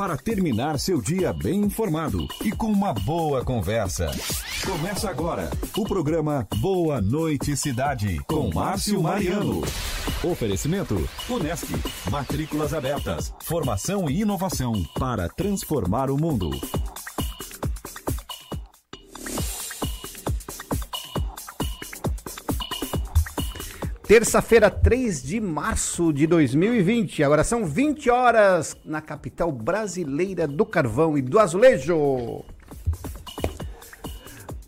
para terminar seu dia bem informado e com uma boa conversa. Começa agora o programa Boa Noite Cidade com Márcio Mariano. Oferecimento Unesc, matrículas abertas, formação e inovação para transformar o mundo. Terça-feira, 3 de março de 2020. Agora são 20 horas na capital brasileira do carvão e do azulejo.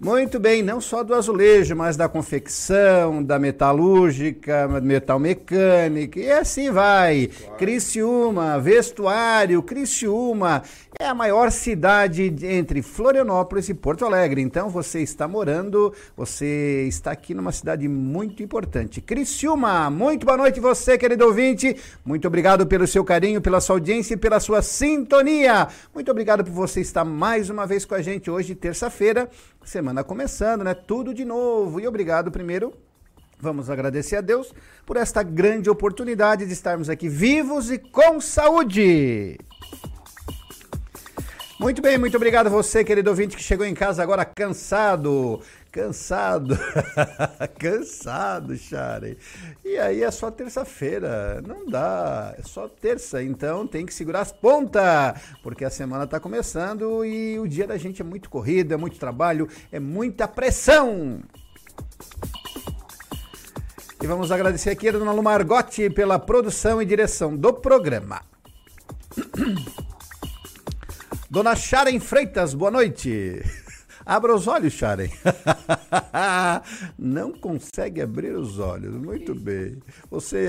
Muito bem, não só do azulejo, mas da confecção, da metalúrgica, metal mecânica, e assim vai. Claro. Criciúma, vestuário, Criciúma é a maior cidade entre Florianópolis e Porto Alegre. Então você está morando, você está aqui numa cidade muito importante. Criciúma, muito boa noite você, querido ouvinte. Muito obrigado pelo seu carinho, pela sua audiência e pela sua sintonia. Muito obrigado por você estar mais uma vez com a gente hoje, terça-feira. Semana começando, né? Tudo de novo. E obrigado primeiro Vamos agradecer a Deus por esta grande oportunidade de estarmos aqui vivos e com saúde. Muito bem, muito obrigado você, querido ouvinte, que chegou em casa agora cansado. Cansado. cansado, Shari. E aí é só terça-feira. Não dá. É só terça. Então tem que segurar as pontas. Porque a semana está começando e o dia da gente é muito corrida, é muito trabalho, é muita pressão. E vamos agradecer aqui a dona Lu Margotti pela produção e direção do programa. Dona Sharon Freitas, boa noite. Abra os olhos, Sharon. Não consegue abrir os olhos. Muito bem. Você.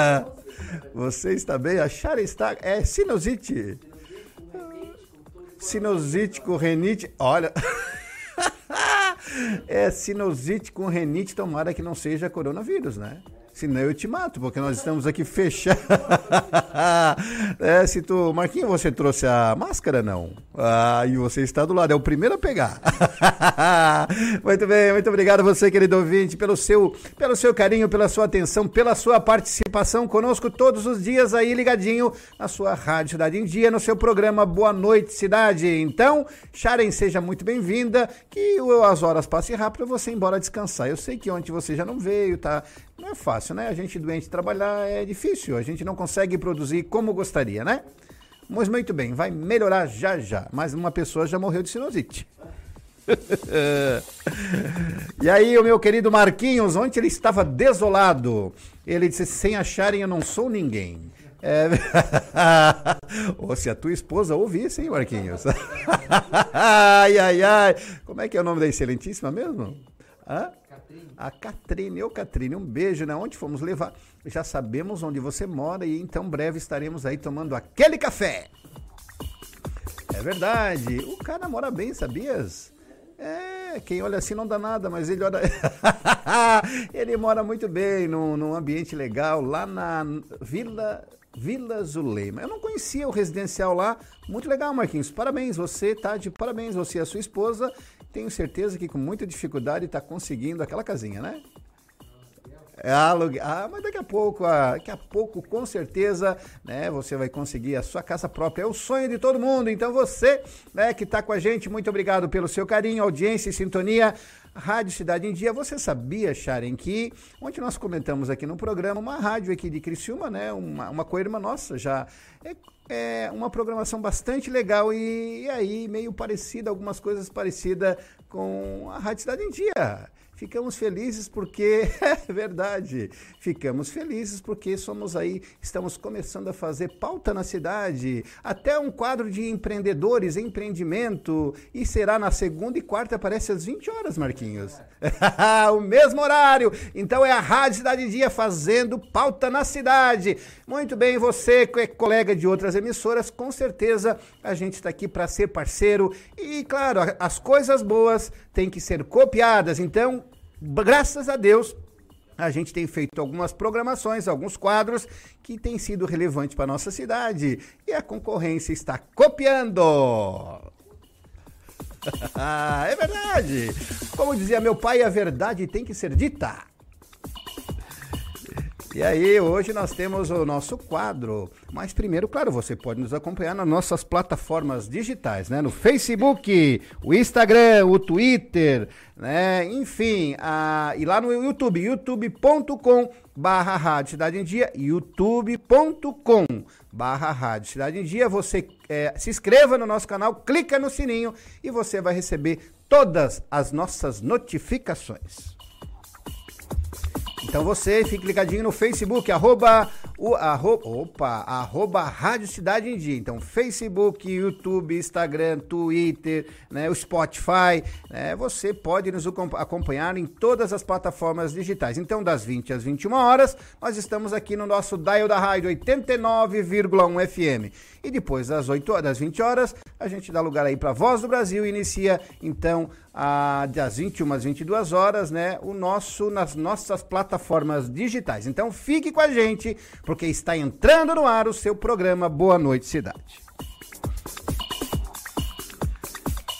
Você está bem? A Sharon está. É sinusite. Sinusite com renite. Olha. é sinusite com renite. Tomara que não seja coronavírus, né? Senão eu te mato, porque nós estamos aqui fechados. é, se tu. Marquinhos, você trouxe a máscara, não? Ah, e você está do lado, é o primeiro a pegar. muito bem, muito obrigado você, querido ouvinte, pelo seu, pelo seu carinho, pela sua atenção, pela sua participação conosco todos os dias aí ligadinho na sua Rádio Cidade em Dia, no seu programa Boa Noite Cidade. Então, Sharon, seja muito bem-vinda, que as horas passem rápido você embora descansar. Eu sei que ontem você já não veio, tá? Não é fácil, né? A gente doente trabalhar é difícil, a gente não consegue produzir como gostaria, né? Mas muito bem, vai melhorar já já. Mas uma pessoa já morreu de sinusite. e aí, o meu querido Marquinhos, ontem ele estava desolado. Ele disse: sem acharem, eu não sou ninguém. É... Ou se a tua esposa ouvisse, hein, Marquinhos? ai, ai, ai. Como é que é o nome da excelentíssima mesmo? Hã? A Catrine, ô Catrine, um beijo, né? Onde fomos levar? Já sabemos onde você mora e então breve estaremos aí tomando aquele café. É verdade. O cara mora bem, sabias? É, quem olha assim não dá nada, mas ele olha. ele mora muito bem, num, num ambiente legal, lá na Vila Vila Zuleima. Eu não conhecia o residencial lá. Muito legal, Marquinhos. Parabéns, você tá de parabéns, você e a sua esposa. Tenho certeza que com muita dificuldade está conseguindo aquela casinha, né? É alugue... Ah, mas daqui a pouco, ah, daqui a pouco, com certeza, né, você vai conseguir a sua casa própria. É o sonho de todo mundo. Então você, né, que está com a gente, muito obrigado pelo seu carinho, audiência e sintonia. Rádio Cidade em Dia. Você sabia, Sharon, que nós comentamos aqui no programa uma rádio aqui de Criciúma, né, uma, uma co-irmã nossa já é é uma programação bastante legal e, e aí meio parecida, algumas coisas parecidas com a Rádio Cidade em Dia. Ficamos felizes porque é verdade. Ficamos felizes porque somos aí, estamos começando a fazer pauta na cidade, até um quadro de empreendedores, empreendimento, e será na segunda e quarta, aparece às 20 horas, Marquinhos. o mesmo horário. Então é a Rádio Cidade Dia fazendo pauta na cidade. Muito bem, você que é colega de outras emissoras, com certeza a gente está aqui para ser parceiro e, claro, as coisas boas têm que ser copiadas. Então, graças a Deus, a gente tem feito algumas programações, alguns quadros que têm sido relevantes para nossa cidade e a concorrência está copiando. é verdade. Como dizia meu pai, a verdade tem que ser dita. E aí, hoje nós temos o nosso quadro. Mas primeiro, claro, você pode nos acompanhar nas nossas plataformas digitais, né? No Facebook, o Instagram, o Twitter, né? Enfim, a... e lá no YouTube, youtube.com barra Rádio Cidade em Dia, youtube.com barra Rádio Cidade em Dia. Você é, se inscreva no nosso canal, clica no sininho e você vai receber todas as nossas notificações. Então você fique ligadinho no Facebook, arroba, o, arroba, opa, arroba Rádio Cidade em Dia. Então, Facebook, YouTube, Instagram, Twitter, né, o Spotify, né, você pode nos acompanhar em todas as plataformas digitais. Então, das 20 às 21 horas, nós estamos aqui no nosso dial da rádio 89,1 FM. E depois das 8 das 20 horas, a gente dá lugar aí para Voz do Brasil e inicia então a, das 21 às 22 horas, né, o nosso nas nossas plataformas digitais. Então fique com a gente, porque está entrando no ar o seu programa Boa Noite Cidade.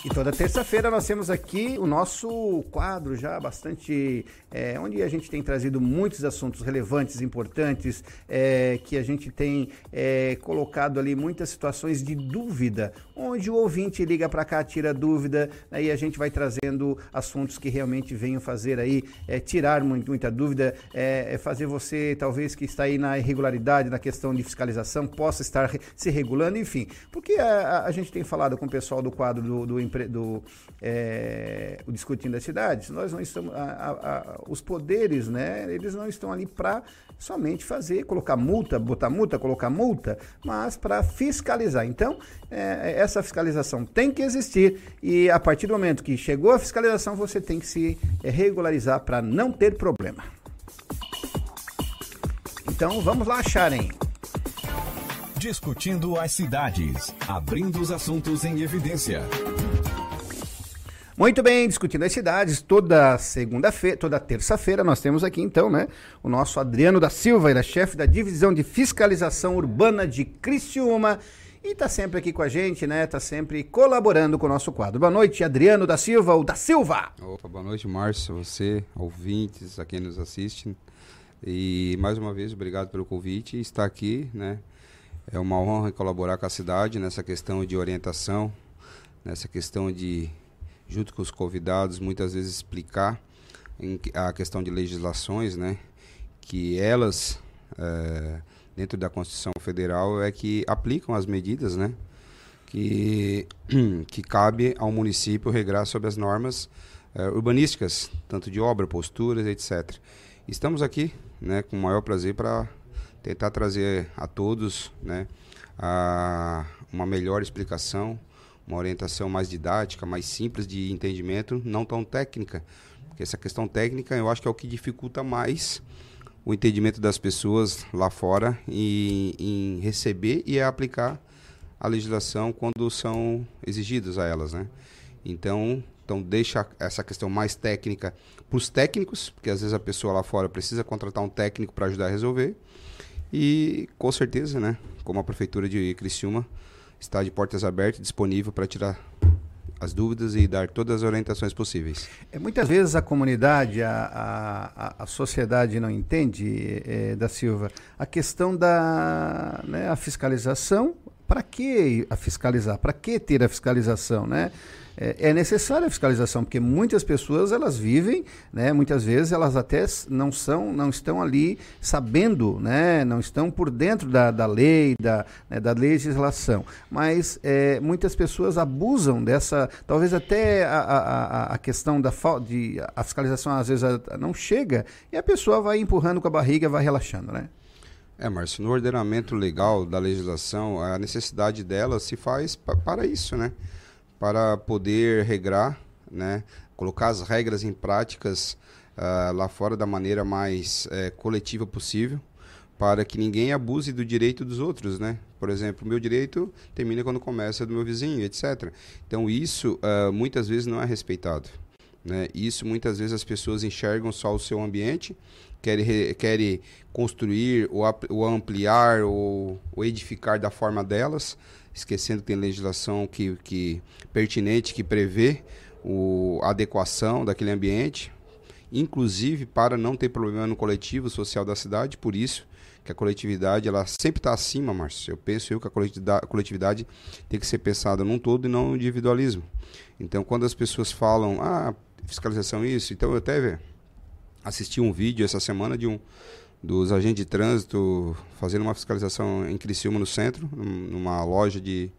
E toda terça-feira nós temos aqui o nosso quadro já bastante. É, onde a gente tem trazido muitos assuntos relevantes, importantes, é, que a gente tem é, colocado ali muitas situações de dúvida, onde o ouvinte liga para cá, tira dúvida, aí né, a gente vai trazendo assuntos que realmente venham fazer aí, é, tirar muito, muita dúvida, é, é, fazer você, talvez, que está aí na irregularidade, na questão de fiscalização, possa estar se regulando, enfim. Porque a, a gente tem falado com o pessoal do quadro do, do do é, o discutindo das cidades, nós não estamos, a, a, a, os poderes, né, eles não estão ali para somente fazer, colocar multa, botar multa, colocar multa, mas para fiscalizar. Então, é, essa fiscalização tem que existir e a partir do momento que chegou a fiscalização, você tem que se é, regularizar para não ter problema. Então, vamos lá, Sharon. Discutindo as cidades, abrindo os assuntos em evidência. Muito bem, discutindo as cidades, toda segunda-feira, toda terça-feira nós temos aqui então, né, o nosso Adriano da Silva, ele é chefe da divisão de fiscalização urbana de Criciúma e está sempre aqui com a gente, né, está sempre colaborando com o nosso quadro. Boa noite, Adriano da Silva, o da Silva. Opa, boa noite, Márcio, você, ouvintes, a quem nos assiste. E mais uma vez, obrigado pelo convite. Estar aqui, né, é uma honra colaborar com a cidade nessa questão de orientação, nessa questão de junto com os convidados, muitas vezes explicar a questão de legislações, né, que elas, é, dentro da Constituição Federal, é que aplicam as medidas, né, que, que cabe ao município regrar sobre as normas é, urbanísticas, tanto de obra, posturas, etc. Estamos aqui, né, com o maior prazer para tentar trazer a todos, né, a, uma melhor explicação uma orientação mais didática, mais simples de entendimento, não tão técnica. Porque essa questão técnica eu acho que é o que dificulta mais o entendimento das pessoas lá fora em, em receber e aplicar a legislação quando são exigidas a elas, né? Então, então deixa essa questão mais técnica para os técnicos, porque às vezes a pessoa lá fora precisa contratar um técnico para ajudar a resolver. E com certeza, né, como a prefeitura de Criciúma está de portas abertas, disponível para tirar as dúvidas e dar todas as orientações possíveis. É, muitas vezes a comunidade, a, a, a sociedade não entende, é, da Silva, a questão da né, a fiscalização. Para que a fiscalizar? Para que ter a fiscalização, né? É, é necessária a fiscalização, porque muitas pessoas elas vivem, né, muitas vezes elas até não são, não estão ali sabendo, né, não estão por dentro da, da lei, da, né, da legislação, mas é, muitas pessoas abusam dessa, talvez até a, a, a questão da de a fiscalização às vezes não chega e a pessoa vai empurrando com a barriga, vai relaxando, né? É, Márcio, no ordenamento legal da legislação, a necessidade dela se faz para isso, né? Para poder regrar, né, colocar as regras em práticas uh, lá fora da maneira mais uh, coletiva possível, para que ninguém abuse do direito dos outros, né? Por exemplo, o meu direito termina quando começa do meu vizinho, etc. Então isso uh, muitas vezes não é respeitado. Né? Isso muitas vezes as pessoas enxergam só o seu ambiente, querem, querem construir ou, ou ampliar ou, ou edificar da forma delas, esquecendo que tem legislação que, que pertinente que prevê o, a adequação daquele ambiente. inclusive para não ter problema no coletivo social da cidade, por isso que a coletividade ela sempre está acima, Márcio. Eu penso eu que a coletividade, a coletividade tem que ser pensada num todo e não no individualismo. Então, quando as pessoas falam, ah, fiscalização isso, então eu até assisti um vídeo essa semana de um dos agentes de trânsito fazendo uma fiscalização em Criciúma, no centro, numa loja de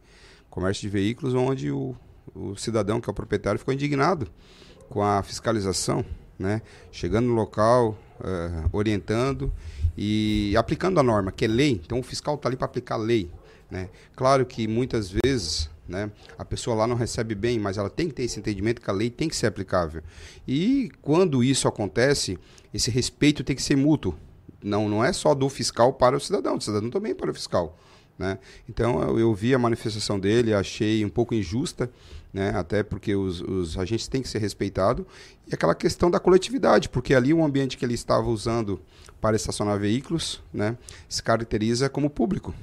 comércio de veículos, onde o, o cidadão, que é o proprietário, ficou indignado com a fiscalização, né? chegando no local, uh, orientando e aplicando a norma, que é lei. Então, o fiscal está ali para aplicar a lei. Né? Claro que muitas vezes né? A pessoa lá não recebe bem, mas ela tem que ter esse entendimento que a lei tem que ser aplicável. E quando isso acontece, esse respeito tem que ser mútuo. Não, não é só do fiscal para o cidadão, do cidadão também para o fiscal. Né? Então eu, eu, vi a manifestação dele, achei um pouco injusta, né? até porque os, os, agentes têm que ser respeitados, e aquela questão da coletividade, porque ali o ambiente que ele estava usando para estacionar veículos né, se caracteriza como público,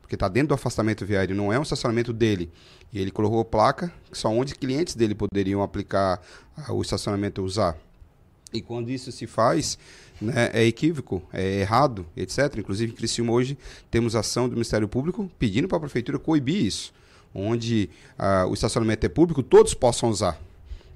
porque está dentro do afastamento viário, não é um estacionamento dele. E ele colocou placa que só onde clientes dele poderiam aplicar o estacionamento usar. E quando isso se faz, né, é equívoco, é errado, etc. Inclusive, em Criciúma hoje temos ação do Ministério Público pedindo para a Prefeitura coibir isso, onde uh, o estacionamento é público, todos possam usar.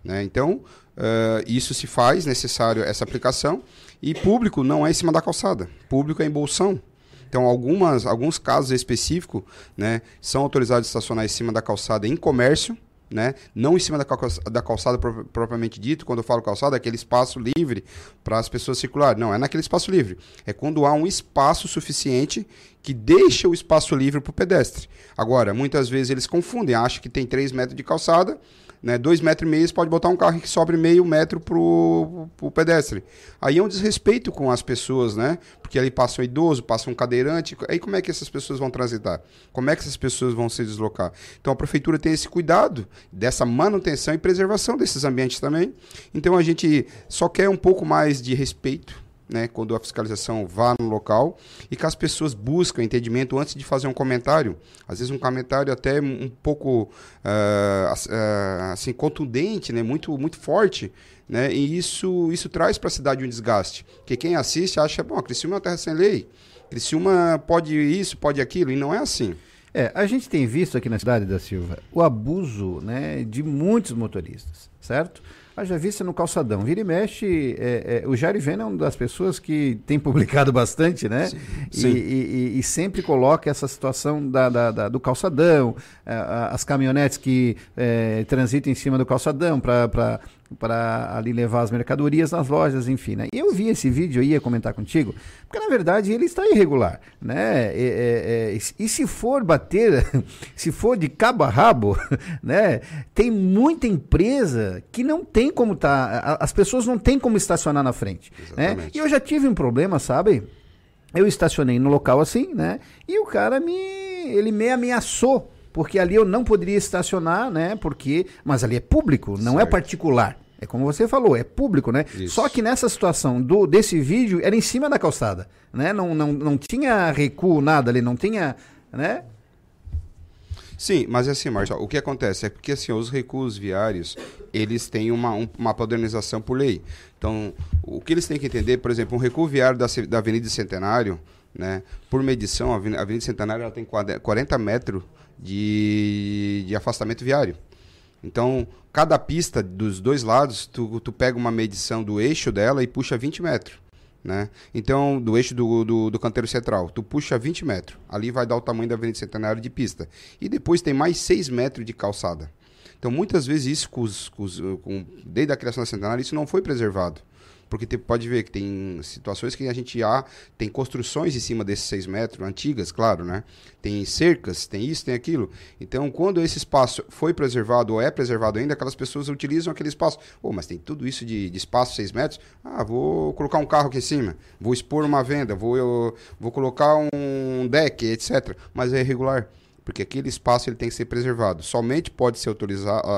Né? Então, uh, isso se faz necessário essa aplicação e público não é em cima da calçada, público é em bolsão. Então, algumas, alguns casos específicos né, são autorizados a estacionar em cima da calçada em comércio, né? Não em cima da, calçada, da calçada propriamente dito, quando eu falo calçada, é aquele espaço livre para as pessoas circularem. Não, é naquele espaço livre. É quando há um espaço suficiente que deixa o espaço livre para o pedestre. Agora, muitas vezes eles confundem, acham que tem 3 metros de calçada, né, dois metros e meio, você pode botar um carro que sobre meio metro para o pedestre. Aí é um desrespeito com as pessoas, né? Porque ali passa um idoso, passa um cadeirante. Aí como é que essas pessoas vão transitar? Como é que essas pessoas vão se deslocar? Então a prefeitura tem esse cuidado dessa manutenção e preservação desses ambientes também. Então a gente só quer um pouco mais de respeito né, quando a fiscalização vá no local e que as pessoas buscam entendimento antes de fazer um comentário. Às vezes um comentário até um pouco uh, uh, assim contundente, né, muito muito forte, né, e isso isso traz para a cidade um desgaste. Que quem assiste acha, bom, Criciúma é uma terra sem lei. Criciúma pode isso, pode aquilo, e não é assim. É, a gente tem visto aqui na cidade da Silva o abuso né, de muitos motoristas, certo? Haja vista no calçadão. Vira e mexe, é, é, o Jair Vena é uma das pessoas que tem publicado bastante, né? Sim, sim. E, e, e, sempre coloca essa situação da, da, da do calçadão, as caminhonetes que é, transitam em cima do calçadão para para ali levar as mercadorias nas lojas, enfim. Né? Eu vi esse vídeo, eu ia comentar contigo, porque na verdade ele está irregular, né? É, é, e se for bater, se for de cabo a rabo, né? Tem muita empresa que não tem como tá, as pessoas não têm como estacionar na frente, né? E eu já tive um problema, sabe? Eu estacionei no local assim, né? E o cara me, ele me ameaçou porque ali eu não poderia estacionar, né? Porque, mas ali é público, não é certo. é particular. É como você falou, é público, né? Isso. Só que nessa situação do desse vídeo era em cima da calçada, né? Não, não, não tinha recuo nada ali, não tinha, né? Sim, mas é assim, Marcelo, o que acontece é porque assim, os recuos viários, eles têm uma, um, uma padronização por lei. Então, o que eles têm que entender, por exemplo, um recuo viário da, da Avenida Centenário, né, por medição, a Avenida Centenário ela tem 40 metros de, de afastamento viário. Então, cada pista dos dois lados, tu, tu pega uma medição do eixo dela e puxa 20 metros. Né? Então, do eixo do, do, do, canteiro central, tu puxa 20 metros. Ali vai dar o tamanho da Avenida Centenário de pista. E depois tem mais 6 metros de calçada. Então, muitas vezes, isso, com os, com os, com, desde a criação da Centenário, isso não foi preservado. Porque te, pode ver que tem situações que a gente há, tem construções em cima desses 6 metros, antigas, claro, né? Tem cercas, tem isso, tem aquilo. Então, quando esse espaço foi preservado ou é preservado ainda, aquelas pessoas utilizam aquele espaço. Oh, mas tem tudo isso de, de espaço, 6 metros? Ah, vou colocar um carro aqui em cima, vou expor uma venda, vou, eu, vou colocar um deck, etc. Mas é irregular porque aquele espaço ele tem que ser preservado. Somente pode ser autorizado,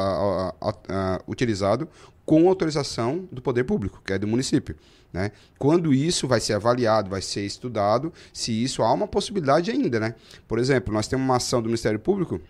utilizado com autorização do poder público, que é do município. Né? Quando isso vai ser avaliado, vai ser estudado, se isso há uma possibilidade ainda. Né? Por exemplo, nós temos uma ação do Ministério Público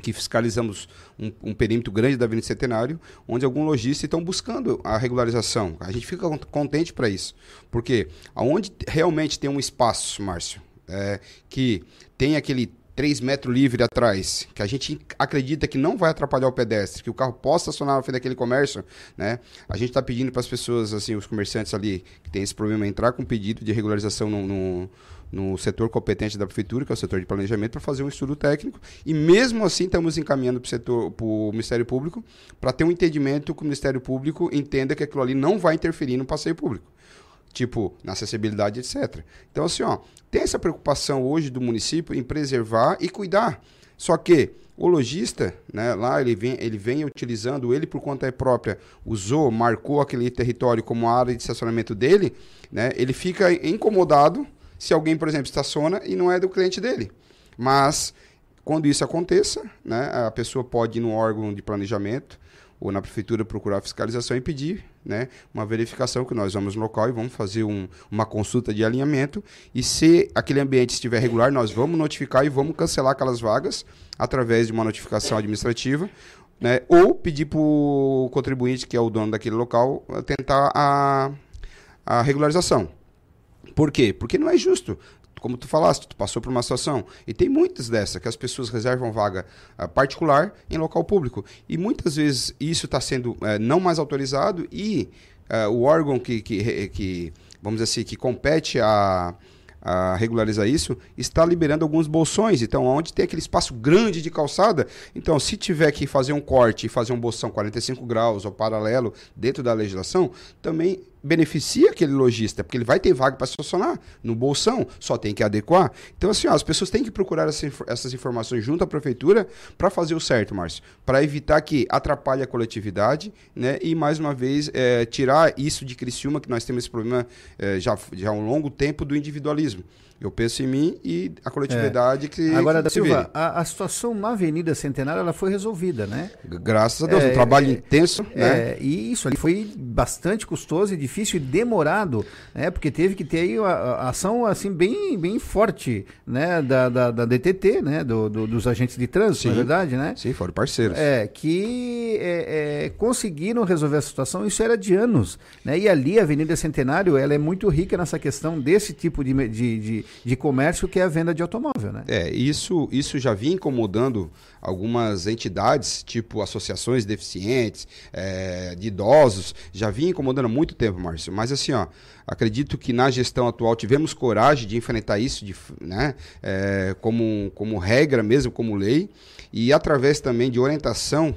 que fiscalizamos um, um, perímetro grande da Avenida Centenário, onde alguns lojistas estão buscando a regularização. A gente fica contente para isso. Porque aonde realmente tem um espaço, Márcio, é, que tem aquele 3 metros livre atrás, que a gente acredita que não vai atrapalhar o pedestre, que o carro possa estacionar na frente daquele comércio, né? A gente está pedindo para as pessoas, assim, os comerciantes ali que tem esse problema, entrar com pedido de regularização no, no, no setor competente da prefeitura, que é o setor de planejamento, para fazer um estudo técnico. E mesmo assim estamos encaminhando para o setor, para o Ministério Público, para ter um entendimento que o Ministério Público entenda que aquilo ali não vai interferir no passeio público tipo, na acessibilidade, etc. Então, assim, ó, tem essa preocupação hoje do município em preservar e cuidar. Só que o lojista, né, lá ele vem, ele vem utilizando, ele por conta própria, usou, marcou aquele território como área de estacionamento dele, né, ele fica incomodado se alguém, por exemplo, estaciona e não é do cliente dele. Mas, quando isso aconteça, né, a pessoa pode ir no órgão de planejamento, ou na prefeitura procurar fiscalização e pedir né, uma verificação que nós vamos no local e vamos fazer um, uma consulta de alinhamento e se aquele ambiente estiver regular, nós vamos notificar e vamos cancelar aquelas vagas através de uma notificação administrativa né, ou pedir para o contribuinte, que é o dono daquele local, tentar a, a regularização. Por quê? Porque não é justo como tu falaste, tu passou por uma situação. E tem muitas dessas, que as pessoas reservam vaga uh, particular em local público. E muitas vezes isso está sendo uh, não mais autorizado e uh, o órgão que, que, que, vamos dizer assim, que compete a, a regularizar isso, está liberando alguns bolsões. Então, onde tem aquele espaço grande de calçada, então, se tiver que fazer um corte e fazer um bolsão 45 graus ou paralelo dentro da legislação, também beneficia aquele lojista, porque ele vai ter vaga para estacionar no bolsão, só tem que adequar. Então, assim, ó, as pessoas têm que procurar essa, essas informações junto à prefeitura para fazer o certo, Márcio, para evitar que atrapalhe a coletividade, né? E, mais uma vez, é, tirar isso de Criciúma, que nós temos esse problema é, já, já há um longo tempo do individualismo. Eu penso em mim e a coletividade é. que. Agora, da Silva, a, a, situação na Avenida Centenária ela foi resolvida, né? Graças a Deus, é, um trabalho é, intenso. É, né? E isso ali foi bastante custoso e difícil e demorado, né? Porque teve que ter aí a, a ação assim bem, bem forte, né? Da, da, da DTT, né? Do, do, dos agentes de trânsito, Sim. na verdade, né? Sim, foram parceiros. É, que é, é, conseguiram resolver a situação, isso era de anos, né? E ali a Avenida Centenário, ela é muito rica nessa questão desse tipo de, de, de de, comércio que é a venda de automóvel, né? É, isso, isso já vinha incomodando algumas entidades, tipo associações deficientes, é, de idosos, já vinha incomodando há muito tempo, Márcio. Mas assim, ó, acredito que na gestão atual tivemos coragem de enfrentar isso, de, né, é, como, como regra mesmo, como lei, e através também de orientação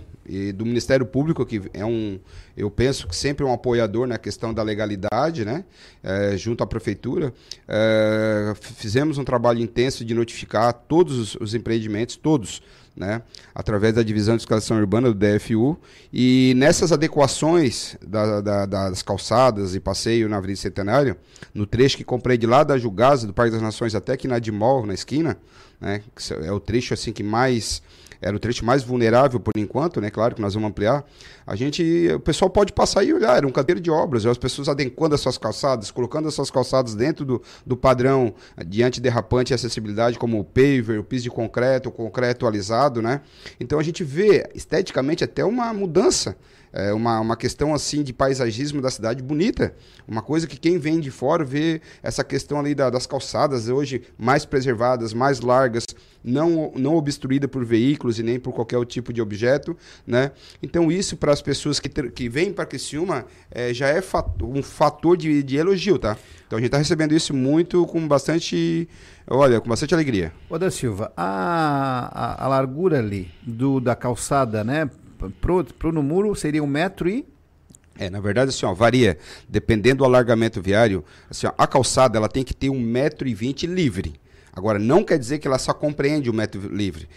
do Ministério Público, que é um, eu penso que sempre um apoiador na questão da legalidade, né? É, junto à Prefeitura. É, fizemos um trabalho intenso de notificar todos os, os empreendimentos, todos, né? através da Divisão de Fiscalização Urbana do DFU. E nessas adequações da, da, das calçadas e passeio na Avenida Centenário, no trecho que comprei de lá da Jugasa, do Parque das Nações, até aqui na Dimol, na esquina, né? é o trecho assim que mais era o trecho mais vulnerável por enquanto, né? Claro que nós vamos ampliar. A gente, o pessoal pode passar e olhar, era um canteiro de obras, as pessoas adequando as suas calçadas, colocando as suas calçadas dentro do, do padrão de antiderrapante e acessibilidade, como o paver, o piso de concreto, o concreto alisado, né? Então a gente vê esteticamente até uma mudança é uma, uma questão assim de paisagismo da cidade bonita. Uma coisa que quem vem de fora vê essa questão ali da, das calçadas hoje mais preservadas, mais largas, não, não obstruída por veículos e nem por qualquer tipo de objeto. Né? Então, isso para as pessoas que, ter, que vêm para Criciúma é, já é um fator de, de elogio. Tá? Então, a gente está recebendo isso muito com bastante. Olha, com bastante alegria. Ô da Silva, a, a, a largura ali do, da calçada, né? Pro, pro no muro seria um metro e é, na verdade, assim, ó, varia. Dependendo do alargamento viário, assim, ó, a calçada ela tem que ter um metro e vinte livre. Agora, não quer dizer que ela só compreende o metro livre.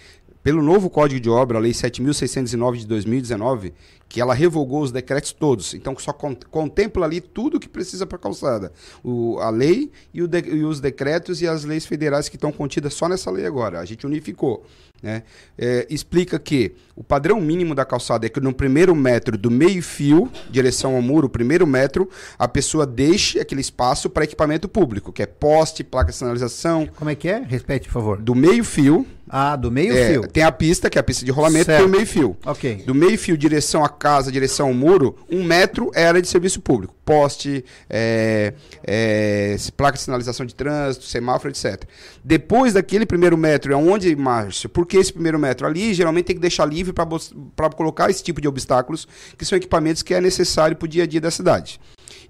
Pelo novo Código de Obra, a Lei 7.609 de 2019, que ela revogou os decretos todos. Então, só contempla ali tudo que precisa para a calçada. O, a lei e, de, e, os decretos e as leis federais que estão contidas só nessa lei agora. A gente unificou. Né? É, explica que o padrão mínimo da calçada é que no primeiro metro do meio-fio, direção ao muro, o primeiro metro, a pessoa deixe aquele espaço para equipamento público, que é poste, placa de sinalização. Como é que é? Repete, por favor. Do meio-fio, Ah, do meio É, tem a pista, que é a pista de rolamento, Certo. tem o meio fio. Ok. Do meio fio, direção à casa, direção ao muro, um metro é área de serviço público. Poste, é, é, placa de sinalização de trânsito, semáforo, etc. Depois daquele primeiro metro, é onde, Márcio? Por que esse primeiro metro? Ali, geralmente, tem que deixar livre para colocar esse tipo de obstáculos, que são equipamentos que é necessário para o dia a dia da cidade.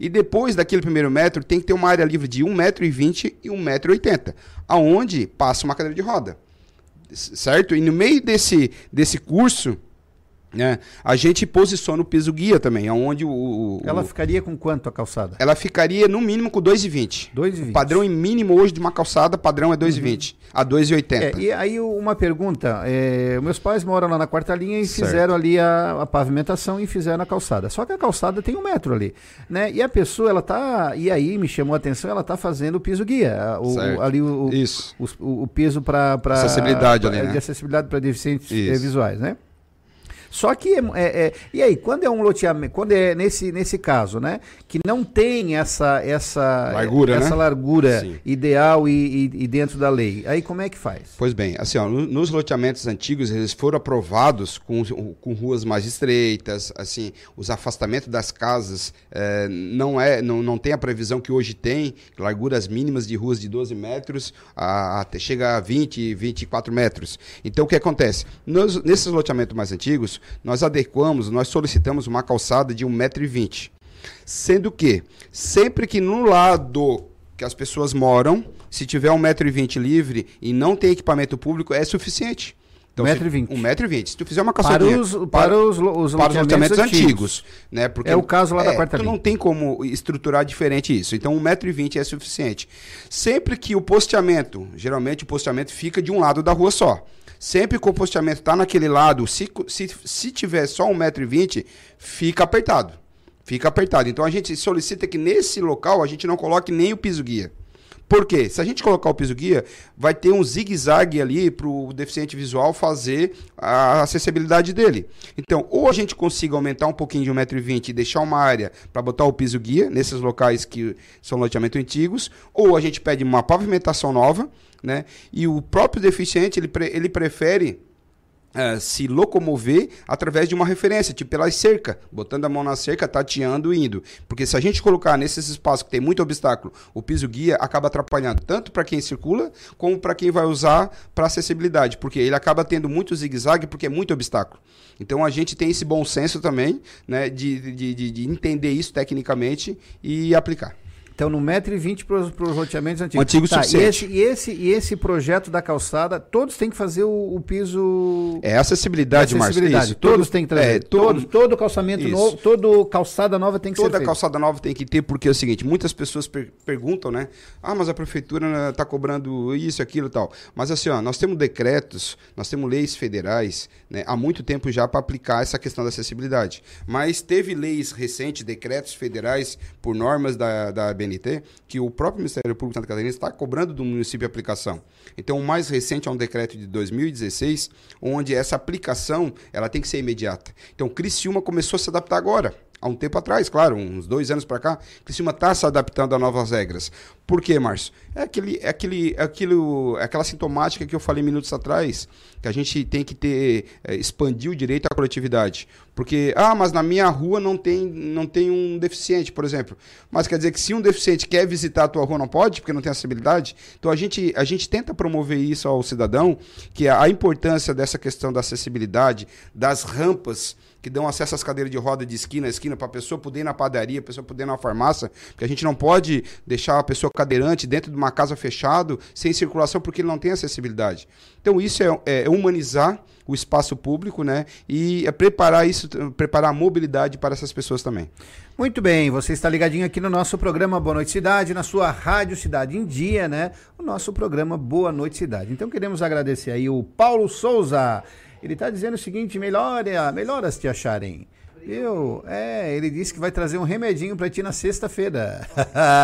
E depois daquele primeiro metro, tem que ter uma área livre de 1,20m e 1,80m, aonde passa uma cadeira de roda certo? E no meio desse, desse curso, né, a gente posiciona o piso guia também, onde o, o- Ela ficaria com quanto a calçada? ela ficaria no mínimo com 2,20. 2,20. O padrão em mínimo hoje de uma calçada, padrão é 2,20 a 2,80. É, e aí uma pergunta, é, meus pais moram lá na quarta linha e Certo. fizeram ali a, a pavimentação e fizeram a calçada. Só que a calçada tem um metro ali, né? E a pessoa, ela tá, e aí me chamou a atenção, ela tá fazendo o piso guia, o, o- ali o, Isso. o- o piso para Acessibilidade ali, né? de acessibilidade para deficientes Isso. visuais, né? Só que é, é- é- e aí quando é um loteamento, quando é nesse, nesse caso, né, que não tem essa essa Largura, essa né? largura Sim. ideal e, e- e dentro da lei, aí como é que faz? Pois bem, assim, ó, no- nos loteamentos antigos, eles foram aprovados com, com ruas mais estreitas, assim, os afastamentos das casas eh, não, é, não, não tem a previsão que hoje tem, larguras mínimas de ruas de 12 metros, a, até chega a 20, 24 metros. Então, o que acontece? Nos- nesses loteamentos mais antigos, nós adequamos, nós solicitamos uma calçada de 1,20m. Sendo que, sempre que no lado que as pessoas moram, se tiver 1,20m livre e não tem equipamento público, é suficiente. Então, se- 1,20m. 1,20m. Se tu fizer uma Para calçadinha... os, para os, lo- os para os loteamentos antigos, né? Porque É o caso lá da quarta tu linha. não tem como estruturar diferente isso. Então, 1,20m é suficiente. Sempre que o posteamento, geralmente o posteamento fica de um lado da rua só. Sempre que o posteamento está naquele lado, se, se, se tiver só 1,20m, fica apertado. Fica apertado. Então, a gente solicita que nesse local a gente não coloque nem o piso guia. Por quê? Se a gente colocar o piso guia, vai ter um zigue-zague ali para o deficiente visual fazer a acessibilidade dele. Então, ou a gente consiga aumentar um pouquinho de 1,20m e deixar uma área para botar o piso guia nesses locais que são loteamento antigos, ou a gente pede uma pavimentação nova, né? E o próprio deficiente, ele, pre- ele prefere eh, se locomover através de uma referência, tipo pelas cerca, botando a mão na cerca, tateando e indo. Porque se a gente colocar nesses espaços que tem muito obstáculo, o piso guia acaba atrapalhando tanto para quem circula, como para quem vai usar para acessibilidade, porque ele acaba tendo muito zigue-zague porque é muito obstáculo. Então a gente tem esse bom senso também, né, de, de, de entender isso tecnicamente e aplicar. Então, no 1,20m para os loteamentos antigos. Antigo tá, e esse, e, esse, e esse projeto da calçada, todos têm que fazer o, o piso. É acessibilidade, acessibilidade. Isso, Todos todo- têm que trazer. é, todo- todos, todo calçamento Isso. novo, todo calçada nova tem que ser Toda calçada nova tem que ter, porque é o seguinte, muitas pessoas per- perguntam, né? Ah, mas a prefeitura está cobrando isso, aquilo e tal. Mas assim, ó, nós temos decretos, nós temos leis federais, né, há muito tempo já para aplicar essa questão da acessibilidade. Mas teve leis recentes, decretos federais, por normas da, da BNT, que o próprio Ministério Público de Santa Catarina está cobrando do município a aplicação. Então, o mais recente é um decreto de 2016, onde essa aplicação ela tem que ser imediata. Então, Criciúma começou a se adaptar agora há um tempo atrás, claro, uns dois anos para cá, Criciúma está se adaptando a novas regras. Por quê, Márcio? É, aquele, é, aquele, é, aquilo, é aquela sintomática que eu falei minutos atrás, que a gente tem que ter, é, expandir o direito à coletividade. Porque, ah, mas na minha rua não tem, não tem um deficiente, por exemplo. Mas quer dizer que se um deficiente quer visitar a tua rua, não pode, porque não tem acessibilidade? Então a gente, a gente tenta promover isso ao cidadão, que a, a importância dessa questão da acessibilidade, das rampas, que dão acesso às cadeiras de roda de esquina a esquina para a pessoa poder ir na padaria, a pessoa poder ir na farmácia, porque a gente não pode deixar a pessoa cadeirante dentro de uma casa fechado, sem circulação, porque ele não tem acessibilidade. Então isso é, é humanizar o espaço público, né? E é preparar isso, preparar a mobilidade para essas pessoas também. Muito bem, você está ligadinho aqui no nosso programa Boa Noite Cidade, na sua Rádio Cidade em Dia, né? O nosso programa Boa Noite Cidade. Então queremos agradecer aí o Paulo Souza. Ele está dizendo o seguinte: melhora, melhoras te acharem. Viu? É, ele disse que vai trazer um remedinho para ti na sexta-feira.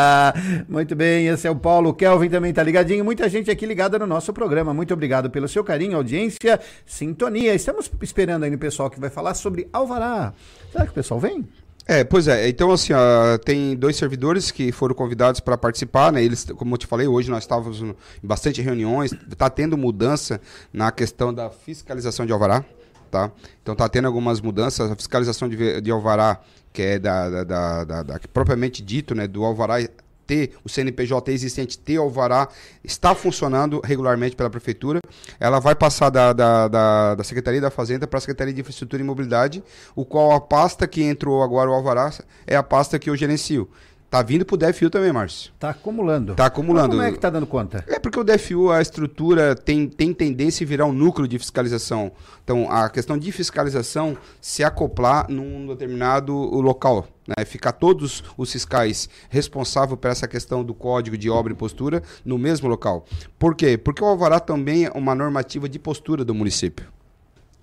Muito bem, esse é o Paulo. O Kelvin também tá ligadinho. Muita gente aqui ligada no nosso programa. Muito obrigado pelo seu carinho, audiência, sintonia. Estamos esperando aí no pessoal que vai falar sobre Alvará. Será que o pessoal vem? É, pois é. Então, assim, ó, tem dois servidores que foram convidados para participar, né? Eles, como eu te falei, hoje nós estávamos em bastante reuniões, está tendo mudança na questão da fiscalização de alvará, tá? Então está tendo algumas mudanças, a fiscalização de, de alvará, que é da, da, da, da, propriamente dito, né, do alvará ter o CNPJ existente, ter alvará, está funcionando regularmente pela Prefeitura. Ela vai passar da, da, da, da Secretaria da Fazenda para a Secretaria de Infraestrutura e Mobilidade, o qual a pasta que entrou agora o alvará é a pasta que eu gerencio. Tá vindo pro DFU também, Márcio. Tá acumulando. Tá acumulando. Mas como é que tá dando conta? É porque o DFU, a estrutura, tem, tem tendência a virar um núcleo de fiscalização. Então, a questão de fiscalização se acoplar num determinado local. Né? Ficar todos os fiscais responsáveis por essa questão do código de obra e postura no mesmo local. Por quê? Porque o Alvará também é uma normativa de postura do município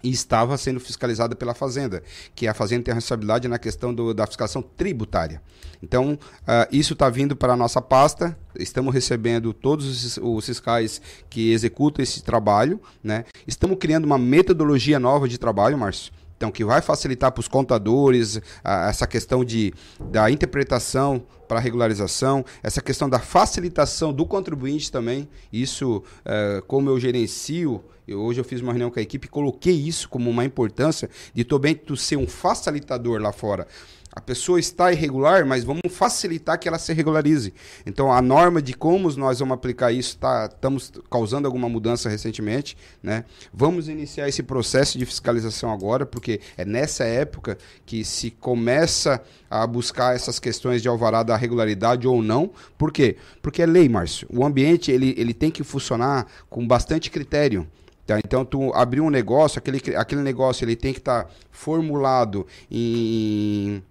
e estava sendo fiscalizada pela Fazenda, que a Fazenda tem a responsabilidade na questão do, da fiscalização tributária. Então, uh, isso está vindo para a nossa pasta, estamos recebendo todos os, os, fiscais que executam esse trabalho, né? estamos criando uma metodologia nova de trabalho, Márcio, então, que vai facilitar para os contadores a, essa questão de, da interpretação para regularização, essa questão da facilitação do contribuinte também. Isso, uh, como eu gerencio eu, hoje eu fiz uma reunião com a equipe coloquei isso como uma importância de também tu ser um facilitador lá fora. A pessoa está irregular, mas vamos facilitar que ela se regularize. Então, a norma de como nós vamos aplicar isso, tá, estamos causando alguma mudança recentemente. Né? Vamos iniciar esse processo de fiscalização agora, porque é nessa época que se começa a buscar essas questões de alvará da regularidade ou não. Por quê? Porque é lei, Márcio. O ambiente ele, ele tem que funcionar com bastante critério. Tá? Então, tu abrir um negócio, aquele, aquele negócio ele tem que estar tá formulado em,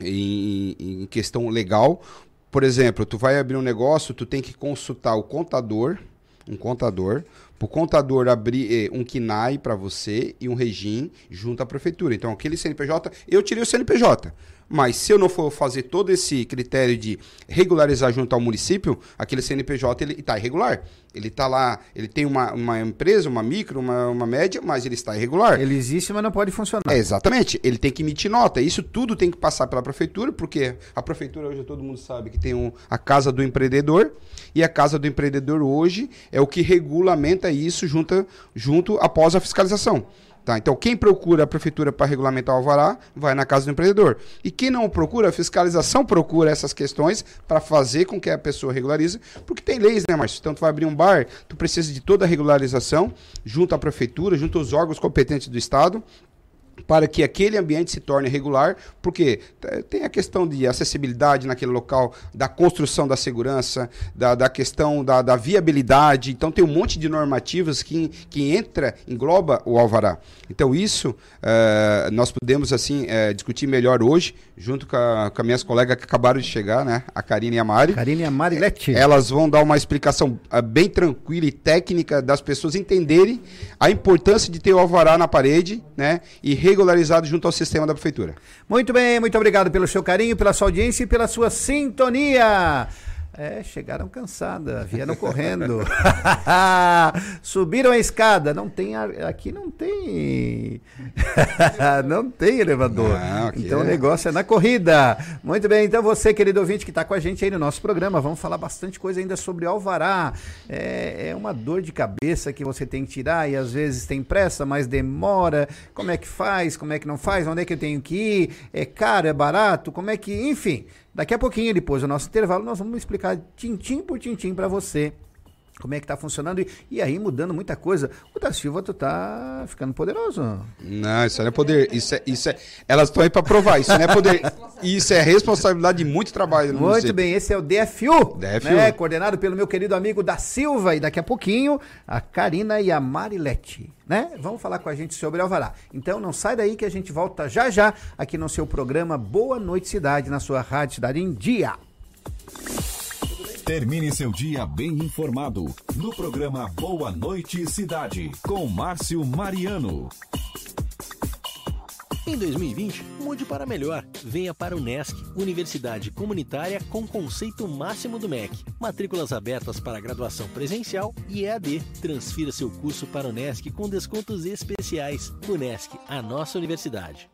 em, em questão legal. Por exemplo, tu vai abrir um negócio, tu tem que consultar o contador, um contador, o contador abrir eh, um KINAI para você e um regime junto à prefeitura. Então, aquele CNPJ, eu tirei o CNPJ. Mas se eu não for fazer todo esse critério de regularizar junto ao município, aquele CNPJ ele está irregular. Ele está lá, ele tem uma, uma empresa, uma micro, uma, uma média, mas ele está irregular. Ele existe, mas não pode funcionar. É, exatamente. Ele tem que emitir nota. Isso tudo tem que passar pela prefeitura, porque a prefeitura hoje todo mundo sabe que tem um, a casa do empreendedor, e a casa do empreendedor hoje é o que regulamenta isso junto, junto após a fiscalização. Tá? Então, quem procura a prefeitura para regulamentar o alvará, vai na casa do empreendedor. E quem não procura, a fiscalização procura essas questões para fazer com que a pessoa regularize, porque tem leis, né, Márcio? Então, tu vai abrir um bar, tu precisa de toda a regularização junto à prefeitura, junto aos órgãos competentes do Estado, para que aquele ambiente se torne regular, porque tem a questão de acessibilidade naquele local, da construção da segurança, da, da questão da, da viabilidade, então tem um monte de normativas que, que entra, engloba o alvará. Então isso uh, nós podemos assim uh, discutir melhor hoje, junto com, a, com as minhas colegas que acabaram de chegar, né, a Karine e a Mari. Karine e a Mari Lete. Elas vão dar uma explicação uh, bem tranquila e técnica das pessoas entenderem a importância de ter o alvará na parede, né, e regularizado junto ao sistema da prefeitura. Muito bem, muito obrigado pelo seu carinho, pela sua audiência e pela sua sintonia. É, chegaram cansadas, vieram correndo. Subiram a escada. Não tem. Aqui não tem. não tem elevador. Não, então é. o negócio é na corrida. Muito bem, então você, querido ouvinte, que está com a gente aí no nosso programa, vamos falar bastante coisa ainda sobre Alvará. É, é uma dor de cabeça que você tem que tirar e às vezes tem pressa, mas demora. Como é que faz? Como é que não faz? Onde é que eu tenho que ir? É caro? É barato? Como é que. Enfim. Daqui a pouquinho, depois do nosso intervalo, nós vamos explicar tintim por tintim para você como é que tá funcionando e, e, aí mudando muita coisa. O da Silva, tu tá ficando poderoso. Não, isso não é poder. Isso é, isso é, elas estão aí para provar. Isso não é poder. Isso é responsabilidade de muito trabalho. Muito município. bem, esse é o DFU. DFU. Né, coordenado pelo meu querido amigo da Silva e daqui a pouquinho a Karina e a Marilete. Né? Vamos falar com a gente sobre Alvará. Então não sai daí que a gente volta já já aqui no seu programa Boa Noite Cidade, na sua Rádio Cidade em Dia. Termine seu dia bem informado no programa Boa Noite Cidade com Márcio Mariano. Em 2020, mude para melhor. Venha para o NESC, Universidade Comunitária com conceito máximo do MEC. Matrículas abertas para graduação presencial e EAD. Transfira seu curso para o NESC com descontos especiais. O NESC, a nossa universidade.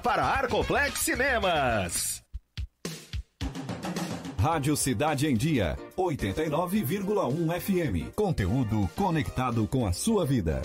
para Arcoplex Cinemas. Rádio Cidade em Dia, 89,1 FM. Conteúdo conectado com a sua vida.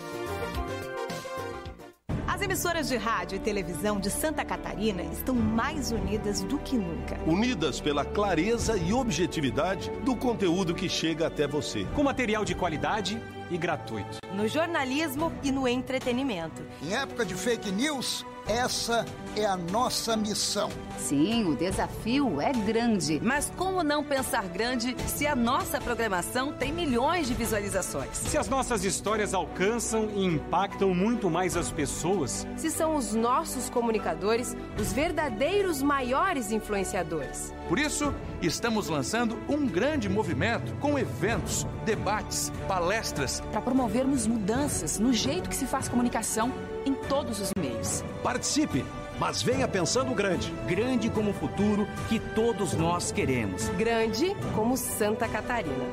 As emissoras de rádio e televisão de Santa Catarina estão mais unidas do que nunca. Unidas pela clareza e objetividade do conteúdo que chega até você. Com material de qualidade e gratuito. No jornalismo e no entretenimento. Em época de fake news, essa é a nossa missão. Sim, o desafio é grande. Mas como não pensar grande se a nossa programação tem milhões de visualizações? Se as nossas histórias alcançam e impactam muito mais as pessoas? Se são os nossos comunicadores os verdadeiros maiores influenciadores? Por isso, estamos lançando um grande movimento com eventos, debates, palestras. Para promovermos mudanças no jeito que se faz comunicação em todos os meios. Participe, mas venha pensando grande. Grande como o futuro que todos nós queremos. Grande como Santa Catarina.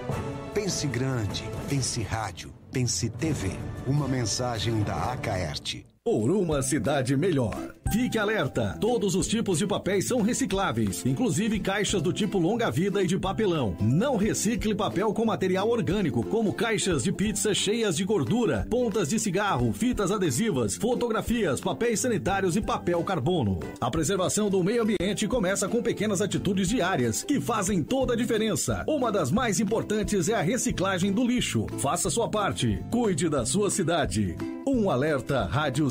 Pense grande, pense rádio, pense TV. Uma mensagem da Acaerte. Por uma cidade melhor. Fique alerta: todos os tipos de papéis são recicláveis, inclusive caixas do tipo longa-vida e de papelão. Não recicle papel com material orgânico, como caixas de pizza cheias de gordura, pontas de cigarro, fitas adesivas, fotografias, papéis sanitários e papel carbono. A preservação do meio ambiente começa com pequenas atitudes diárias que fazem toda a diferença. Uma das mais importantes é a reciclagem do lixo. Faça sua parte. Cuide da sua cidade. Um alerta Rádio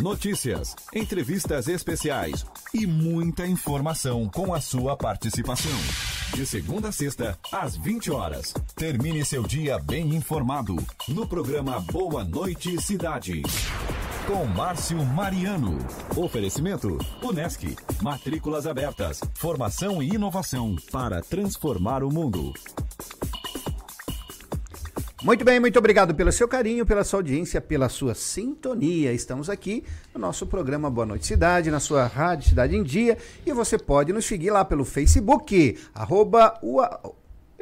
Notícias, entrevistas especiais e muita informação com a sua participação. De segunda a sexta, às 20 horas. Termine seu dia bem informado no programa Boa Noite Cidade. Com Márcio Mariano. Oferecimento: Unesc. Matrículas abertas. Formação e inovação para transformar o mundo. Muito bem, muito obrigado pelo seu carinho, pela sua audiência, pela sua sintonia. Estamos aqui no nosso programa Boa Noite Cidade, na sua rádio Cidade em Dia, e você pode nos seguir lá pelo Facebook, arroba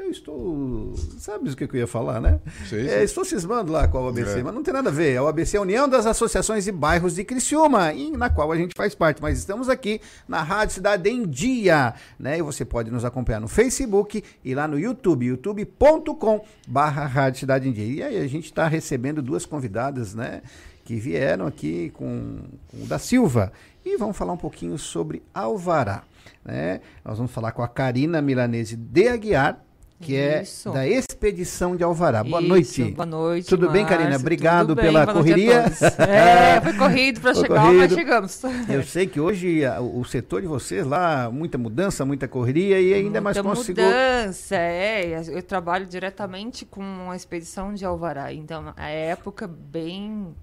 eu estou. Sabe o que eu ia falar, né? Sim, sim. É, estou cismando lá com a OABC, é. mas não tem nada a ver. A OABC é a União das Associações e Bairros de Criciúma, e na qual a gente faz parte. Mas estamos aqui na Rádio Cidade em Dia, né? E você pode nos acompanhar no Facebook e lá no YouTube, youtube.com/barra Rádio Cidade em Dia. E aí a gente está recebendo duas convidadas, né? Que vieram aqui com, com o da Silva. E vamos falar um pouquinho sobre Alvará. Né? Nós vamos falar com a Karina Milanese de Aguiar, que Isso. é da Expedição de Alvará. Boa Isso, noite. Boa noite. Tudo Márcio, bem, Karina? Obrigado bem, pela correria. É, foi corrido para chegar, corrido. mas chegamos. Eu sei que hoje o, o, setor de vocês lá, muita mudança, muita correria e ainda muita mais conseguiu. mudança, é. Eu trabalho diretamente com a Expedição de Alvará. Então, a época bem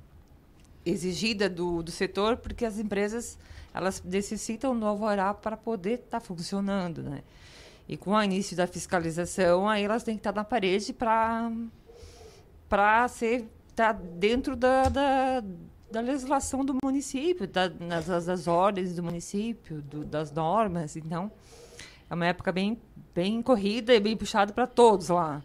exigida do, do setor, porque as empresas elas necessitam do Alvará para poder estar tá funcionando, né? E com o início da fiscalização, aí elas têm que estar na parede para para ser tá dentro da, da, da, legislação do município, da, das, das ordens do município, do, das normas. Então, é uma época bem, bem corrida e bem puxada para todos lá.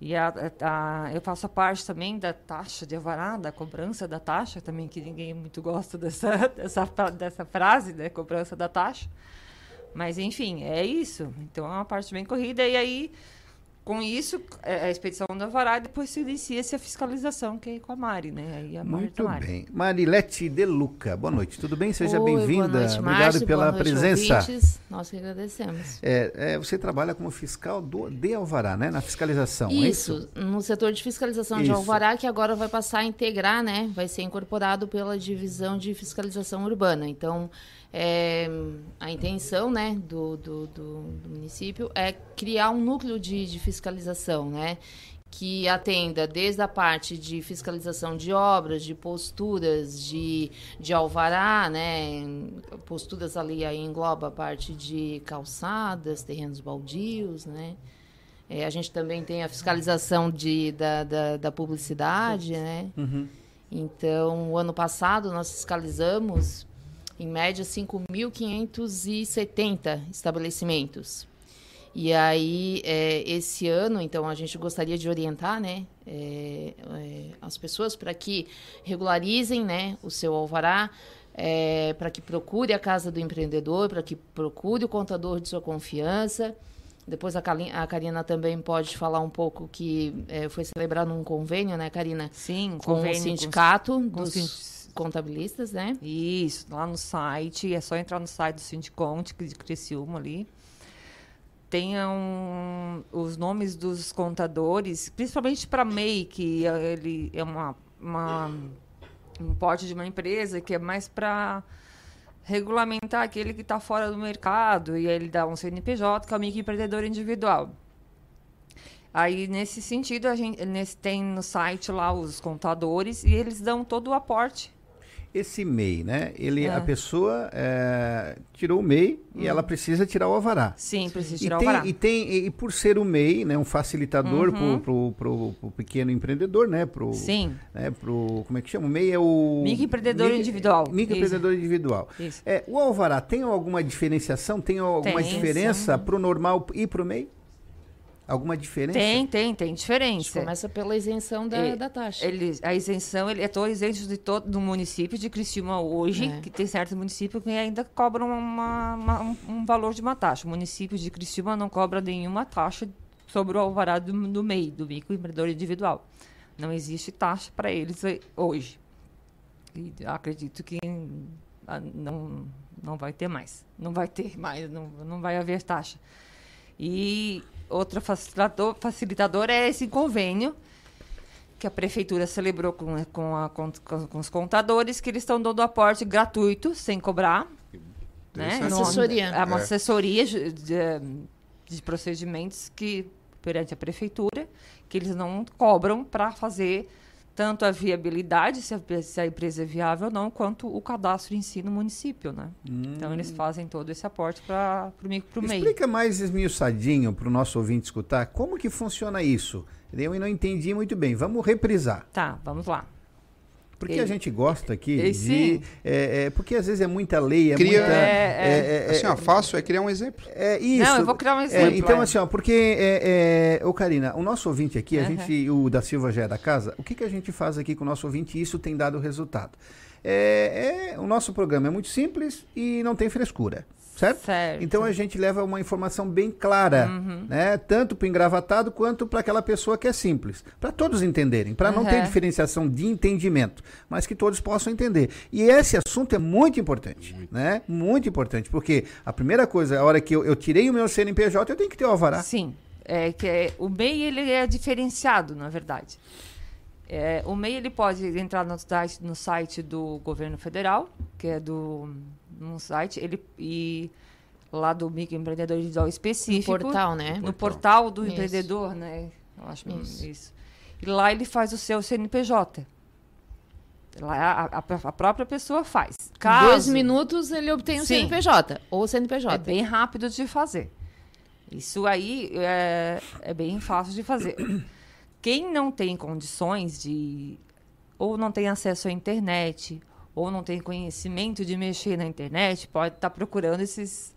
E a, a, eu faço parte também da taxa de avará, da cobrança da taxa, também que ninguém muito gosta dessa, dessa, dessa frase, né? Cobrança da taxa. Mas, enfim, é isso. Então, é uma parte bem corrida. E aí, com isso, é, a expedição do alvará, depois se inicia-se a fiscalização, que é com a Mari, né? Aí a Muito Mari. bem. Marilete De Luca, boa noite, tudo bem? Seja bem-vinda. Obrigado Márcio, pela boa noite, presença. ouvintes. Nós que agradecemos. É, é, você trabalha como fiscal do, de Alvará, né? Na fiscalização, é isso? Isso, no setor de fiscalização de Isso. Alvará, que agora vai passar a integrar, né? Vai ser incorporado pela divisão de fiscalização urbana. Então, é, a intenção, né, do, do, do, do município é criar um núcleo de, de fiscalização, né? Que atenda desde a parte de fiscalização de obras, de posturas, de, de alvará, né? Posturas ali aí engloba a parte de calçadas, terrenos baldios, né? É, a gente também tem a fiscalização de, da, da, da publicidade, né? Uhum. Então, o ano passado nós fiscalizamos, em média, 5.570 estabelecimentos. E aí, é, esse ano, então, a gente gostaria de orientar né, é, é, as pessoas para que regularizem né, o seu alvará, é, para que procure a casa do empreendedor, para que procure o contador de sua confiança. Depois a, a Karina também pode falar um pouco que é, foi celebrado um convênio, né, Karina? Sim, com convênio o com- sindicato com dos sin- contabilistas, né? Isso, lá no site, é só entrar no site do Sindiconte de Criciúma ali. Tenham os nomes dos contadores, principalmente para MEI, que ele é uma, uma- um porte de uma empresa que é mais para regulamentar aquele que está fora do mercado e aí ele dá um CNPJ, que é o microempreendedor individual. Aí, nesse sentido, a gente nesse, tem no site lá os contadores e eles dão todo o aporte. Esse MEI, né? Ele, É. A pessoa é, tirou o MEI e ela precisa tirar o alvará. Sim, precisa E tirar o tem, alvará. e tem e por ser o MEI, né, um facilitador Uhum. pro, pro, pro pequeno empreendedor, né, pro Sim. né, pro como é que chama? O MEI é o Microempreendedor Micro- individual. Microempreendedor individual. Isso. É, o alvará tem alguma diferenciação? Tem alguma Tem, diferença pro normal e pro MEI? Alguma diferença? Tem, tem, tem diferença. Começa pela isenção da, É, da taxa. Eles, a isenção, ele é todo isento de todo do município de Criciúma hoje, É. que tem certos municípios que ainda cobram uma- uma- um, um valor de uma taxa. O município de Criciúma não cobra nenhuma taxa sobre o alvará do, do MEI, do microempreendedor individual. Não existe taxa para eles aí- hoje. E acredito que ah, não, não vai ter mais. Não vai ter mais, não, não vai haver taxa. E outro facilitador, facilitador é esse convênio que a prefeitura celebrou com, com, a- com- com- os contadores, que eles estão dando aporte gratuito, sem cobrar. Né? No- Assessoria. É uma É. assessoria de, de- de procedimentos que, perante a prefeitura, que eles não cobram para fazer tanto a viabilidade, se a, se a empresa é viável ou não, quanto o cadastro em si no município, né? Então, eles fazem todo esse aporte para o MEI. Explica mais esmiuçadinho para o nosso ouvinte escutar como que funciona isso. Eu não entendi muito bem. Vamos reprisar. Tá, vamos lá. Porque Ele- a gente gosta aqui Ele- de. sim. é, é, porque às vezes é muita lei, é Cria- muita. É, é. Assim, ó, fácil é criar um exemplo. É isso. Não, eu vou criar um É, exemplo, então, é. assim, ó, porque, é, é, ô Karina, o nosso ouvinte aqui, a Aham. gente, o da Silva já é da casa, o que, que a gente faz aqui com o nosso ouvinte e isso tem dado resultado? É, é, o nosso programa é muito simples e não tem frescura. Certo? Certo. Então a gente leva uma informação bem clara, Uhum. né? Tanto para o engravatado quanto para aquela pessoa que é simples. Para todos entenderem, para não ter Uhum. diferenciação de entendimento, mas que todos possam entender. E esse assunto é muito importante, né? Muito importante, porque a primeira coisa, a hora que eu, eu tirei o meu CNPJ, eu tenho que ter o alvará. Sim, é que é- o MEI ele é diferenciado, na verdade. É, o MEI ele pode entrar no no site do governo federal, que é do no site, ele e lá do microempreendedor individual específico. No portal, né? No Portal. portal do Isso. empreendedor, né? Eu acho Isso. isso. E lá ele faz o seu CNPJ. Lá a, a- a própria pessoa faz. Em Caso, dois minutos ele obtém o Sim. CNPJ. Ou CNPJ. é bem rápido de fazer. Isso aí é, é bem fácil de fazer. Quem não tem condições de. ou não tem acesso à internet, ou não tem conhecimento de mexer na internet, pode estar procurando esses.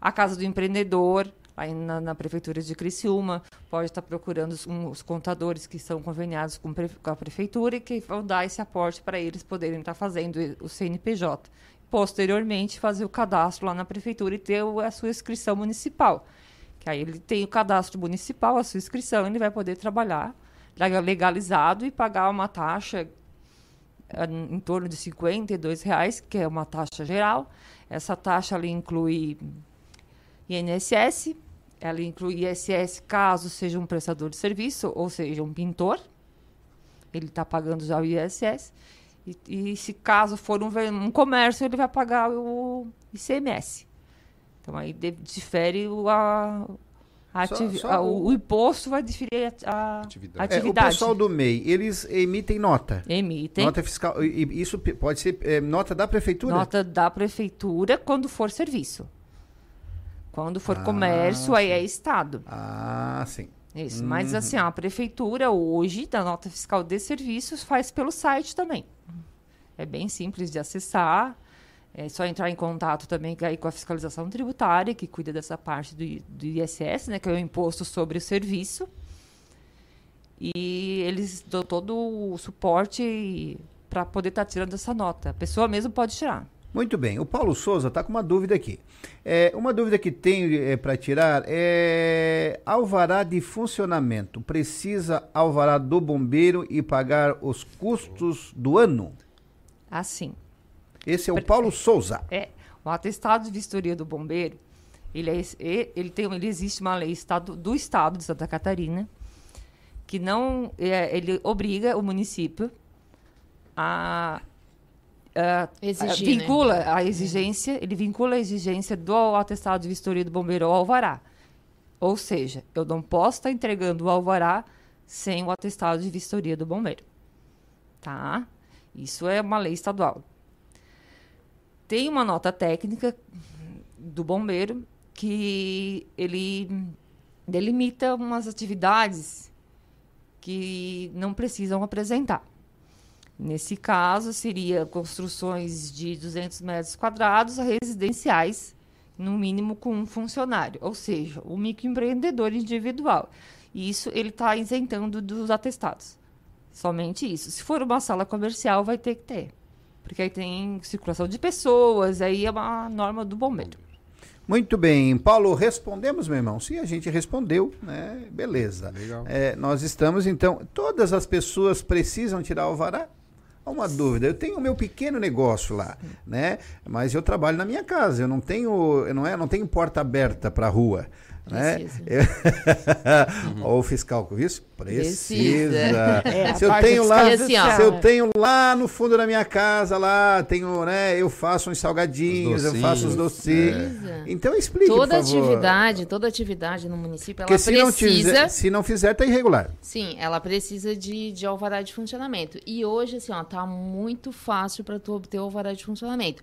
a Casa do Empreendedor, aí na, na Prefeitura de Criciúma, pode estar procurando os, um- os contadores que são conveniados com, pre- com a Prefeitura e que vão dar esse aporte para eles poderem estar fazendo o CNPJ. Posteriormente, fazer o cadastro lá na Prefeitura e ter a sua inscrição municipal Que aí ele tem o cadastro municipal, a sua inscrição, ele vai poder trabalhar legalizado e pagar uma taxa em torno de 52 reais, que é uma taxa geral. Essa taxa ali inclui INSS, ela inclui ISS caso seja um prestador de serviço, ou seja, um pintor. Ele está pagando já o ISS. E, e, se caso for um, um, comércio, ele vai pagar o ICMS. Então aí difere o, a, a só, só o, o, imposto vai diferir a, a atividade. É, o pessoal do MEI, eles emitem nota. Emitem. Nota fiscal. Isso pode ser é, nota da prefeitura? Nota da prefeitura quando for serviço. Quando for ah, comércio, sim. aí é Estado. Ah, sim. Isso. Uhum. Mas assim, a prefeitura hoje, da nota fiscal de serviços, faz pelo site também. É bem simples de acessar. É só entrar em contato também aí com a fiscalização tributária, que cuida dessa parte do, do ISS, né, que é o imposto sobre o serviço. E eles dão todo o suporte para poder estar tá tirando essa nota. A pessoa mesmo pode tirar. Muito bem. O Paulo Souza está com uma dúvida aqui. É, uma dúvida que tenho é, para tirar é alvará de funcionamento. Precisa alvará do bombeiro e pagar os custos do ano? Assim. Esse é o Paulo Souza. É. O atestado de vistoria do bombeiro, ele, é, ele, tem, ele existe uma lei estado, do estado de Santa Catarina que não é, ele obriga o município a Uh, Exigir, vincula né? a exigência, ele vincula a exigência do atestado de vistoria do bombeiro ao alvará. Ou seja, eu não posso estar entregando o alvará sem o atestado de vistoria do bombeiro. Tá? Isso é uma lei estadual. Tem uma nota técnica do bombeiro que ele delimita umas atividades que não precisam apresentar. Nesse caso, seria construções de 200 metros quadrados residenciais, no mínimo com um funcionário, ou seja, o microempreendedor individual. Isso ele está isentando dos atestados. Somente isso. Se for uma sala comercial, vai ter que ter. Porque aí tem circulação de pessoas, aí é uma norma do bombeiro. Muito bem, Paulo, respondemos, meu irmão? Sim, a gente respondeu, né? Beleza. Legal. É, nós estamos, então, todas as pessoas precisam tirar o alvará? uma dúvida. Eu tenho o meu pequeno negócio lá, né? Mas eu trabalho na minha casa. Eu não tenho, eu não é, não tenho porta aberta para a rua. Né? Ou o fiscal com isso? Precisa. É, se eu tenho lá, assim, se eu tenho lá no fundo da minha casa lá, tenho, né, eu faço uns salgadinhos, eu faço os docinhos. É. Então explique, Toda por favor. atividade, toda atividade no município, ela Porque se precisa... Não tiver, se não fizer, tá irregular. Sim, ela precisa de, de alvará de funcionamento. E hoje, assim, ó, tá muito fácil para tu obter o alvará de funcionamento.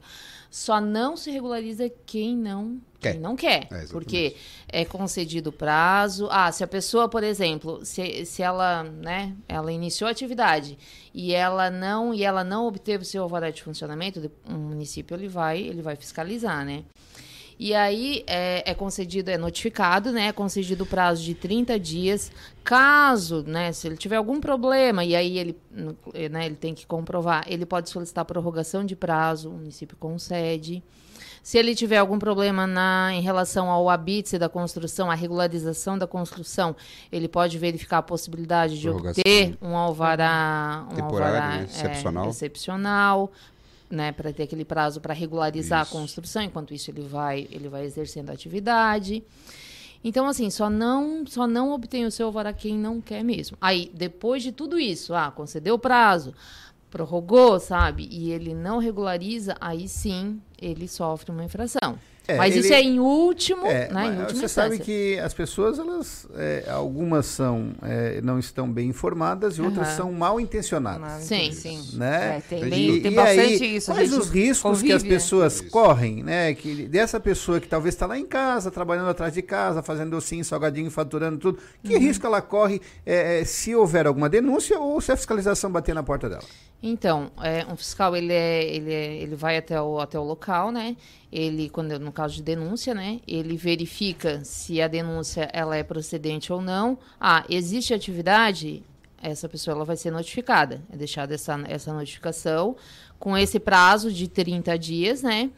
Só não se regulariza quem não quer. Quem não quer. É, porque é concedido prazo. Ah, se a pessoa, por exemplo, se, se ela, né, ela iniciou a atividade e ela não e ela não obteve o seu alvará de funcionamento, o município ele vai, ele vai fiscalizar, né? E aí é, é, concedido, é notificado, né? É concedido o prazo de 30 dias. Caso, né, se ele tiver algum problema, e aí ele, né, ele tem que comprovar, ele pode solicitar prorrogação de prazo, o município concede. Se ele tiver algum problema na, em relação ao habite da construção, a regularização da construção, ele pode verificar a possibilidade de obter um alvará, um alvará né? excepcional. É, excepcional né, para ter aquele prazo para regularizar Isso. a construção, enquanto isso ele vai, ele vai exercendo a atividade. Então, assim, só não, só não obtém o seu alvará quem não quer mesmo. Aí, depois de tudo isso, ah, concedeu o prazo, prorrogou, sabe? E ele não regulariza, aí sim ele sofre uma infração. É, mas ele, isso é em último, é, né? Em última você instância. sabe que as pessoas, elas, é, algumas são é, não estão bem informadas e outras são mal intencionadas. Sim, sim. Né? É, tem, bem, tem bastante aí, isso. Quais os riscos convive, que as pessoas correm, né? Que dessa pessoa que talvez está lá em casa, trabalhando atrás de casa, fazendo docinho, salgadinho, faturando tudo, que uhum. risco ela corre é, se houver alguma denúncia ou se a fiscalização bater na porta dela? Então, é, um fiscal ele, é, ele, é, ele vai até o, até o local, né? Ele, quando no caso de denúncia, né? Ele verifica se a denúncia ela é procedente ou não. Ah, existe atividade? Essa pessoa ela vai ser notificada. É deixada essa, essa notificação com esse prazo de 30 dias, né?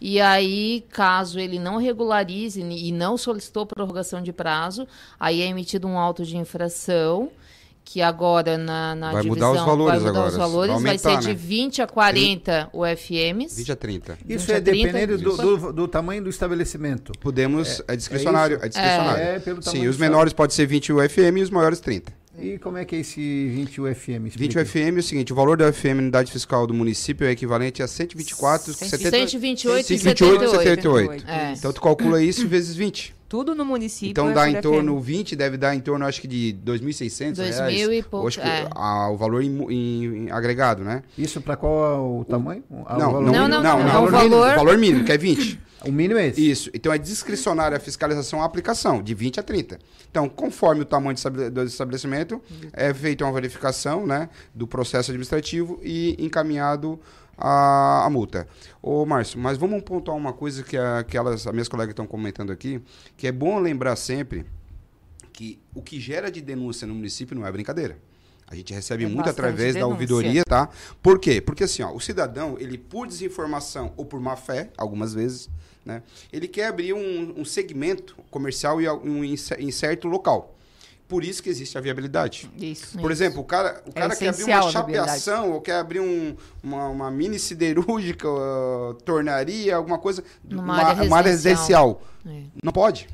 E aí, caso ele não regularize e não solicitou prorrogação de prazo, aí é emitido um auto de infração que agora na, na vai divisão mudar os valores vai mudar agora. os valores, vai, aumentar, vai ser né? de 20 a 40 UFMs. 20 a 30. Isso 20 é a 30, dependendo do, do, do tamanho do estabelecimento. Podemos, é, É- discricionário. é É, isso? discricionário. É, pelo Sim, os menores pode ser 20 UFM e os maiores 30. E como é que é esse 20 UFM? 20 Explica. UFM é o seguinte, o valor da UFM unidade fiscal do município é equivalente a 124, 70, 128 e 128 e 78. 78. É. Então tu calcula isso vezes 20. Tudo no município. Então é dá em FM. torno 20, deve dar em torno acho que de 2.600 Dois reais. mil e pouco, Acho que é. a- o valor em, em- em agregado, né? Isso para qual é o tamanho? Ah, o Não, não, mínimo? não, não, é não, o valor- o valor mínimo, que é 20. O mínimo é esse? Isso. Então é discricionária a fiscalização à aplicação, de 20 a 30. Então, conforme o tamanho do estabelecimento, é feita uma verificação né, do processo administrativo e encaminhado a, a multa. Ô, Márcio, mas vamos pontuar uma coisa que, a, que elas, as minhas colegas estão comentando aqui, que é bom lembrar sempre que o que gera de denúncia no município não é brincadeira. A gente recebe É muito através da denúncia. ouvidoria, tá? Por quê? Porque assim, ó, o cidadão, ele por desinformação ou por má fé, algumas vezes, né? Ele quer abrir um, um segmento comercial em, al- em, em certo local. Por isso que existe a viabilidade. Isso. Por exemplo, o cara, o É cara quer abrir uma chapeação ou quer abrir um- uma, uma mini siderúrgica, uh, tornaria, alguma coisa, Numa uma, área uma área residencial. É. Não pode.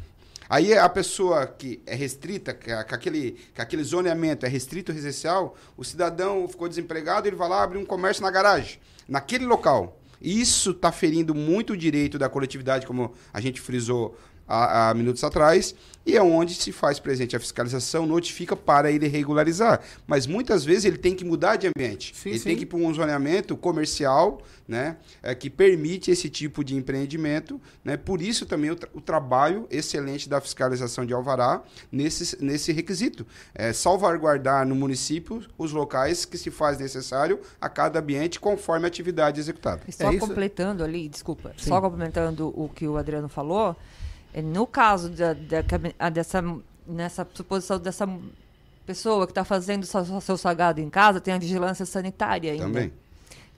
Aí a pessoa que é restrita, que, que aquele, que aquele zoneamento é restrito residencial, o cidadão ficou desempregado, ele vai lá abrir um comércio na garagem, naquele local. Isso está ferindo muito o direito da coletividade, como a gente frisou há, há minutos atrás, e é onde se faz presente a fiscalização, notifica para ele regularizar. Mas muitas vezes ele tem que mudar de ambiente. Sim, ele sim. tem que ir para um zoneamento comercial, né, é, que permite esse tipo de empreendimento. Né? Por isso também o, tra- o trabalho excelente da fiscalização de Alvará nesse, nesse requisito. É, salvaguardar no município os locais que se faz necessário a cada ambiente conforme a atividade executada. E só É isso? completando ali, desculpa, Sim. só complementando o que o Adriano falou, no caso da, da- dessa, nessa suposição dessa pessoa que está fazendo seu, seu salgado em casa, tem a vigilância sanitária ainda. Também.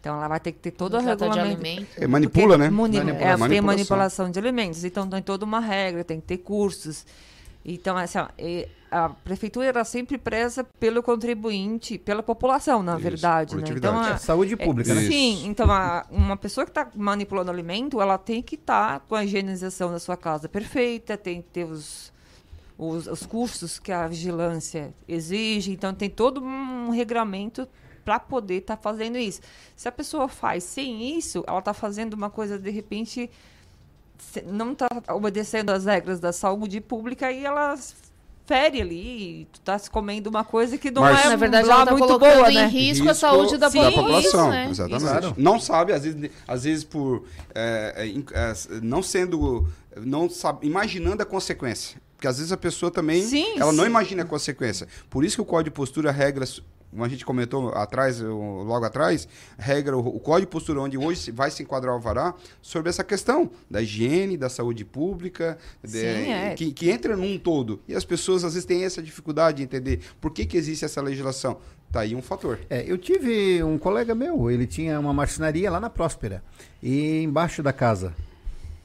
Então ela vai ter que ter todo o regulamento. É, manipula, né? muni- Manipulação. é, tem Manipulação. manipulação de alimentos. Então tem toda uma regra, tem que ter cursos. Então, assim, ó, e a prefeitura era sempre presa pelo contribuinte, pela população, na Isso, verdade. Né? Então, É a- saúde pública, é, né? Sim, então a- uma pessoa que está manipulando alimento, ela tem que estar com a higienização da sua casa perfeita, tem que ter os, os, os cursos que a vigilância exige, então tem todo um regramento para poder estar fazendo isso. Se a pessoa faz sem isso, ela está fazendo uma coisa de repente não está obedecendo às regras da saúde pública e ela fere ali, e tu tá se comendo uma coisa que não Márcio. é Na verdade, lá ela está muito boa, em né? risco, a saúde da Sim, população. população. né? Exatamente. Claro. Não sabe, às vezes, às vezes por é, é, é, não sendo, não sabe, imaginando a consequência. Porque às vezes a pessoa também, Sim, ela não sim. imagina a consequência. Por isso que o Código de Postura regra, como a gente comentou atrás, logo atrás, regra o, o Código de Postura onde hoje vai se enquadrar o alvará sobre essa questão da higiene, da saúde pública, de- Sim, é. que, que entra num todo. E as pessoas às vezes têm essa dificuldade de entender por que, que existe essa legislação. Tá aí um fator. É, eu tive um colega meu, ele tinha uma marcenaria lá na Próspera. E embaixo da casa.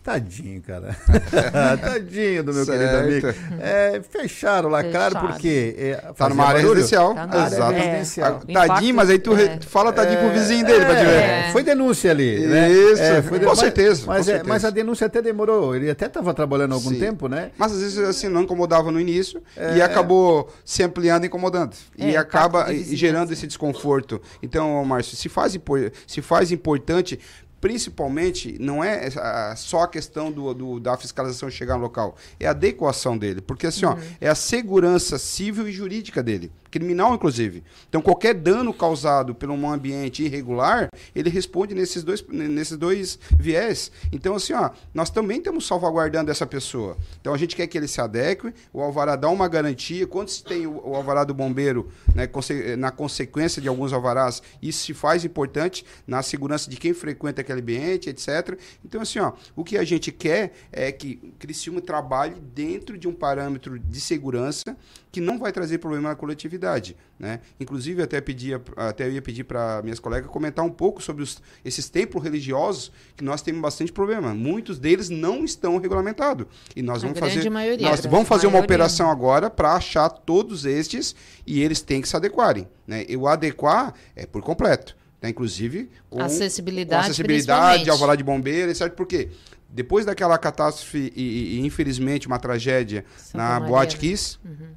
Tadinho, cara. Tadinho do meu Certo. querido amigo. É, fecharam lá, claro, porque. É, Tá numa área residencial. Tá área Exato. residencial. É. Tadinho, mas aí tu, É. tu fala tadinho pro vizinho dele pra te ver. É, Foi denúncia ali. né? Isso, É, foi com certeza, Mas, com é, certeza. mas a denúncia até demorou. Ele até estava trabalhando há algum Sim. tempo, né? Mas às vezes assim não incomodava no início É. e acabou se ampliando e incomodando. É, e acaba gerando esse desconforto. Então, Márcio, se faz, se faz importante, principalmente, não é só a questão do, do- da fiscalização chegar no local, é a adequação dele. Porque assim, ó, é a segurança civil e jurídica dele, criminal inclusive. Então, qualquer dano causado por um ambiente irregular, ele responde nesses dois, nesses dois viés. Então, assim, ó, nós também estamos salvaguardando essa pessoa. Então, a gente quer que ele se adeque, o alvará dá uma garantia. Quando se tem o, o alvará do bombeiro, né, na consequência de alguns alvarás, isso se faz importante na segurança de quem frequenta aquele ambiente, etc. Então, assim, ó, o que a gente quer é que Criciúma trabalhe dentro de um parâmetro de segurança que não vai trazer problema na coletividade. Né? Inclusive, até, pedia, até eu ia pedir para minhas colegas comentar um pouco sobre os, esses templos religiosos, que nós temos bastante problema. Muitos deles não estão regulamentados. E nós A vamos fazer, maioria, nós vamos fazer uma maioria. operação agora para achar todos estes e eles têm que se adequarem. Né? E o adequar é por completo. Né? Inclusive com Acessibilidade, com acessibilidade, alvará de bombeiro, etc. Por quê? Depois daquela catástrofe e, e, e, infelizmente uma tragédia na Maria, Boate? Kiss, Uhum.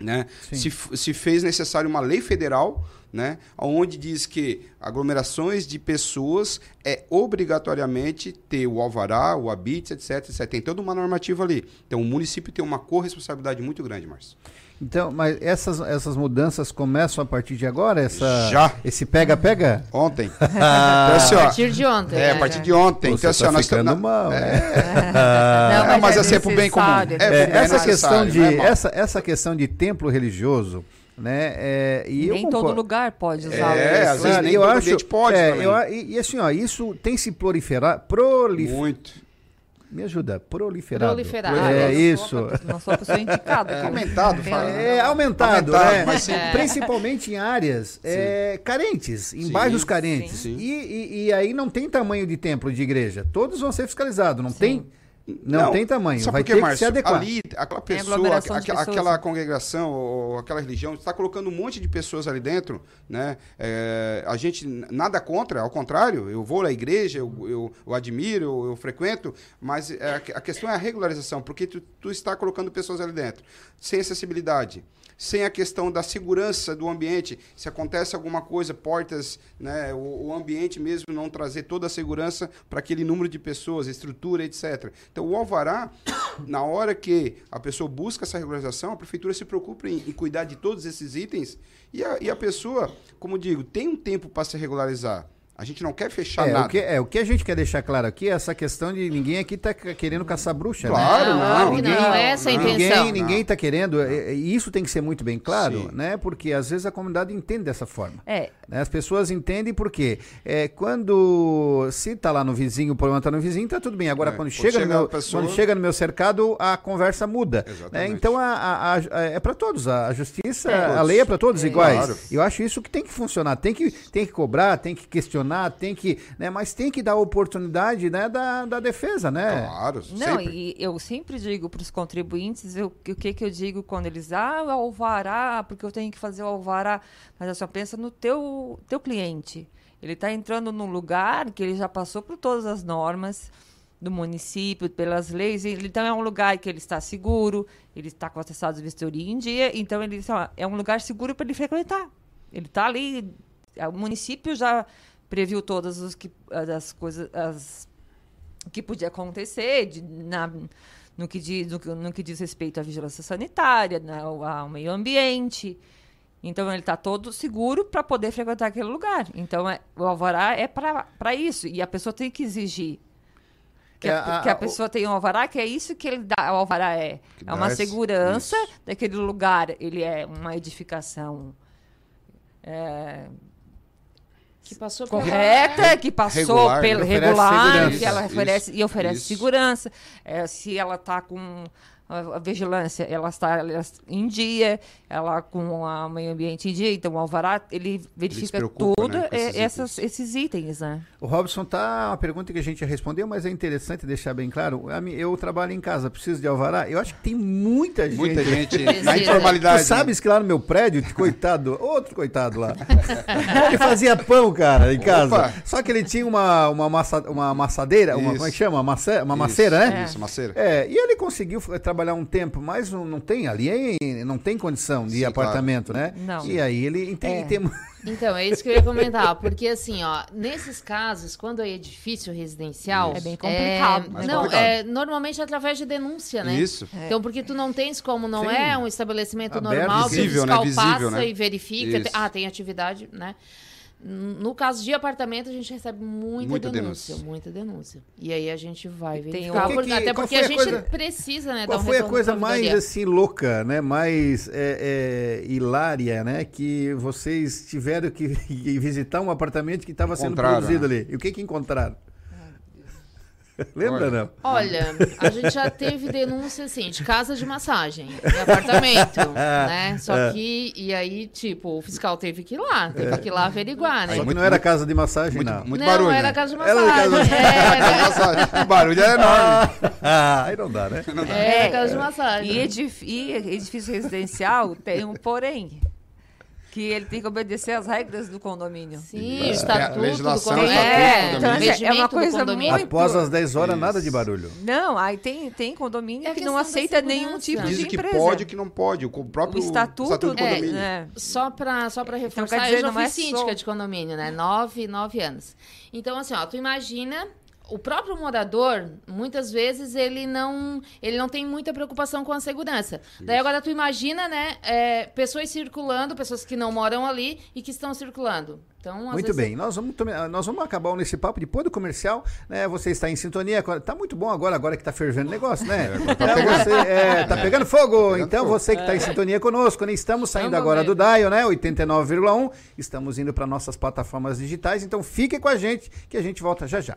Né? Se, se fez necessário uma lei federal, né? Onde diz que aglomerações de pessoas é obrigatoriamente ter o alvará, o habite, etc, etc. Tem toda uma normativa ali. Então o município tem uma corresponsabilidade muito grande, Márcio. Então, mas essas, essas mudanças começam a partir de agora? Essa, Já. Esse pega-pega? Ontem. Ah, Então, assim, ó, A partir de ontem. É, a né? partir de ontem. Então, você assim, ó, tá nós ficando estamos- mal, É. Não, Não, mas é assim, é pro bem comum. É, É, é essa questão de não é mal. essa, essa questão de templo religioso, né? É, e eu Nem todo concordo- lugar pode usar É, isso. às vezes Claro, nem eu todo acho, pode é, eu e, e assim, ó, isso tem se proliferado, prolif... Muito. Me ajuda, proliferado. Proliferado. É eu isso. Não sou a pessoa indicada. É, aumentado, fala. É aumentado, Aumentado, né? sim. principalmente em áreas é, carentes, em Sim, bairros carentes. sim. E, e- e aí não tem tamanho de templo de igreja. Todos vão ser fiscalizados, não tem? Não, tem tamanho. Sabe Vai por quê, ter que Márcio? se adequar. Ali, aquela Tem pessoa, aqua- pessoas, aquela né? congregação ou aquela religião está colocando um monte de pessoas ali dentro, né? É, a gente nada contra, ao contrário, eu vou na igreja, eu, eu, eu admiro, eu, eu frequento, mas é, a que- a questão é a regularização, porque tu, tu está colocando pessoas ali dentro sem acessibilidade. Sem a questão da segurança do ambiente, se acontece alguma coisa, portas, né, o, o ambiente mesmo não trazer toda a segurança para aquele número de pessoas, estrutura, etc. Então, o alvará, na hora que a pessoa busca essa regularização, a prefeitura se preocupa em, em cuidar de todos esses itens e a, e a pessoa, como digo, tem um tempo para se regularizar. A gente não quer fechar É nada. o, que, é, o que a gente quer deixar claro aqui é essa questão de ninguém aqui tá querendo caçar bruxa, Claro, né? não, claro que não, essa é a intenção. Ninguém, ninguém tá querendo, e- isso tem que ser muito bem claro, Sim. né? Porque às vezes a comunidade entende dessa forma. É, né? As pessoas entendem porque é, quando se tá lá no vizinho, o problema tá no vizinho, tá tudo bem. Agora, É, quando, chega no chega a meu, pessoa- quando chega no meu cercado, a conversa muda. né? Exatamente. Então, a, a- a- é para todos. A, a justiça, É. a lei é para todos iguais. Claro. Eu acho isso que tem que funcionar. Tem que, tem que cobrar, tem que questionar, tem que, né? Mas tem que dar oportunidade, né? Da, da defesa, né? Claro, Não, sempre. e eu sempre digo para os contribuintes eu- o que, que eu digo quando eles, ah, o alvará, porque eu tenho que fazer o alvará. Mas eu só pensa no teu, teu cliente. Ele está entrando num lugar que ele já passou por todas as normas do município, pelas leis, então é um lugar que ele está seguro, ele está com atestado de vistoria em dia, então ele assim, ó, é um lugar seguro para ele frequentar. Ele está ali, o município já previu todas os que, as coisas, as que podia acontecer de- na- no, que diz, no, no que diz respeito à vigilância sanitária, né, ao, meio ambiente. Então, ele está todo seguro para poder frequentar aquele lugar. Então, é- o alvará é para isso. E a pessoa tem que exigir que, É, a, a- que a o- pessoa tenha um alvará, que é isso que ele dá, o alvará é. É uma segurança isso. daquele lugar. Ele é uma edificação é, Que passou pela- correta, que passou Regular, regular, que ela Isso, oferece e oferece isso. segurança. É, se ela está com a, a vigilância, ela está ela em dia, ela com o meio ambiente em dia, então o alvará ele verifica preocupa, tudo né, é, esses essas, esses itens, né? O Robson tá uma pergunta que a gente já respondeu, mas é interessante deixar bem claro. Eu trabalho em casa, preciso de alvará. Eu acho que tem muita gente. Muita gente na informalidade. Tu sabes que lá no meu prédio, coitado, outro coitado lá. ele fazia pão, cara, em casa. Opa. Só que ele tinha uma, uma, massa, uma amassadeira, uma, como é que chama? Uma, mace- uma Isso, maceira, né? Isso, maceira. É, e ele conseguiu f- trabalhar um tempo, mas não, não tem ali, é- não tem condição de Sim, apartamento, né? Não. E aí ele tem, É. tem- Então, é isso que eu ia comentar. Porque, assim, ó, nesses casos, quando é edifício residencial. É bem complicado. Mais não, complicado. é normalmente através de denúncia, né? Isso. Então, porque tu não tens como, não Sim. é um estabelecimento Aberto, normal visível, que né? o fiscal Visível, passa né? e verifica. Isso. Ah, tem atividade, né? No caso de apartamento, a gente recebe muita, Muita denúncia, denúncia. muita denúncia. E aí a gente vai verificar. o- que que- até porque a a gente coisa- precisa, né? Qual dar um foi a coisa mais assim louca, né? Mais é, é, hilária, né? Que vocês tiveram que visitar um apartamento que estava sendo produzido né? ali. E o que que encontraram? Lembra, Olha. não? Olha, a gente já teve denúncia, assim, de casa de massagem, de apartamento, né? Só É. que, e aí, tipo, o fiscal teve que ir lá, teve que ir lá averiguar, né? Só que não era casa de massagem, não. Muito não, barulho. era né? casa de Era casa massagem. de- Era, O barulho é enorme. Ah, aí não dá, né? era casa de massagem. E, edif- e edifício residencial tem um porém. Que ele tem que obedecer às regras do condomínio. Sim, o estatuto do legislação, condomínio. estatuto É, do então, condomínio. assim, é uma do coisa condomínio. muito... Após as 10 horas, Isso. nada de barulho. Não, aí tem, tem condomínio É que não aceita nenhum tipo Dizem de que empresa. pode e que não pode. O próprio O estatuto, do É, condomínio. né? Só pra, só pra reforçar, quer dizer, eu já não fui é síndica só- de condomínio, né? Nove, nove anos. Então, assim, ó, tu imagina... O próprio morador, muitas vezes, ele não, ele não tem muita preocupação com a segurança. Daí agora tu imagina, né, é, pessoas circulando, pessoas que não moram ali e que estão circulando. Então, Muito vezes, bem, nós vamos, tome- nós vamos acabar nesse papo depois do comercial, né? Você está em sintonia, com- tá muito bom agora, agora que tá fervendo o negócio, né? Então você, é, tá pegando fogo, então você que está em sintonia conosco, né? Estamos saindo Vamos agora ver. do Dial, né? 89,1, estamos indo para nossas plataformas digitais, então fique com a gente que a gente volta já já.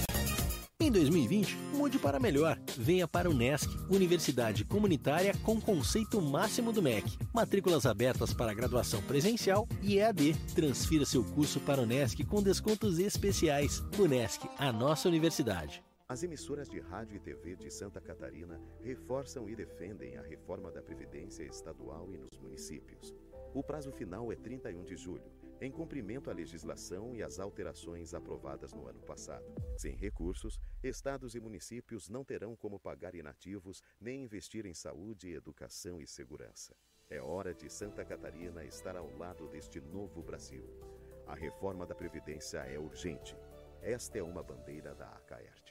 Em 2020, mude para melhor. Venha para o NESC, Universidade Comunitária com conceito máximo do MEC. Matrículas abertas para graduação presencial e EAD. Transfira seu curso para o NESC com descontos especiais. UNESC, a nossa universidade. As emissoras de rádio e TV de Santa Catarina reforçam e defendem a reforma da Previdência Estadual e nos municípios. O prazo final é 31 de julho, em cumprimento à legislação e às alterações aprovadas no ano passado. Sem recursos, estados e municípios não terão como pagar inativos nem investir em saúde, educação e segurança. É hora de Santa Catarina estar ao lado deste novo Brasil. A reforma da Previdência é urgente. Esta é uma bandeira da ACAERT.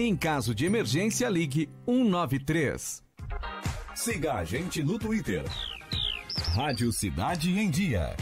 Em caso de emergência, ligue 193. Siga a gente no Twitter. Rádio Cidade em Dia.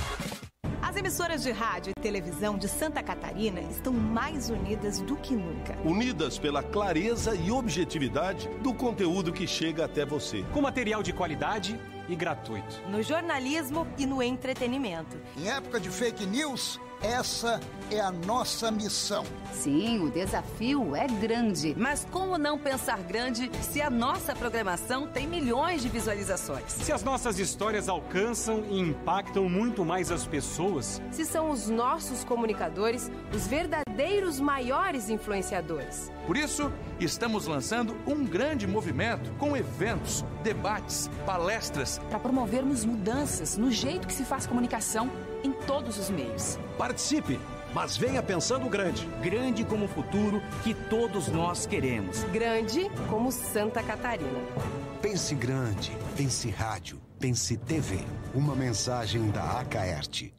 As emissoras de rádio e televisão de Santa Catarina estão mais unidas do que nunca. Unidas pela clareza e objetividade do conteúdo que chega até você. Com material de qualidade e gratuito. No jornalismo e no entretenimento. Em época de fake news, essa é a nossa missão. Sim, o desafio é grande. Mas como não pensar grande se a nossa programação tem milhões de visualizações? Se as nossas histórias alcançam e impactam muito mais as pessoas, Se são os nossos comunicadores os verdadeiros maiores influenciadores. Por isso, estamos lançando um grande movimento com eventos, debates, palestras. Para promovermos mudanças no jeito que se faz comunicação em todos os meios. Participe, mas venha pensando grande. Grande como o futuro que todos nós queremos. Grande como Santa Catarina. Pense grande, pense rádio, pense TV. Uma mensagem da Acaerte.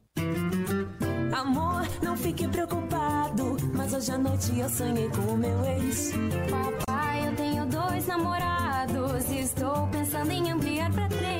Amor, não fique preocupado, mas hoje à noite eu sonhei com o meu ex. Papai, eu tenho dois namorados e estou pensando em ampliar pra três.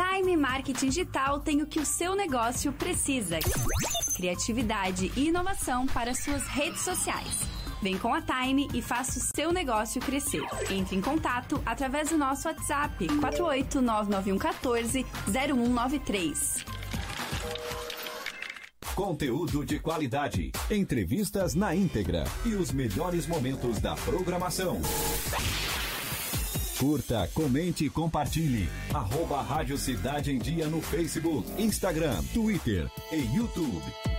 Time Marketing Digital tem o que o seu negócio precisa: criatividade e inovação para suas redes sociais. Vem com a Time e faça o seu negócio crescer. Entre em contato através do nosso WhatsApp 4899114 0193. Conteúdo de qualidade, entrevistas na íntegra e os melhores momentos da programação. Curta, comente e compartilhe. Arroba Rádio Cidade em Dia no Facebook, Instagram, Twitter e YouTube.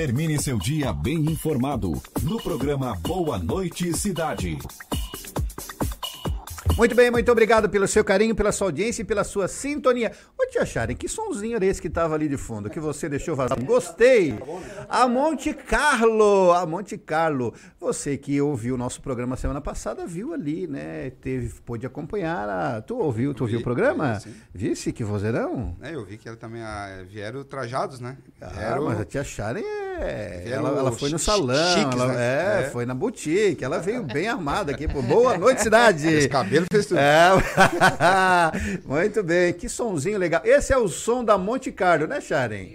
Termine seu dia bem informado no programa Boa Noite Cidade. Muito bem, muito obrigado pelo seu carinho, pela sua audiência e pela sua sintonia. Ô tia Sharon, que sonzinho era esse que tava ali de fundo, que você deixou vazar? Gostei! A Monte Carlo, a Monte Carlo. Você que ouviu o nosso programa semana passada, viu ali, né? Teve, pôde acompanhar. A... Tu ouviu, tu ouviu o programa? Visse que vozeirão? É, eu vi que ela também ah, vieram trajados, né? Ah, Vieram- mas a tia Sharon é. Ela, ela foi no salão, chiques, ela- né? é, É. foi na boutique, ela veio bem armada aqui. Pô. Boa noite, cidade! Esse cabelo fez tudo. É. Muito bem, que sonzinho legal. Esse é o som da Monte Carlo, né, Sharon?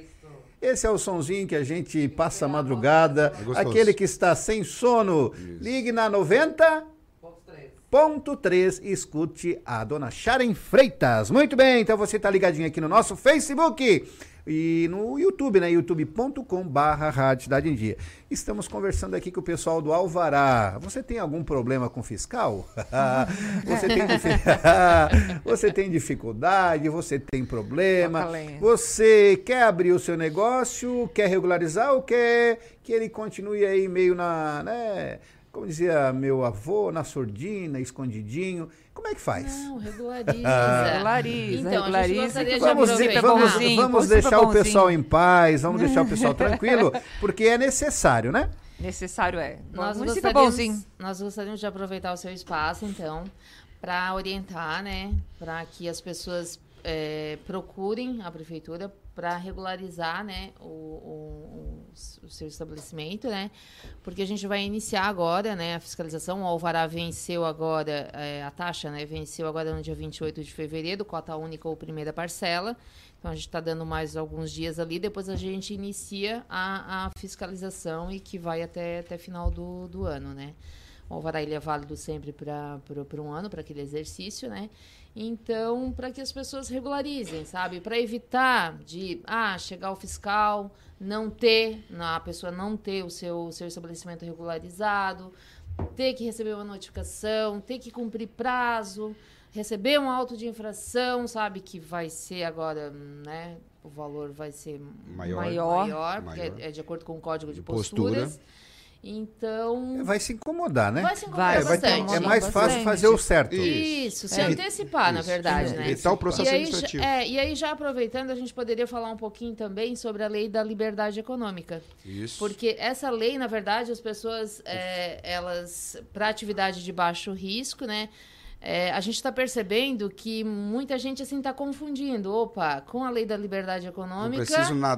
Esse é o sonzinho que a gente passa a madrugada. gostoso. Aquele que está sem sono, ligue na 90. Ponto 3, escute a dona Sharon Freitas. Muito bem, então você está ligadinho aqui no nosso Facebook e no YouTube, né? youtube.com barra Rádio Cidade em Dia. Estamos conversando aqui com o pessoal do Alvará. Você tem algum problema com fiscal? você, tem você tem dificuldade, você tem problema, você quer abrir o seu negócio, quer regularizar ou quer que ele continue aí meio na, né? Como dizia meu avô, na sordina, escondidinho. Como é que faz? Não, regulariza. Regulariza, então, a gente regulariza. de Vamos, vamos, bonzinho, vamos super deixar o pessoal em paz, vamos deixar o pessoal tranquilo, porque é necessário, né? Necessário é. Nós gostaríamos, bonzinho. nós gostaríamos de aproveitar o seu espaço, então, para orientar, né, para que as pessoas eh, procurem a prefeitura para regularizar, né, o, o- o- seu estabelecimento, né, porque a gente vai iniciar agora, né, a fiscalização. O Alvará venceu agora, eh, a taxa, né, venceu agora no dia 28 de fevereiro, cota única ou primeira parcela. Então a gente está dando mais alguns dias ali, depois a gente inicia a, a fiscalização e que vai até, até final do, do ano, né? O alvará ele é válido sempre para um ano, para aquele exercício, né? Então, para que as pessoas regularizem, sabe? Para evitar de ah, chegar o fiscal, não ter, a pessoa não ter o seu, seu estabelecimento regularizado, ter que receber uma notificação, ter que cumprir prazo, receber um auto de infração, sabe? Que vai ser agora, né? O valor vai ser Maior. maior, Maior. porque Maior. É, de acordo com o código de Postura. posturas. Então. Vai se incomodar, né? Vai se incomodar É, vai ter- bastante. é mais fácil Bastante. fazer o certo. Isso, se É. antecipar, na Isso. verdade, É. né? Evitar o processo e aí, administrativo. já- é, e aí, já aproveitando, a gente poderia falar um pouquinho também sobre a lei da liberdade econômica. Isso. Porque essa lei, na verdade, as pessoas, é, elas, para atividade de baixo risco, né? É, a gente está percebendo que muita gente assim está confundindo. Opa, com a lei da liberdade econômica,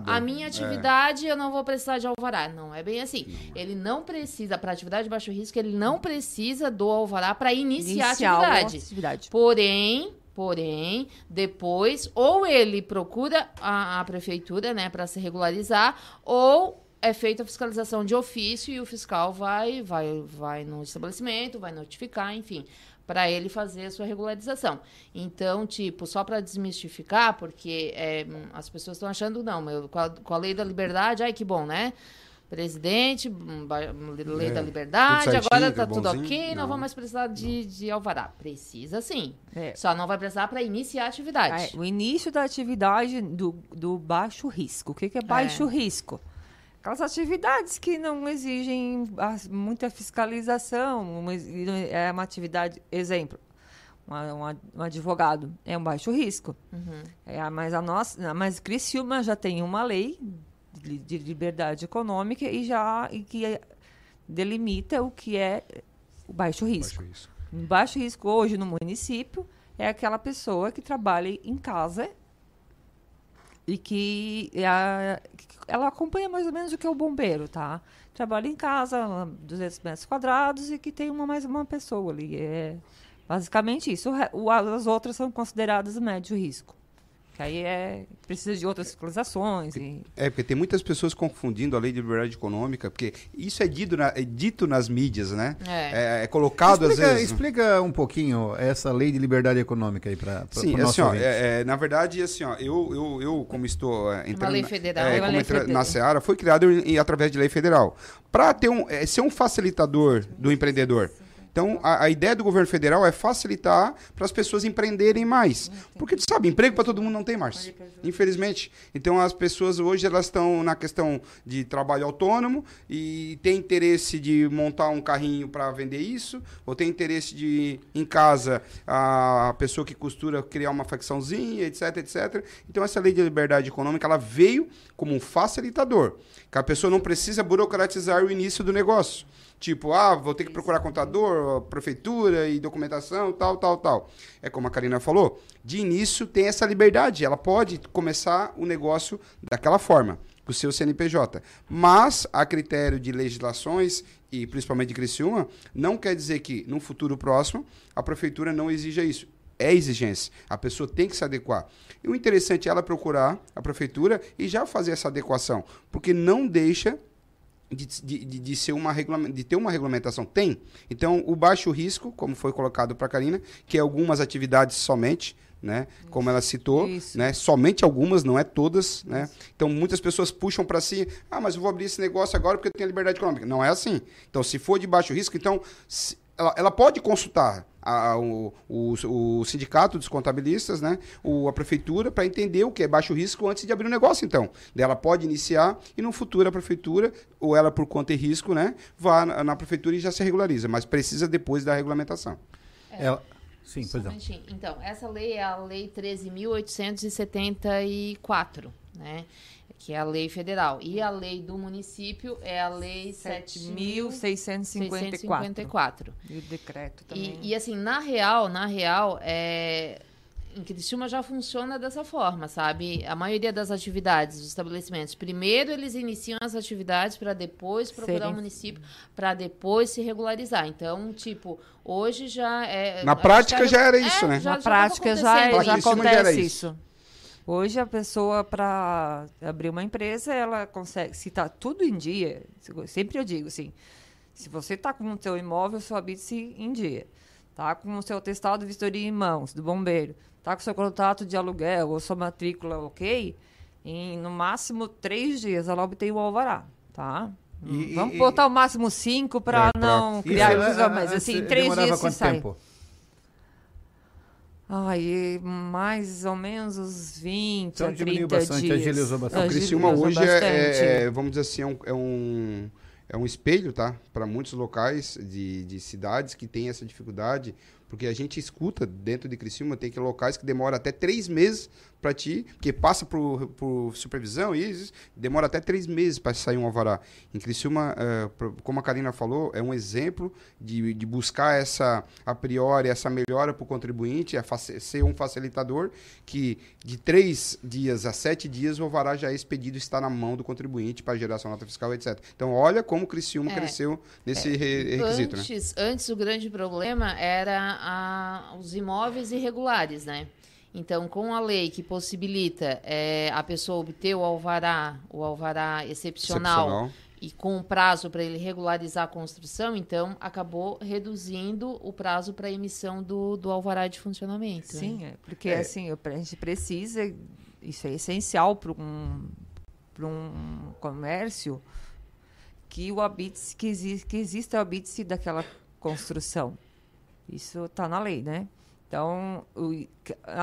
a minha É. atividade eu não vou precisar de alvará. Não é bem assim. Ele não precisa, para atividade de baixo risco, ele não precisa do alvará para iniciar, Iniciar a a atividade. atividade. Porém, porém, depois, ou ele procura a, a prefeitura, né, para se regularizar, ou é feita a fiscalização de ofício e o fiscal vai, vai, vai no estabelecimento, vai notificar, enfim, para ele fazer a sua regularização. Então, tipo, só para desmistificar, porque é, hum, as pessoas estão achando, não, meu, com, a, com a lei da liberdade, ai que bom, né? Presidente, hum, ba- lei É, da liberdade, agora tá tudo ok, não, Não. vamos mais precisar de, de alvará. Precisa sim. É. Só não vai precisar para iniciar a atividade. É, o início da atividade do, do baixo risco. O que, que é baixo risco? Aquelas atividades que não exigem muita fiscalização. uma- é uma atividade, exemplo, uma- uma- um advogado é um baixo risco. Uhum. É, mas a nossa, mas Criciúma já tem uma lei de, de liberdade econômica e já e que é- delimita o que é o baixo risco. Baixo risco. Um baixo risco hoje no município é aquela pessoa que trabalha em casa e que a- ela acompanha mais ou menos o que é o bombeiro, tá? Trabalha em casa, 200 metros quadrados e que tem uma mais uma pessoa ali. É basicamente isso. O- as outras são consideradas médio risco. Que aí é precisa de outras fiscalizações e É, porque tem muitas pessoas confundindo a lei de liberdade econômica, porque isso é dito, na- é dito nas mídias, né? É. É, é colocado explica, às vezes. explica um pouquinho essa lei de liberdade econômica aí para Sim, o nosso assim, ó, é, é, na verdade, assim, ó, eu, eu, eu como estou é, entrando lei na- federal. é, uma como lei entra- federal. na Seara, foi criado em- em- através de lei federal. Para ter um, é, ser um facilitador do empreendedor. Então, a, a ideia do governo federal é facilitar para as pessoas empreenderem mais. Porque, tu sabe, emprego para todo mundo não tem mais. Infelizmente. Então, as pessoas hoje elas estão na questão de trabalho autônomo e tem interesse de montar um carrinho para vender isso, ou tem interesse de, em casa, a pessoa que costura criar uma facçãozinha, etc, etc. Então, essa lei de liberdade econômica, ela veio como um facilitador. Que a pessoa não precisa burocratizar o início do negócio. Tipo, ah, vou ter que procurar contador, prefeitura e documentação, tal, tal, tal. É como a Karina falou, de início tem essa liberdade, ela pode começar o negócio daquela forma, com o seu CNPJ. Mas, a critério de legislações, e principalmente de Criciúma, não quer dizer que, num futuro próximo, a prefeitura não exija isso. É exigência. A pessoa tem que se adequar. E o interessante é ela procurar a prefeitura e já fazer essa adequação, porque não deixa de, de, de, ser uma de ter uma regulamentação. Tem. Então, o baixo risco, como foi colocado para a Karina, que é algumas atividades somente, né? Como ela citou, né? Somente algumas, não é todas, né? Então, muitas pessoas puxam para si, ah, mas eu vou abrir esse negócio agora porque eu tenho liberdade econômica. Não é assim. Então, se for de baixo risco, então se- ela, ela pode consultar a- o, o, o sindicato dos contabilistas, né? O, a prefeitura, para entender o que é baixo risco antes de abrir o negócio, então. Ela pode iniciar e no futuro a prefeitura, ou ela por conta e risco, né? Vá na, na prefeitura e já se regulariza, mas precisa depois da regulamentação. Ela- Sim, um pois minutinho. Então, essa lei é a Lei 13.874, né? Que é a lei federal. E a lei do município é a Lei 7.654. 7.654. E o decreto também. E, e assim, na real, na real, é... em Criciúma já funciona dessa forma, sabe? A maioria das atividades dos estabelecimentos, primeiro eles iniciam as atividades para depois procurar Serem- o município, para depois se regularizar. Então, tipo, hoje já é... Na prática a- já era é, isso, né? já- Na já prática já, acontecendo já isso. acontece isso. Hoje a pessoa para abrir uma empresa, ela consegue, se está tudo em dia, se- sempre eu digo assim, se você está com o seu imóvel, seu habite em dia, tá com o seu atestado de vistoria em mãos, do bombeiro, tá com o seu contrato de aluguel ou sua matrícula ok, em no máximo três dias ela obtém o alvará, tá? E- Vamos e- botar o máximo cinco para É, pra- não Isso, criar é, ilusão, mas antes assim, em três dias se sai. tempo? Ai, mais ou menos uns 20 Então a diminuiu 30 bastante, dias. agilizou bastante. O Criciúma hoje bastante. é, é, vamos dizer assim, é um, é um, é um espelho, tá? Para muitos locais de, de cidades que têm essa dificuldade, porque a gente escuta dentro de Criciúma, tem que locais que demoram até três meses para ti, porque passa por, por supervisão e isso, demora até três meses para sair um alvará. Em Criciúma, eh, como a Karina falou, é um exemplo de, de buscar essa, a priori, essa melhora para o contribuinte, é ser um facilitador que de três dias a sete dias o alvará já é expedido está na mão do contribuinte para gerar sua nota fiscal, etc. Então, olha como o Criciúma É. cresceu nesse re- requisito, né? antes, antes o grande problema era a- os imóveis irregulares, né? Então, com a lei que possibilita eh, a pessoa obter o alvará, o alvará excepcional, Excepcional. e com um prazo para ele regularizar a construção, então acabou reduzindo o prazo para emissão do, do alvará de funcionamento. né? Sim, é, porque assim, eu- a gente precisa, isso é essencial para um, para um comércio, que o habite que, exi que exista o habite daquela construção. Isso está na lei, né? Então, o-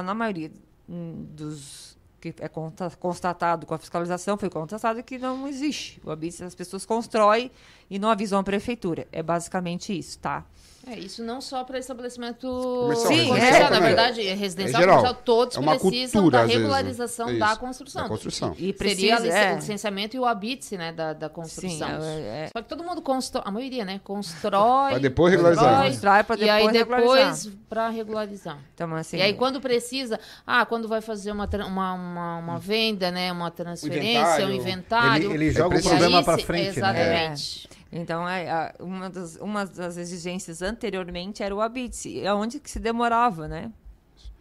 na maioria dos que é consta- constatado com a fiscalização, foi constatado que não existe. O habite as pessoas constroem e não avisam a prefeitura. É basicamente isso, tá? É, isso não só para estabelecimento Comercial, Sim, residencial é, na verdade, é É residencial, geral. comercial, todos É precisam cultura, da vezes, né? regularização Isso, da construção. da construção. E Seria precisa, a lic- é. o licenciamento e o habite, né, da, da construção. Sim, é- é. Só que todo mundo constrói, a maioria, né, constrói. Pra depois regularizar. Constrói pra E aí depois depois para regularizar. Então, assim, e aí quando precisa, ah, quando vai fazer uma, uma, uma, uma venda, né, uma transferência, um Ele, inventário. ele joga e o problema para frente, né? Exatamente. Então, é, uma, das, uma das exigências anteriormente era o habite, é onde que se demorava, né?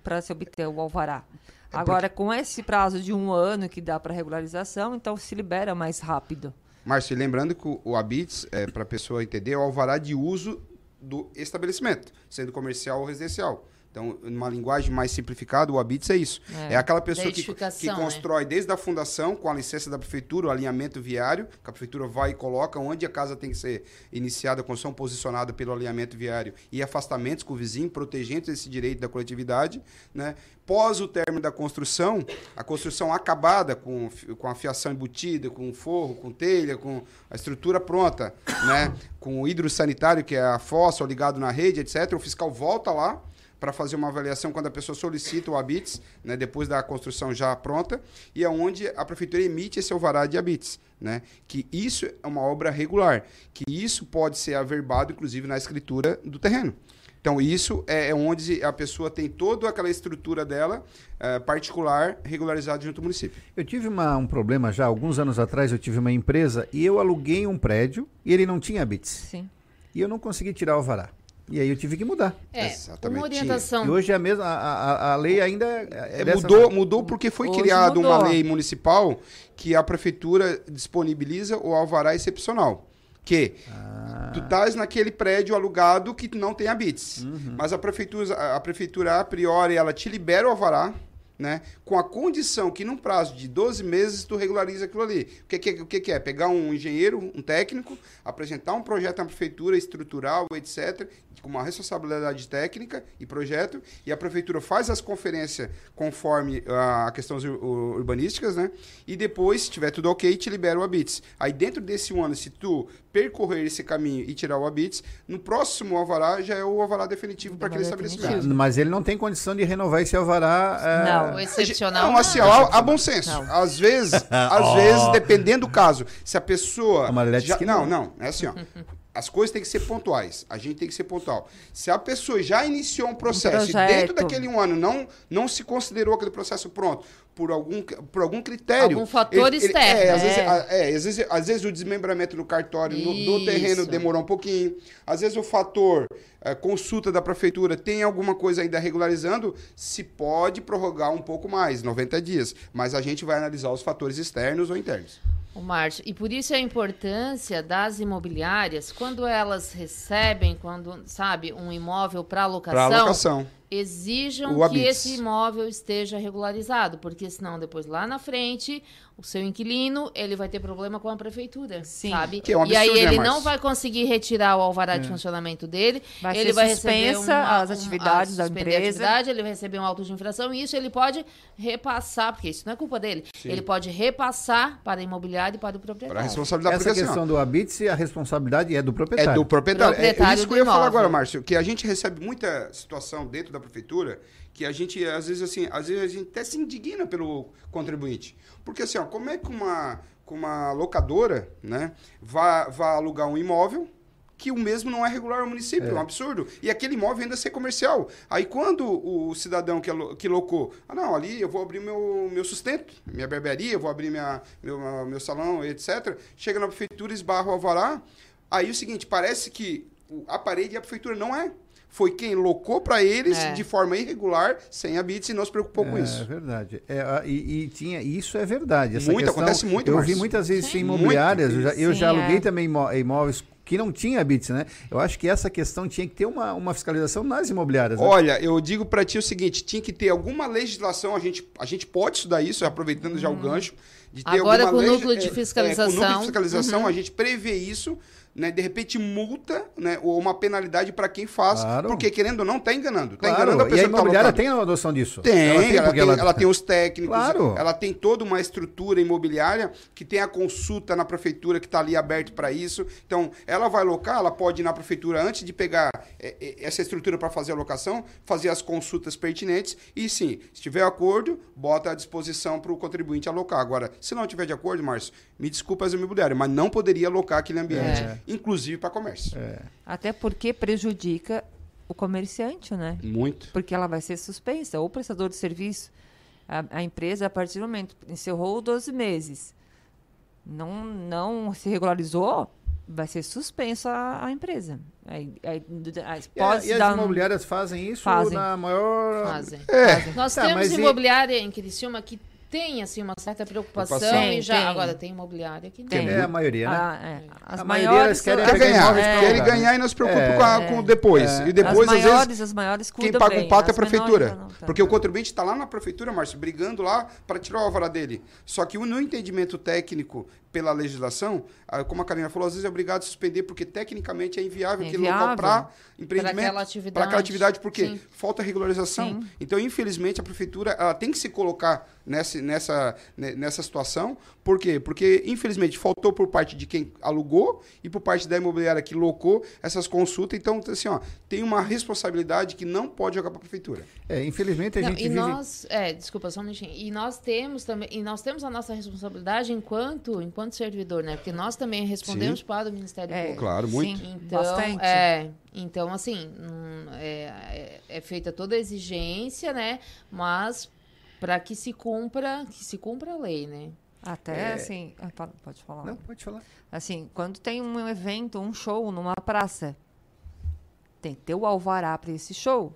Para se obter o alvará. É Agora, com esse prazo de um ano que dá para regularização, então se libera mais rápido. Márcio, e lembrando que o, o habits, é, para a pessoa entender, é o alvará de uso do estabelecimento, sendo comercial ou residencial. Então, numa linguagem mais simplificada, o habits é isso. É, É, aquela pessoa que, que né? constrói desde a fundação, com a licença da prefeitura, o alinhamento viário, que a prefeitura vai e coloca onde a casa tem que ser iniciada, a construção posicionada pelo alinhamento viário e afastamentos com o vizinho, protegendo esse direito da coletividade. Né? Pós o término da construção, a construção acabada, com, com a fiação embutida, com forro, com telha, com a estrutura pronta, né? com o hidrossanitário, que é a fossa, ligado na rede, etc., o fiscal volta lá para fazer uma avaliação quando a pessoa solicita o habites, né, depois da construção já pronta, e é onde a prefeitura emite esse alvará de habites, né, que isso é uma obra regular, que isso pode ser averbado, inclusive, na escritura do terreno. Então, isso é é onde a pessoa tem toda aquela estrutura dela, eh, particular, regularizada junto ao município. Eu tive uma- um problema já, alguns anos atrás, eu tive uma empresa e eu aluguei um prédio e ele não tinha bits. Sim. E eu não consegui tirar o alvará. E aí eu tive que mudar. É, Exatamente. uma orientação. E hoje é a mesma, a, a, a lei ainda é, É, dessa mudou, forma. mudou porque foi Hoje criada uma lei municipal que a prefeitura disponibiliza o alvará excepcional. Que tu estás naquele prédio alugado que não tem habites. Mas a prefeitura, a- a prefeitura, a priori, ela te libera o alvará, né? Com a condição que num prazo de 12 meses tu regulariza aquilo ali. O que, que, o que, que é? Pegar um engenheiro, um técnico, apresentar um projeto na prefeitura estrutural, etc., com uma responsabilidade técnica e projeto, e a prefeitura faz as conferências conforme a questões ur- ur- urbanísticas, né? E depois, se tiver tudo ok, te libera o habites. Aí dentro desse um ano, se tu percorrer esse caminho e tirar o habites, no próximo alvará já é o alvará definitivo para aquele estabelecimento. Mas ele não tem condição de renovar esse alvará. é, O excepcional. Não, assim, a, bom senso. Às vezes, às Ó. vezes, dependendo do caso, se a pessoa. A já- que não, não. não, é assim, ó. As coisas têm que ser pontuais. A gente tem que ser pontual. Se a pessoa já iniciou um processo e projeto. dentro daquele um ano não, não se considerou aquele processo pronto por algum, por algum critério. Algum fator externo, é, às vezes, é. é, às vezes, às vezes o desmembramento do cartório no- do terreno demorou um pouquinho. Às vezes o fator eh, consulta da prefeitura tem alguma coisa ainda regularizando, se pode prorrogar um pouco mais, 90 dias. Mas a gente vai analisar os fatores externos ou internos. O Márcio, e por isso a importância das imobiliárias, quando elas recebem, quando, sabe, um imóvel para locação, Para alocação. Exijam que habite. esse imóvel esteja regularizado, porque senão depois lá na frente, o seu inquilino, ele vai ter problema com a prefeitura, sabe? Que é um e aí absurdo, né, ele não vai conseguir retirar o alvará de funcionamento dele, Vai ele vai receber uma, as um- atividades a- da suspender a empresa. atividade, ele vai receber um auto de infração e isso ele pode repassar, porque isso não é culpa dele, Sim. ele pode repassar para a imobiliária e para o proprietário. Para a responsabilidade Essa assim, questão do habits, a responsabilidade é do proprietário. É do proprietário. É- Proprietário é isso que eu ia falar agora, Márcio, que a gente recebe muita situação dentro da prefeitura que a gente, às vezes, assim, às vezes a gente até se indigna pelo contribuinte. Porque, assim, ó, como é que uma, uma locadora, né, vai, vai alugar um imóvel que o mesmo não é regular ao município, é. um absurdo. E aquele imóvel ainda ser comercial. Aí quando o cidadão que, que locou, ah não, ali eu vou abrir meu, meu sustento, minha barbearia, eu vou abrir minha, meu, meu salão, etc. Chega na prefeitura, esbarra o alvará. Aí o seguinte, parece que a parede e a prefeitura não é. Foi quem locou para eles É. de forma irregular, sem habites, e não se preocupou com É isso. verdade. É, e, e tinha, isso é verdade. Essa Muito, questão, acontece muito, Eu Márcio. vi muitas vezes Sim. em imobiliárias, eu já, eu Sim, já aluguei é. também imó- imóveis que não tinha bits, né? Eu acho que essa questão tinha que ter uma, uma fiscalização nas imobiliárias. Né? Olha, eu digo para ti o seguinte, tinha que ter alguma legislação, a gente, a gente pode estudar isso, aproveitando já o gancho, de ter Agora alguma com o lei- núcleo de é, é, fiscalização. com o núcleo de fiscalização, Uhum. a gente prevê isso, né? De repente multa, né? Ou uma penalidade para quem faz, Claro. porque querendo ou não, tá enganando. Tá Claro, enganando a e a pessoa que tá imobiliária locada. tem a noção disso. Tem, ela tem, porque ela... tem os técnicos, Claro. ela tem toda uma estrutura imobiliária que tem a consulta na prefeitura que está ali aberto para isso. Então, ela vai alocar, ela pode ir na prefeitura antes de pegar é, é, essa estrutura para fazer a locação, fazer as consultas pertinentes e sim, se tiver acordo, bota à disposição para o contribuinte alocar. Agora, se não tiver de acordo, Márcio, me desculpa as imobiliárias, mas não poderia alocar aquele ambiente, É. inclusive para comércio. Até porque prejudica o comerciante, né? Muito. Porque ela vai ser suspensa, ou o prestador de serviço. A, a empresa, a partir do momento que encerrou 12 meses, não, não se regularizou, vai ser suspensa a, a empresa. Aí, aí, aí E, a- pode e as um- imobiliárias fazem isso Fazem. na maior. Fazem. É. Nós Tá, temos mas e- imobiliária em Criciúma que tem assim uma certa preocupação Preocupação. e já Tem. agora tem imobiliária que não. Que é a maioria, né? Ah, é. As A maioria maiores eles querem Quer ganhar, pra querem ganhar e não se preocupa É. com, a- com o depois. É. E depois, as às maiores, vezes, as maiores quem paga bem, o pato é a prefeitura. tanto. Porque o contribuinte está lá na prefeitura, Márcio, brigando lá para tirar o alvará dele. Só que o no entendimento técnico pela legislação, como a Karina falou, às vezes é obrigado a suspender porque tecnicamente é inviável É aquele local inviável. para empreendimento. Pra aquela atividade. Para aquela atividade, porque Sim. falta regularização. Sim. Então, infelizmente, a prefeitura ela tem que se colocar nessa, nessa, ne- nessa situação. Por quê? Porque, infelizmente, faltou por parte de quem alugou e por parte da imobiliária que locou essas consultas. Então, assim, ó, tem uma responsabilidade que não pode jogar para a prefeitura. É, infelizmente a Não, gente e vive. nós, é, desculpa, só um minutinho. E nós temos também, e nós temos a nossa responsabilidade enquanto, enquanto servidor, né? Porque nós também respondemos Sim. para o Ministério É, Público. Claro, muito. Sim, Então, bastante. é, então assim, hum, é, é- é feita toda a exigência, né? Mas para que se cumpra, que se cumpra a lei, né? Até É. assim. ah, Pode falar. Não, pode falar. Assim, quando tem um evento, um show numa praça, tem que ter o alvará para esse show.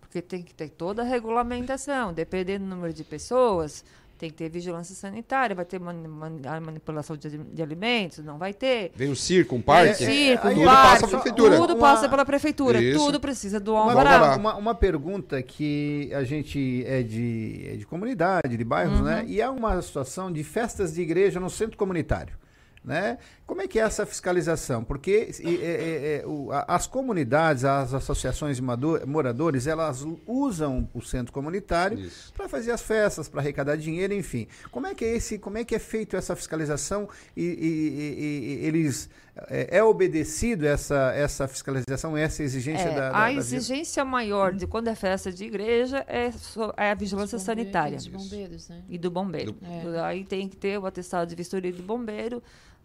Porque tem que ter toda a regulamentação. Dependendo do número de pessoas, tem que ter vigilância sanitária. Vai ter mani- mani- a manipulação de, de alimentos? Não vai ter. Vem o circo, um parque. circo, aí tudo eu passa pela prefeitura. Tudo Uma- passa pela prefeitura. Isso. Tudo precisa do alvará. alvará. uma, uma pergunta que a gente é de, é de comunidade, de bairros, Uhum. né? E há uma situação de festas de igreja no centro comunitário. Né? Como é que é essa fiscalização? Porque é, é, é, o- a- as comunidades, as associações de moradores, elas usam o centro comunitário para fazer as festas, para arrecadar dinheiro, enfim. Como é que é esse, como é que é feito essa fiscalização e, e- e- e- eles é, é obedecido essa essa fiscalização, essa exigência É, da, da, a da- exigência maior de quando é festa de igreja é, só- é a vigilância bombeiros- sanitária. Dos bombeiros, né? E do bombeiro. Do- Aí tem que ter o atestado de vistoria do bombeiro.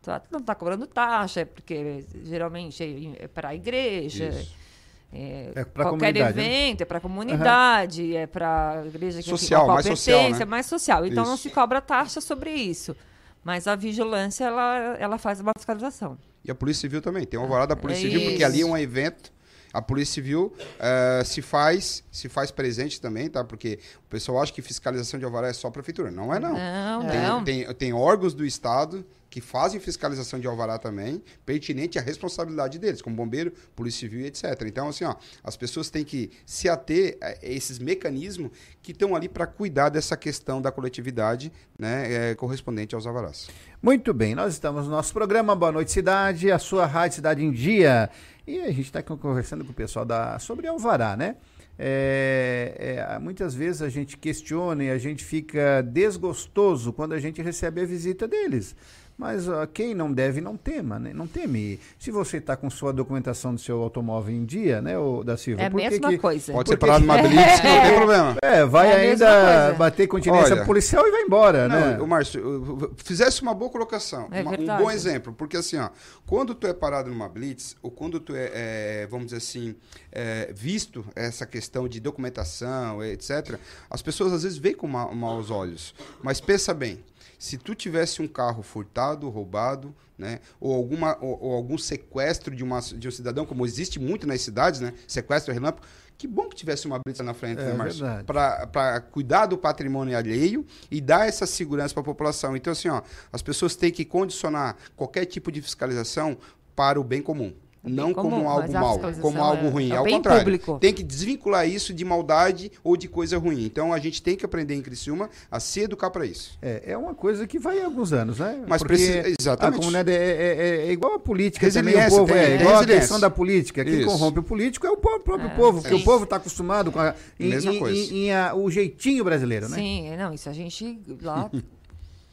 Tá- Não está cobrando taxa, é porque geralmente é para a igreja. Isso. É, É pra qualquer comunidade, né? evento, é para a comunidade, é para a igreja que Social, mais social, né? é mais social. Então não Isso. se cobra taxa sobre isso. Mas a vigilância, ela, ela faz uma fiscalização. E a Polícia Civil também. Tem uma alvará da Polícia É Civil, porque ali é isso. um evento. A Polícia Civil eh, se faz se faz presente também, tá? Porque o pessoal acha que fiscalização de alvará é só a prefeitura. Não é, não. Não, Tem, não. tem, tem órgãos do Estado que fazem fiscalização de alvará também, pertinente à responsabilidade deles, como bombeiro, polícia civil e etc. Então, assim, ó, as pessoas têm que se ater a esses mecanismos que estão ali para cuidar dessa questão da coletividade né, eh, correspondente aos alvarás. Muito bem, nós estamos no nosso programa Boa Noite Cidade, a sua rádio Cidade em Dia. E a gente está conversando com o pessoal da, sobre Alvará, né? É, é, muitas vezes a gente questiona e a gente fica desgostoso quando a gente recebe a visita deles. Mas ó, quem não deve não tema, né? Não teme. Se você está com sua documentação do seu automóvel em dia, né, ô, da Silva? É a mesma que- coisa. Pode ser parado numa blitz, não tem problema. É, vai É ainda bater continência Olha, policial e vai embora, né? Não, o Márcio, fizesse uma boa colocação, É uma- um bom exemplo, porque assim, ó, quando tu é parado numa blitz, ou quando tu é, é, vamos dizer assim, é, visto essa questão de documentação, etc., as pessoas às vezes veem com ma maus olhos. Mas pensa bem, se tu tivesse um carro furtado, roubado, né, ou, alguma, ou, ou algum sequestro de, uma, de um cidadão, como existe muito nas cidades, né, sequestro relâmpago, que bom que tivesse uma blitz na frente, É né, Márcio? para cuidar do patrimônio alheio e dar essa segurança para a população. Então, assim, ó, as pessoas têm que condicionar qualquer tipo de fiscalização para o bem comum. Não comum, como algo mal, como algo é- ruim. é Ao contrário, público. tem que desvincular isso de maldade ou de coisa ruim. Então a gente tem que aprender em Criciúma a se educar para isso. É, é uma coisa que vai há alguns anos, né? Mas Porque precisa- exatamente. A comunidade é, é- é- é igual a política também, o povo tem- é igual a questão da política. Quem Isso. corrompe o político é o próprio É, povo, porque o povo está acostumado com a, em, Mesma em- coisa. em- em a- o jeitinho brasileiro, né? Sim, não, isso a gente lá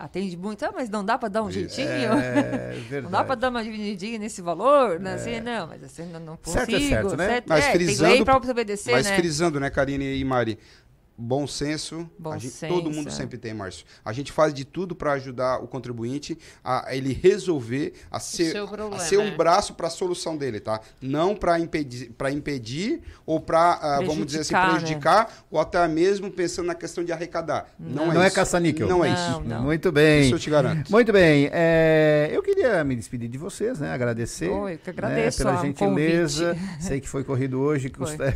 atende muito, ah, mas não dá para dar um jeitinho? É, não verdade. dá para dar uma divididinha nesse valor, né? Assim, não, mas assim, não, não consigo. Certo é certo, né? Mas é, tem frisando, lei para obedecer, mas né? frisando, né, Karine e Mari? Bom senso, Bom a gente- senso, todo mundo é. sempre tem, Márcio. A gente faz de tudo para ajudar o contribuinte a ele resolver, a ser, seu a problema, ser um é. braço para a solução dele, tá? Não para impedir, para impedir ou para, vamos dizer assim, Prejudicar, né? ou até mesmo pensando na questão de arrecadar. Não, Não é isso. caça-níquel. Não é Não, isso. não. Muito bem. Isso eu te garanto. Muito bem. é, eu queria me despedir de vocês, né? Agradecer. Eu que né, agradeço pela a- o gentileza. convite. Sei que foi corrido hoje. Foi. Custa...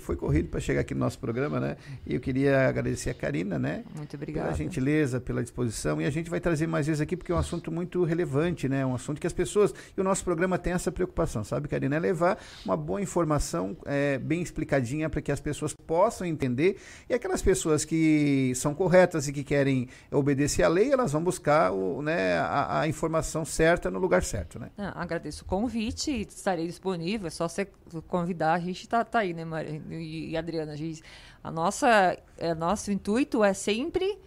foi corrido para chegar aqui no nosso programa, né? E eu queria agradecer a Karina, né? Muito Pela obrigada. gentileza, pela disposição. E a gente vai trazer mais vezes aqui, porque é um assunto muito relevante, né? Um assunto que as pessoas. E o nosso programa tem essa preocupação, sabe, Karina? É levar uma boa informação é, bem explicadinha para que as pessoas possam entender. E aquelas pessoas que são corretas e que querem obedecer à lei, elas vão buscar o, né, a, a informação certa no lugar certo, né? Ah, agradeço o convite e estarei disponível. É só você convidar, a gente está tá aí, né, Maria e, e Adriana? A, gente, a nossa, é, nosso intuito é sempre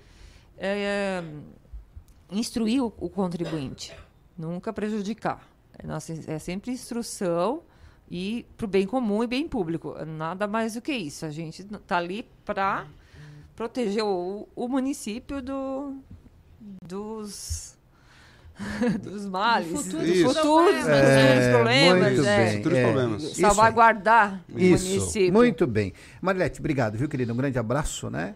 é, instruir o, o contribuinte, nunca prejudicar. É, nossa, é sempre instrução e para o bem comum e bem público. Nada mais do que isso. A gente está ali para proteger o, o município do, dos dos males, dos futuros futuros, problemas, né, É, dos problemas, muito né? bem, é. problemas. Isso salvaguardar o Isso, município. muito bem. Marilete, obrigado, viu, querida? Um grande abraço, né?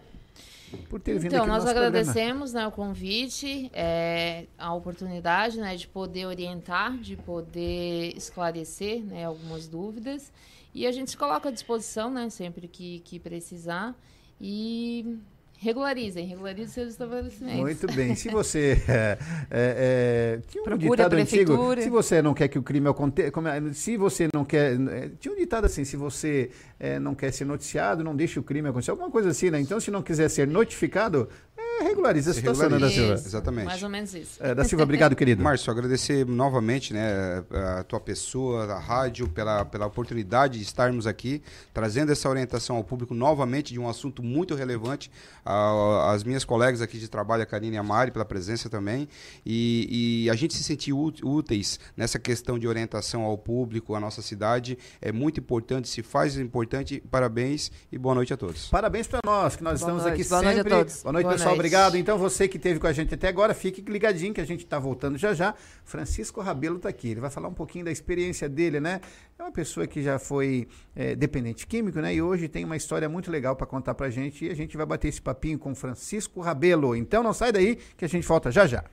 Por ter vindo Então, aqui no nós programa. agradecemos né, o convite, é, a oportunidade né, de poder orientar, de poder esclarecer né, algumas dúvidas. E a gente se coloca à disposição né, sempre que, que precisar. E regularizem, regularizem seus estabelecimentos. Muito bem. Se você. É, é, é, tinha um ditado antigo. Se você não quer que o crime aconteça. é, Se você não quer. é, Tinha um ditado assim: se você é, não quer ser noticiado, não deixe o crime acontecer. Alguma coisa assim, né? Então, se não quiser ser notificado, é, regularize a Se situação, né, da. Silva? Isso, Exatamente. Mais ou menos isso. É, da Silva, obrigado, querido. Márcio, agradecer novamente né, a tua pessoa, a rádio, pela, pela oportunidade de estarmos aqui, trazendo essa orientação ao público novamente de um assunto muito relevante. A- As minhas colegas aqui de trabalho, a Karine e a Mari, pela presença também. E, e a gente se sentir úteis nessa questão de orientação ao público, à nossa cidade, é muito importante, se faz importante. Parabéns e boa noite a todos. Parabéns para nós, que nós Boa estamos noite, aqui boa noite a sempre. todos. Boa noite, Boa pessoal. Noite. Obrigado. Então, você que esteve com a gente até agora, fique ligadinho que a gente está voltando já já. Francisco Rabelo está aqui. Ele vai falar um pouquinho da experiência dele, né? É uma pessoa que já foi é, dependente químico, né? E hoje tem uma história muito legal para contar para a gente. E a gente vai bater esse papinho com Francisco Rabelo. Então, não sai daí que a gente volta já já.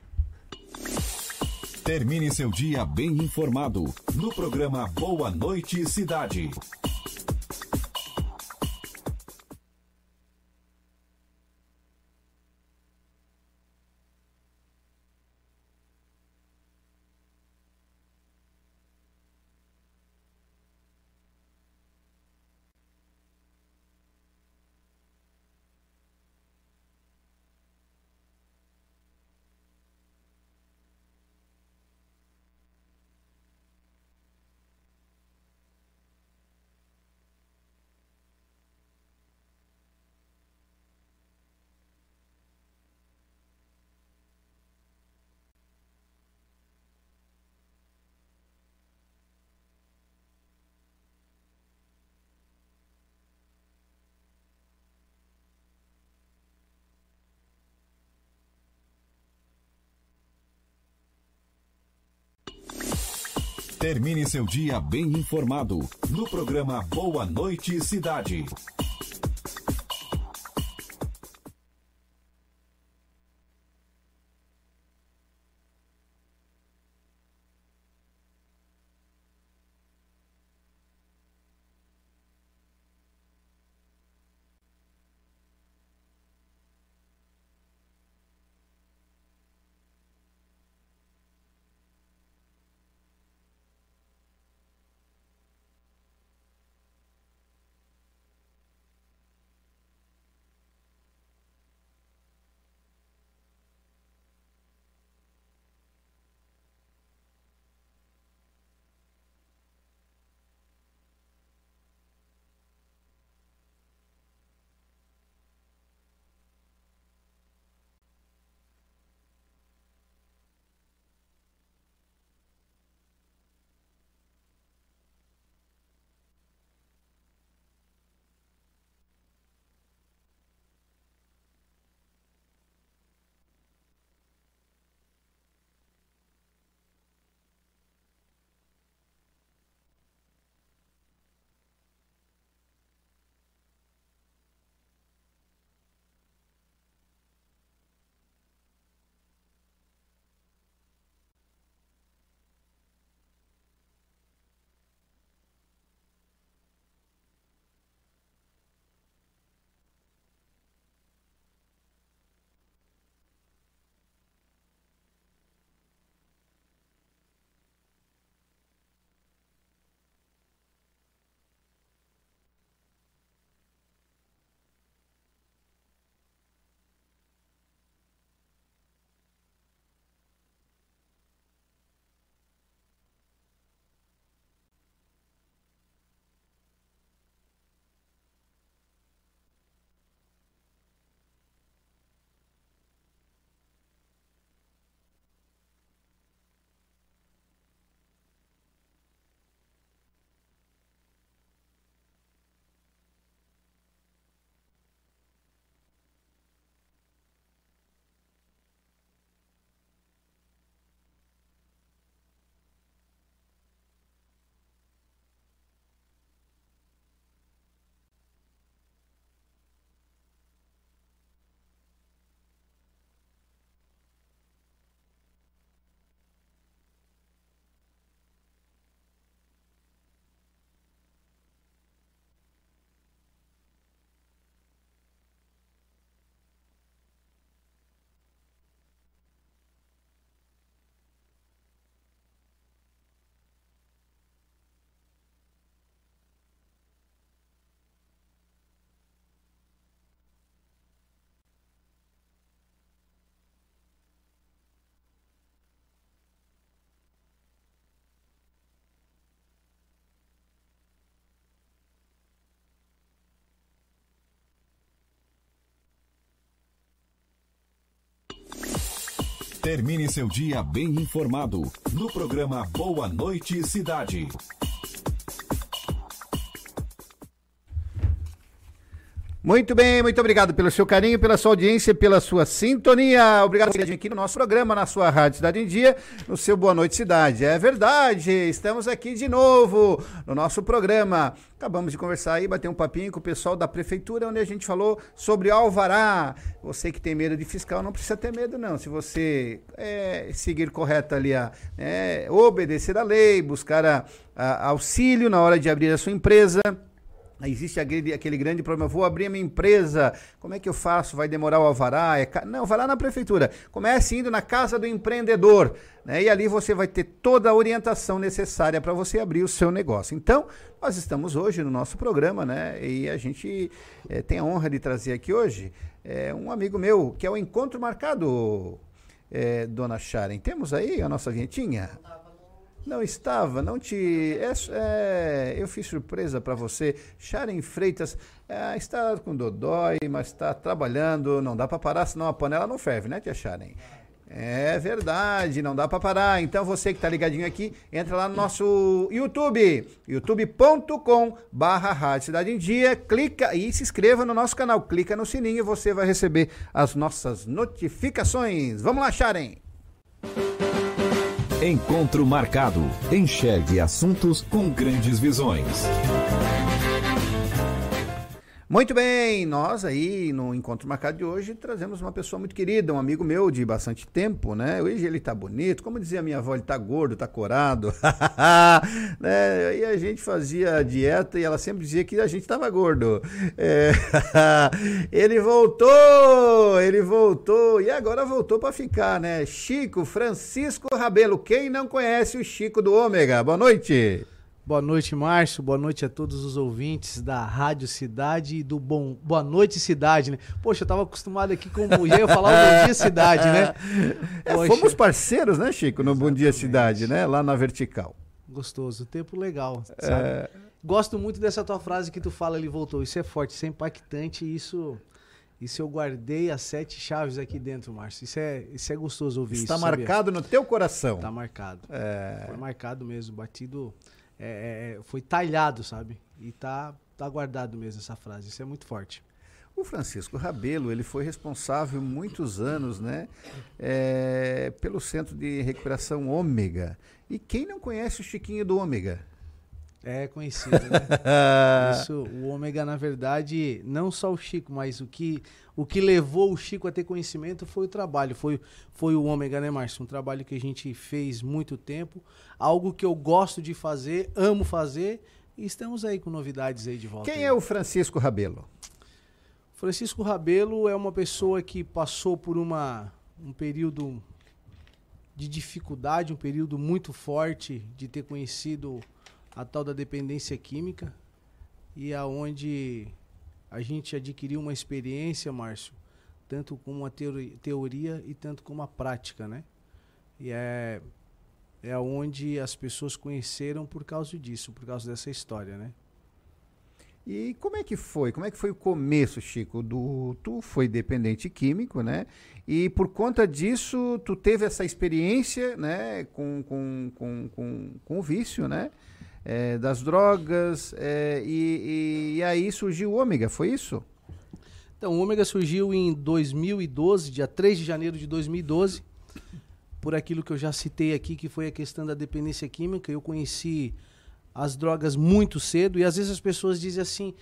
Termine seu dia bem informado no programa Boa Noite Cidade. Termine seu dia bem informado no programa Boa Noite Cidade. Termine seu dia bem informado no programa Boa Noite Cidade. Muito bem, muito obrigado pelo seu carinho, pela sua audiência, pela sua sintonia. Obrigado por aqui no nosso programa, na sua Rádio Cidade em Dia, no seu Boa Noite Cidade. É verdade, estamos aqui de novo no nosso programa. Acabamos de conversar aí, bater um papinho com o pessoal da prefeitura, onde a gente falou sobre Alvará. Você que tem medo de fiscal, não precisa ter medo, não. Se você é, seguir correto ali, a, é, obedecer a lei, buscar a, a, auxílio na hora de abrir a sua empresa Existe aquele, grande problema, vou abrir minha empresa, como é que eu faço? Vai demorar o alvará? É ca... Não, vai lá na prefeitura. Comece indo na casa do empreendedor, né? E ali você vai ter toda a orientação necessária para você abrir o seu negócio. Então, nós estamos hoje no nosso programa, né? E a gente é, tem a honra de trazer aqui hoje é, um amigo meu, que é o Encontro Marcado, é, Dona Sharon. Temos aí a nossa vinhetinha? Não estava, não te. É, é, eu fiz surpresa para você. Sharon Freitas é, está com Dodói, mas está trabalhando. Não dá para parar, senão a panela não ferve, né, tia Sharon? É verdade, não dá para parar. Então você que está ligadinho aqui, entra lá no nosso YouTube, youtube.com barra Rádio Cidade em Dia, clica e se inscreva no nosso canal. Clica no sininho e você vai receber as nossas notificações. Vamos lá, Sharon! Encontro marcado. Enxergue assuntos com grandes visões. Muito bem, nós aí no encontro marcado de hoje trazemos uma pessoa muito querida, um amigo meu de bastante tempo, né? Hoje ele tá bonito, como dizia minha avó, ele tá gordo, tá corado. né? E a gente fazia dieta e ela sempre dizia que a gente tava gordo. É... ele voltou, ele voltou e agora voltou para ficar, né? Chico Francisco Rabelo, quem não conhece o Chico do Ômega? Boa noite. Boa noite, Márcio. Boa noite a todos os ouvintes da Rádio Cidade e do Bom Boa Noite Cidade, né? Poxa, eu tava acostumado aqui com o mulher falar o Bom Dia Cidade, né? É, fomos parceiros, né, Chico, no Exatamente. Bom Dia Cidade, né? Lá na Vertical. Gostoso, tempo legal, sabe? É... Gosto muito dessa tua frase que tu fala, ele voltou. Isso é forte, isso é impactante, isso isso eu guardei as sete chaves aqui dentro, Márcio. Isso é, isso é gostoso ouvir Está isso. Está marcado sabia? no teu coração. Está marcado. É... Foi marcado mesmo, batido é, é, é, foi talhado, sabe? E tá, tá guardado mesmo essa frase. Isso é muito forte. O Francisco Rabelo, ele foi responsável muitos anos, né, é, pelo Centro de Recuperação Ômega. E quem não conhece o Chiquinho do Ômega? É conhecido, né? Isso, o ômega, na verdade, não só o Chico, mas o que, o que levou o Chico a ter conhecimento foi o trabalho, foi, foi o ômega, né, Márcio? Um trabalho que a gente fez muito tempo, algo que eu gosto de fazer, amo fazer, e estamos aí com novidades aí de volta. Quem aí. é o Francisco Rabelo? Francisco Rabelo é uma pessoa que passou por uma, um período de dificuldade, um período muito forte de ter conhecido a tal da dependência química e aonde a gente adquiriu uma experiência, Márcio, tanto como a teoria e tanto como a prática, né? E é é onde as pessoas conheceram por causa disso, por causa dessa história, né? E como é que foi? Como é que foi o começo, Chico? Do, tu foi dependente químico, né? E por conta disso, tu teve essa experiência, né? Com, com, com, com, com o vício, né? É, das drogas, é, e, e, e, aí surgiu o Ômega, foi isso? Então, o Ômega surgiu em 2012, dia 3 de janeiro de 2012, por aquilo que eu já citei aqui, que foi a questão da dependência química. Eu conheci as drogas muito cedo, e às vezes as pessoas dizem assim: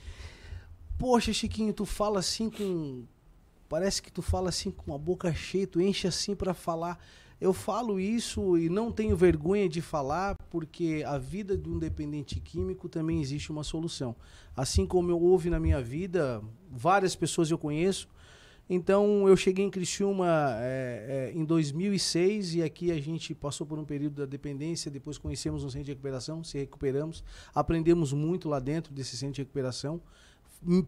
Poxa, Chiquinho, tu fala assim com. Parece que tu fala assim com a boca cheia, tu enche assim para falar. Eu falo isso e não tenho vergonha de falar, porque a vida de um dependente químico também existe uma solução. Assim como eu houve na minha vida, várias pessoas eu conheço. Então eu cheguei em Criciúma é, é, em 2006 e aqui a gente passou por um período da dependência, depois conhecemos um centro de recuperação, se recuperamos, aprendemos muito lá dentro desse centro de recuperação.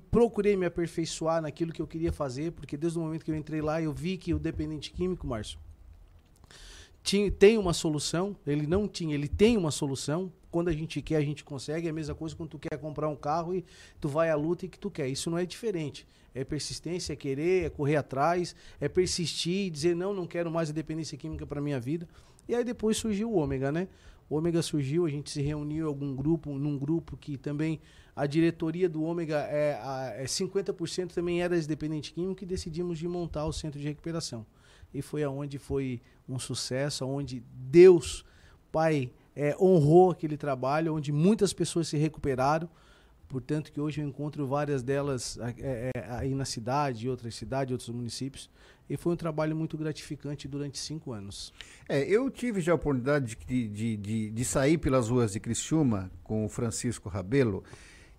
Procurei me aperfeiçoar naquilo que eu queria fazer, porque desde o momento que eu entrei lá eu vi que o dependente químico, Márcio, tinha, tem uma solução, ele não tinha, ele tem uma solução quando a gente quer, a gente consegue. É a mesma coisa quando tu quer comprar um carro e tu vai à luta e que tu quer. Isso não é diferente. É persistência, é querer, é correr atrás, é persistir dizer não, não quero mais a dependência química para minha vida. E aí depois surgiu o ômega, né? O ômega surgiu, a gente se reuniu em algum grupo, num grupo que também a diretoria do ômega é, é 50% também era ex-dependente químico e decidimos de montar o centro de recuperação. E foi aonde foi um sucesso, onde Deus, Pai, é, honrou aquele trabalho, onde muitas pessoas se recuperaram. Portanto, que hoje eu encontro várias delas é, é, aí na cidade, outras cidades, outros municípios. E foi um trabalho muito gratificante durante cinco anos. É, eu tive já a oportunidade de, de, de, de sair pelas ruas de Criciúma com o Francisco Rabelo.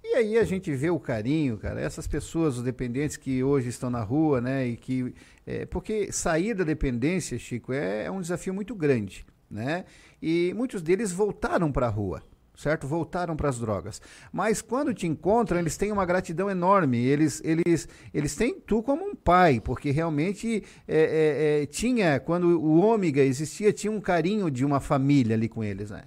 E aí a gente vê o carinho, cara, essas pessoas, os dependentes que hoje estão na rua, né? E que. É, porque sair da dependência, Chico, é, é um desafio muito grande, né? E muitos deles voltaram para a rua certo? Voltaram para as drogas. Mas quando te encontram, eles têm uma gratidão enorme. Eles, eles, eles têm tu como um pai, porque realmente é, é, é, tinha, quando o ômega existia, tinha um carinho de uma família ali com eles, né?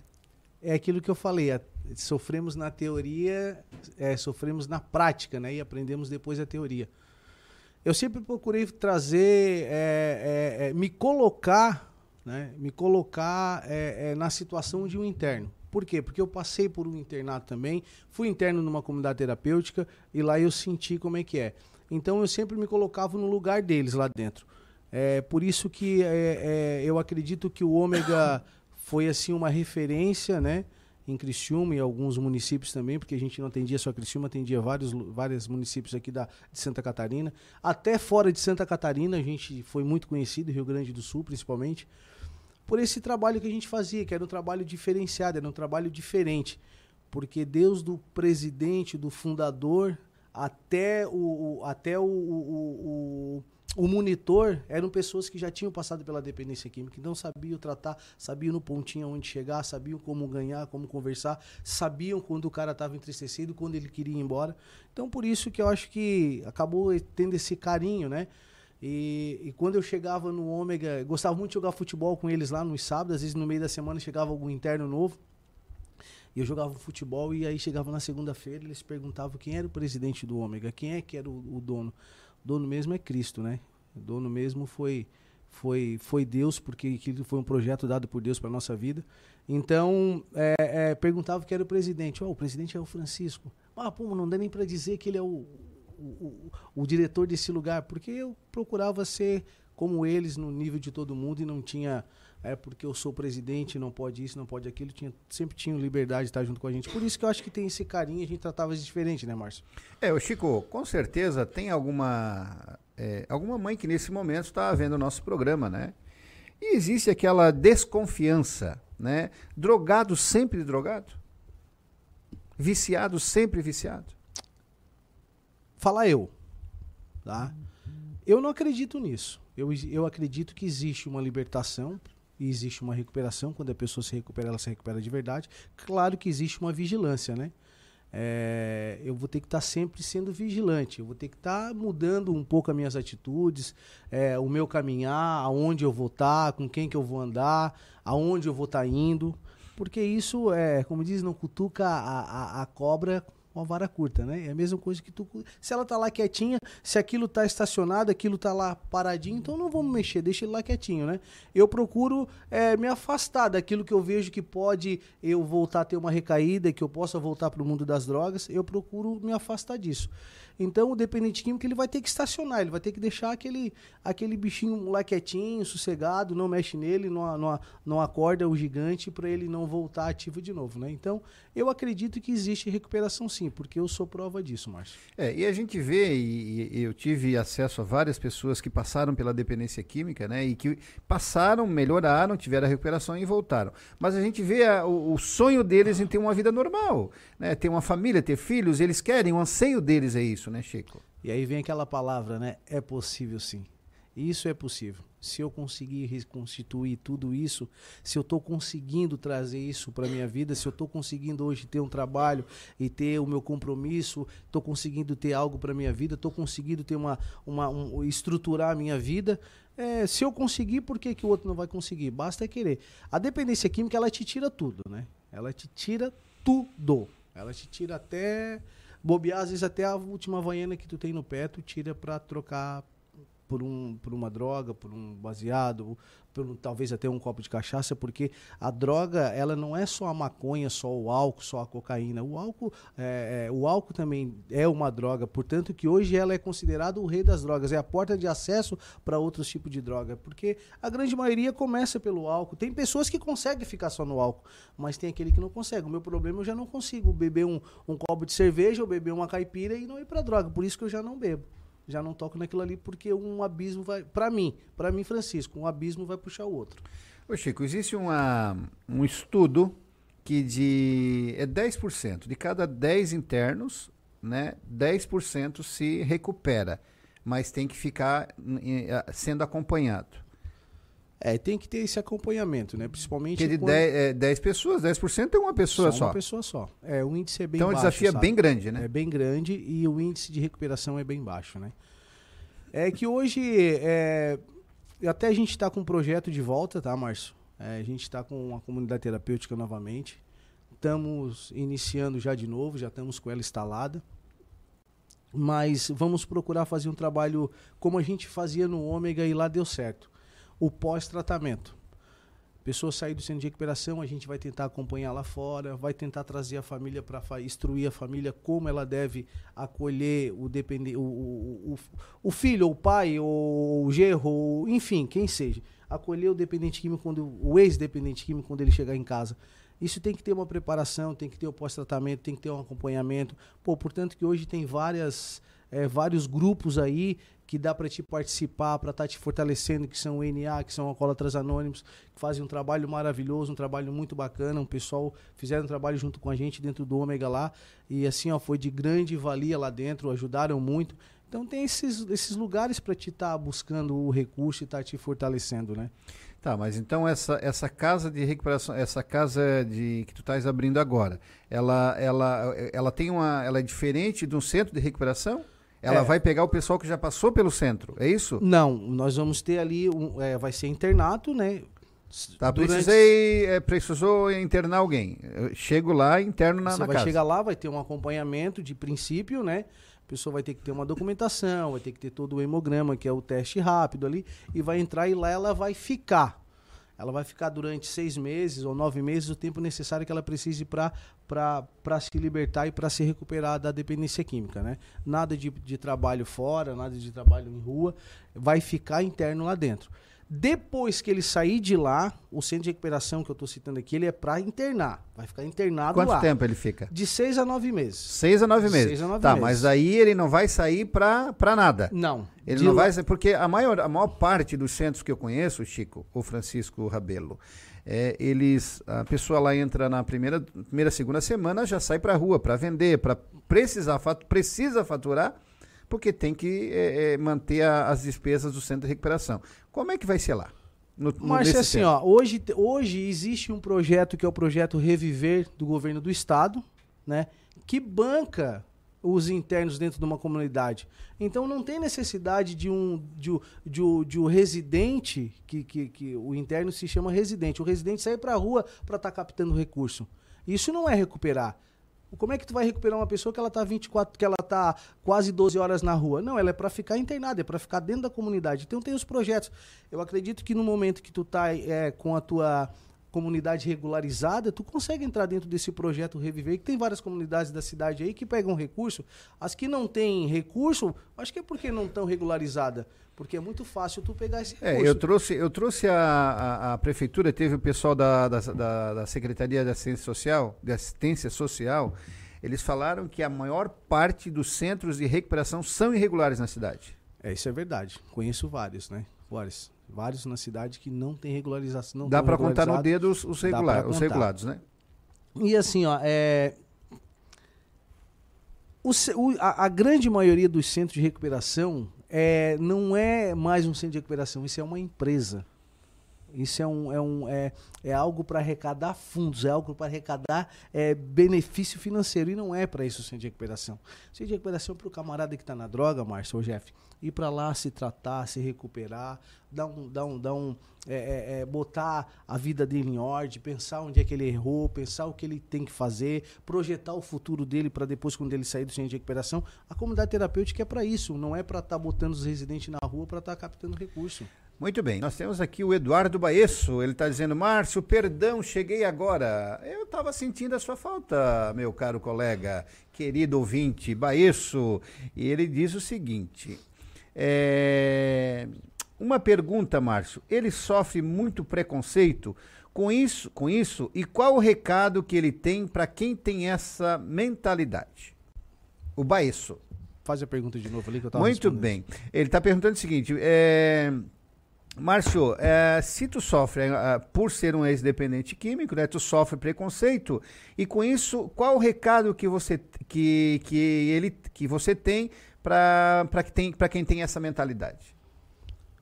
É aquilo que eu falei, sofremos na teoria, é, sofremos na prática, né? E aprendemos depois a teoria. Eu sempre procurei trazer, é, é, me colocar, né? Me colocar na situação de um interno por quê? Porque eu passei por um internato também, fui interno numa comunidade terapêutica e lá eu senti como é que é. Então eu sempre me colocava no lugar deles lá dentro. É por isso que é, é, eu acredito que o ômega foi assim uma referência, né? Em Criciúma e alguns municípios também, porque a gente não atendia só Criciúma, atendia vários, vários municípios aqui da, de Santa Catarina. Até fora de Santa Catarina a gente foi muito conhecido, Rio Grande do Sul principalmente por esse trabalho que a gente fazia, que era um trabalho diferenciado, era um trabalho diferente. Porque Deus do presidente, do fundador, até o, o até o, o, o, monitor, eram pessoas que já tinham passado pela dependência química, então sabiam tratar, sabiam no pontinho onde chegar, sabiam como ganhar, como conversar, sabiam quando o cara estava entristecido, quando ele queria ir embora. Então por isso que eu acho que acabou tendo esse carinho, né? E, e, quando eu chegava no Ômega, gostava muito de jogar futebol com eles lá nos sábados, às vezes no meio da semana chegava algum interno novo. E eu jogava futebol e aí chegava na segunda-feira, eles perguntavam quem era o presidente do Ômega, quem é que era o, o dono. O dono mesmo é Cristo, né? O dono mesmo foi foi foi Deus, porque aquilo foi um projeto dado por Deus para nossa vida. Então, é, é, perguntava quem era o presidente. Oh, o presidente é o Francisco. Ah, pô, não dá nem para dizer que ele é o, o, o, diretor desse lugar, porque eu procurava ser como eles no nível de todo mundo e não tinha é porque eu sou presidente, não pode isso, não pode aquilo, tinha, sempre tinha liberdade de estar junto com a gente. Por isso que eu acho que tem esse carinho, a gente tratava de diferente, né, Márcio? É, o Chico, com certeza tem alguma é, alguma mãe que nesse momento está vendo o nosso programa, né? E existe aquela desconfiança, né? Drogado sempre drogado? Viciado sempre viciado? falar eu, tá? Eu não acredito nisso. Eu, eu acredito que existe uma libertação e existe uma recuperação. Quando a pessoa se recupera, ela se recupera de verdade. Claro que existe uma vigilância, né? É, eu vou ter que estar tá sempre sendo vigilante, eu vou ter que estar tá mudando um pouco as minhas atitudes, é, o meu caminhar, aonde eu vou estar, tá, com quem que eu vou andar, aonde eu vou estar tá indo, porque isso é, como diz, não cutuca a, a, a cobra uma vara curta, né? É a mesma coisa que tu. Se ela tá lá quietinha, se aquilo tá estacionado, aquilo tá lá paradinho, então não vamos mexer, deixa ele lá quietinho, né? Eu procuro é, me afastar daquilo que eu vejo que pode eu voltar a ter uma recaída, que eu possa voltar para o mundo das drogas, eu procuro me afastar disso. Então o dependente químico ele vai ter que estacionar, ele vai ter que deixar aquele, aquele bichinho lá quietinho, sossegado, não mexe nele, não, não, não acorda o gigante para ele não voltar ativo de novo, né? Então eu acredito que existe recuperação sim, porque eu sou prova disso, Márcio. É, e a gente vê, e, e eu tive acesso a várias pessoas que passaram pela dependência química, né? E que passaram, melhoraram, tiveram a recuperação e voltaram. Mas a gente vê a, o, o sonho deles em ter uma vida normal, né? Ter uma família, ter filhos, eles querem, o anseio deles é isso isso, né, Chico? E aí vem aquela palavra, né? É possível sim. Isso é possível. Se eu conseguir reconstituir tudo isso, se eu estou conseguindo trazer isso para minha vida, se eu estou conseguindo hoje ter um trabalho e ter o meu compromisso, estou conseguindo ter algo para minha vida, estou conseguindo ter uma, uma um, estruturar a minha vida, é, se eu conseguir, por que, que o outro não vai conseguir? Basta é querer. A dependência química ela te tira tudo, né? Ela te tira tudo. Ela te tira até. Bobear, às vezes até a última vaiana que tu tem no pé, tu tira pra trocar por, um, por uma droga, por um baseado, por um- talvez até um copo de cachaça, porque a droga, ela não é só a maconha, só o álcool, só a cocaína. O álcool, é, é, o álcool também é uma droga, portanto que hoje ela é considerada o rei das drogas, é a porta de acesso para outros tipos de droga, porque a grande maioria começa pelo álcool. Tem pessoas que conseguem ficar só no álcool, mas tem aquele que não consegue. O meu problema, eu já não consigo beber um, um copo de cerveja ou beber uma caipira e não ir para droga, por isso que eu já não bebo já não toco naquilo ali porque um abismo vai para mim, para mim Francisco, um abismo vai puxar o outro. Ô Chico, existe uma, um estudo que de é 10%, de cada 10 internos, né, 10% se recupera, mas tem que ficar eh, sendo acompanhado. É, tem que ter esse acompanhamento, né? Principalmente Porque de quando- 10, é, 10 pessoas, 10% é uma pessoa só. uma pessoa só. É, o índice é bem Então o baixo. desafio é sabe? bem grande, né? É bem grande e o índice de recuperação é bem baixo, né? É que hoje, é, até a gente está com um projeto de volta, tá, Márcio? É, a gente está com uma comunidade terapêutica novamente. Estamos iniciando já de novo, já estamos com ela instalada. Mas vamos procurar fazer um trabalho como a gente fazia no Ômega e lá deu certo. O pós-tratamento. Pessoa sair do centro de recuperação, a gente vai tentar acompanhar lá fora, vai tentar trazer a família para instruir a família como ela deve acolher o, depende, o, o, o, o filho, o pai, ou o gerro, ou, enfim, quem seja. Acolher o dependente químico, quando, o ex-dependente químico, quando ele chegar em casa. Isso tem que ter uma preparação, tem que ter o pós-tratamento, tem que ter um acompanhamento. Pô, portanto que hoje tem várias, eh, vários grupos aí que dá para te participar, para estar te fortalecendo, que são o NA, que são Alcoólatras Anônimos, que fazem um trabalho maravilhoso, um trabalho muito bacana. Um pessoal fizeram um trabalho junto com a gente dentro do Ômega lá. E assim, ó, foi de grande valia lá dentro, ajudaram muito. Então tem esses, esses lugares para te estar buscando o recurso e estar te fortalecendo, né? Tá, mas então essa, essa casa de recuperação, essa casa de que tu estás abrindo agora, ela, ela, ela tem uma, ela é diferente de um centro de recuperação? Ela É. vai pegar o pessoal que já passou pelo centro, é isso? Não, nós vamos ter ali, um, é, vai ser internato, né? Tá, Durante- precisei, é, precisou internar alguém. Eu chego lá, interno na, Você na vai casa. chegar lá, vai ter um acompanhamento de princípio, né? A pessoa vai ter que ter uma documentação, vai ter que ter todo o hemograma, que é o teste rápido ali, e vai entrar e lá ela vai ficar. Ela vai ficar durante seis meses ou nove meses, o tempo necessário que ela precise para se libertar e para se recuperar da dependência química, né? Nada de, de trabalho fora, nada de trabalho em rua, vai ficar interno lá dentro. Depois que ele sair de lá, o centro de recuperação que eu estou citando aqui, ele é para internar. Vai ficar internado Quanto lá. tempo ele fica? De seis a nove meses. Seis a nove meses. seis a nove tá, meses. mas aí ele não vai sair pra nada. Não. Ele não lá- vai sair, porque a maior, a maior parte dos centros que eu conheço, Chico, o Francisco Rabelo, é, eles, a pessoa lá entra na primeira, primeira segunda semana, já sai pra rua para vender, para precisar, precisa faturar, porque tem que é, é, manter a- as despesas do centro de recuperação. Como é que vai ser lá? No, no- Mas nesse assim, ó, hoje, hoje existe um projeto que é o projeto Reviver do governo do estado, né? Que banca os internos dentro de uma comunidade. Então não tem necessidade de um de, um- de, um- de um residente, que, que, que o interno se chama residente. O residente sair para a rua para estar captando recurso. Isso não é recuperar. Como é que tu vai recuperar uma pessoa que ela tá 24, que ela tá quase 12 horas na rua? Não, ela é para ficar internada, é para ficar dentro da comunidade. Então tem os projetos. Eu acredito que no momento que tu tá é, com a tua comunidade regularizada, tu consegue entrar dentro desse projeto Reviver, que tem várias comunidades da cidade aí que pegam recurso. As que não têm recurso, acho que é porque não estão regularizadas. Porque é muito fácil tu pegar esse recurso. É, eu trouxe, eu trouxe a, a, a prefeitura, teve o pessoal da, da, da, da Secretaria de Assistência Social, de Assistência Social, eles falaram que a maior parte dos centros de recuperação são irregulares na cidade. É, isso é verdade. Conheço vários, né? Vários. Vários na cidade que não tem regularização. Não Dá para contar no dedo os, os, regular, os regulados, né? E assim, ó, é... o o- a, a grande maioria dos centros de recuperação é, não é mais um centro de recuperação, isso é uma empresa. Isso é, um, é, um, é, é algo para arrecadar fundos, é algo para arrecadar é, benefício financeiro. E não é para isso o centro de recuperação. O centro de recuperação é para o camarada que está na droga, Márcio ou Jeff, ir para lá se tratar, se recuperar, dar um, dar um, dar um, é, é, é, botar a vida dele em ordem, pensar onde é que ele errou, pensar o que ele tem que fazer, projetar o futuro dele para depois, quando ele sair do centro de recuperação. A comunidade terapêutica é para isso, não é para estar tá botando os residentes na rua para estar tá captando recurso. Muito bem, nós temos aqui o Eduardo Baesso, ele está dizendo, Márcio, perdão, cheguei agora. Eu estava sentindo a sua falta, meu caro colega, querido ouvinte, Baesso. E ele diz o seguinte, é... uma pergunta, Márcio, ele sofre muito preconceito com isso, com isso e qual o recado que ele tem para quem tem essa mentalidade? O Baesso. Faz a pergunta de novo ali que eu estava Muito bem. Ele está perguntando o seguinte, é... Márcio, é, se tu sofre é, por ser um ex-dependente químico, né, tu sofre preconceito e com isso, qual o recado que você que, que ele que você tem para que tem quem tem essa mentalidade?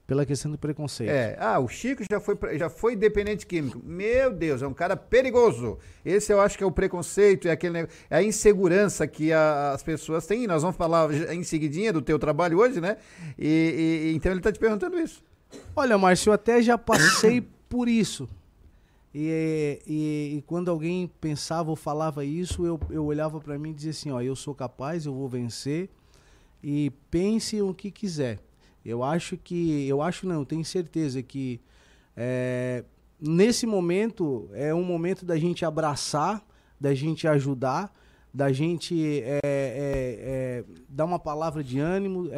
Pela questão do preconceito. É, ah, o Chico já foi já foi dependente químico. Meu Deus, é um cara perigoso. Esse eu acho que é o preconceito, é aquele é a insegurança que a, as pessoas têm. Nós vamos falar em seguidinha do teu trabalho hoje, né? E, e então ele está te perguntando isso. Olha, Márcio, eu até já passei por isso. E, e, e, quando alguém pensava ou falava isso, eu, eu olhava para mim e dizia assim: ó, eu sou capaz, eu vou vencer. E pense o que quiser. Eu acho que, eu acho não, tenho certeza que é, nesse momento é um momento da gente abraçar, da gente ajudar, da gente é, é, é dar uma palavra de ânimo.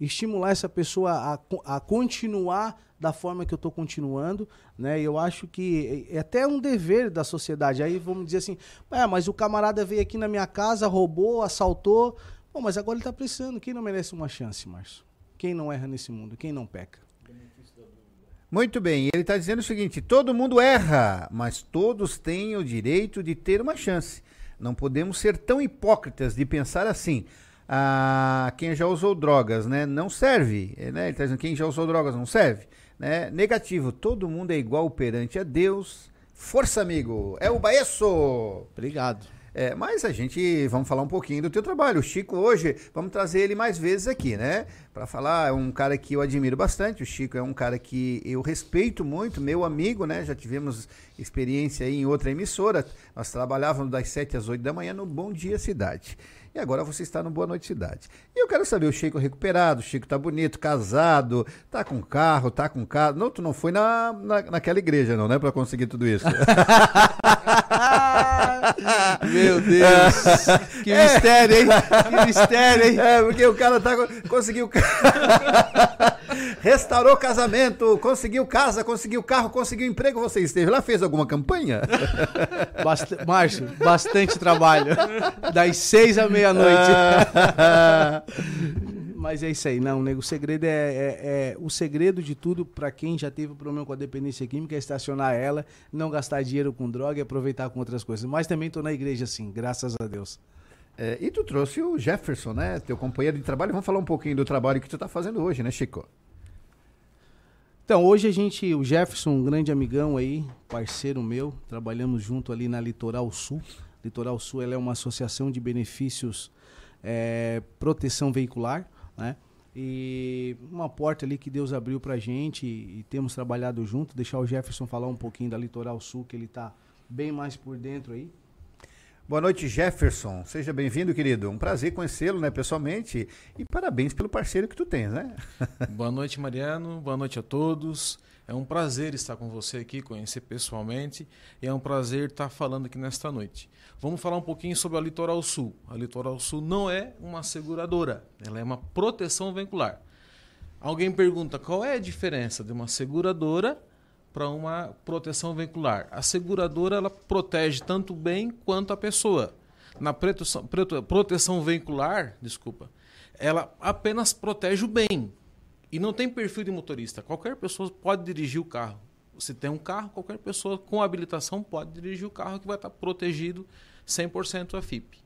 É, estimular essa pessoa a, a continuar da forma que eu estou continuando, né? Eu acho que é até um dever da sociedade. Aí vamos dizer assim, ah, mas o camarada veio aqui na minha casa, roubou, assaltou. Bom, mas agora ele está precisando. Quem não merece uma chance, Márcio? Quem não erra nesse mundo? Quem não peca? Muito bem, ele está dizendo o seguinte: todo mundo erra, mas todos têm o direito de ter uma chance. Não podemos ser tão hipócritas de pensar assim a quem já usou drogas, né? Não serve, né? Ele está dizendo quem já usou drogas não serve, né? Negativo, todo mundo é igual perante a Deus. Força, amigo. É o Baesso. Obrigado. É, mas a gente, vamos falar um pouquinho do teu trabalho. O Chico hoje, vamos trazer ele mais vezes aqui, né? Para falar, é um cara que eu admiro bastante. O Chico é um cara que eu respeito muito, meu amigo, né? Já tivemos experiência aí em outra emissora. Nós trabalhávamos das 7 às 8 da manhã no Bom Dia Cidade. E agora você está no Boa Noite Cidade. E eu quero saber, o Chico recuperado, o Chico tá bonito, casado, tá com carro, tá com casa. Não, tu não foi na, na, naquela igreja, não, né? Pra conseguir tudo isso. Meu Deus! Que é. mistério, hein? Que mistério, hein? É, porque o cara tá, conseguiu. Restaurou casamento, conseguiu casa, conseguiu carro, conseguiu emprego. Você esteve lá, fez alguma campanha? Bast Márcio, bastante trabalho. Das seis à meia-noite. Mas é isso aí, não, nego. O segredo é, é, é o segredo de tudo para quem já teve problema com a dependência química é estacionar ela, não gastar dinheiro com droga e aproveitar com outras coisas. Mas também tô na igreja assim, graças a Deus. É, e tu trouxe o Jefferson, né? Teu companheiro de trabalho. Vamos falar um pouquinho do trabalho que tu tá fazendo hoje, né, Chico? Então, hoje a gente, o Jefferson, um grande amigão aí, parceiro meu, trabalhamos junto ali na Litoral Sul. Litoral Sul ela é uma associação de benefícios é, proteção veicular, né? E uma porta ali que Deus abriu pra gente e, e temos trabalhado junto. Deixar o Jefferson falar um pouquinho da Litoral Sul, que ele tá bem mais por dentro aí. Boa noite, Jefferson. Seja bem-vindo, querido. Um prazer conhecê-lo, né, pessoalmente. E parabéns pelo parceiro que tu tens, né? Boa noite, Mariano. Boa noite a todos. É um prazer estar com você aqui, conhecer pessoalmente. E é um prazer estar falando aqui nesta noite. Vamos falar um pouquinho sobre a Litoral Sul. A Litoral Sul não é uma seguradora, ela é uma proteção veicular. Alguém pergunta qual é a diferença de uma seguradora para uma proteção veicular. A seguradora ela protege tanto o bem quanto a pessoa. Na proteção, proteção veicular, desculpa, ela apenas protege o bem e não tem perfil de motorista. Qualquer pessoa pode dirigir o carro. Se tem um carro, qualquer pessoa com habilitação pode dirigir o carro que vai estar protegido 100% a FIP.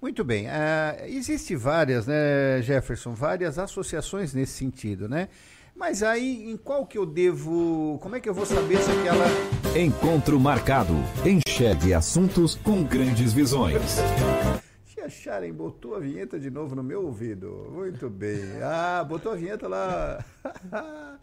Muito bem. Uh, existe várias, né, Jefferson, várias associações nesse sentido, né? Mas aí, em qual que eu devo. Como é que eu vou saber se aquela. Encontro marcado. Enxergue assuntos com grandes visões. Sharon botou a vinheta de novo no meu ouvido. Muito bem. Ah, botou a vinheta lá.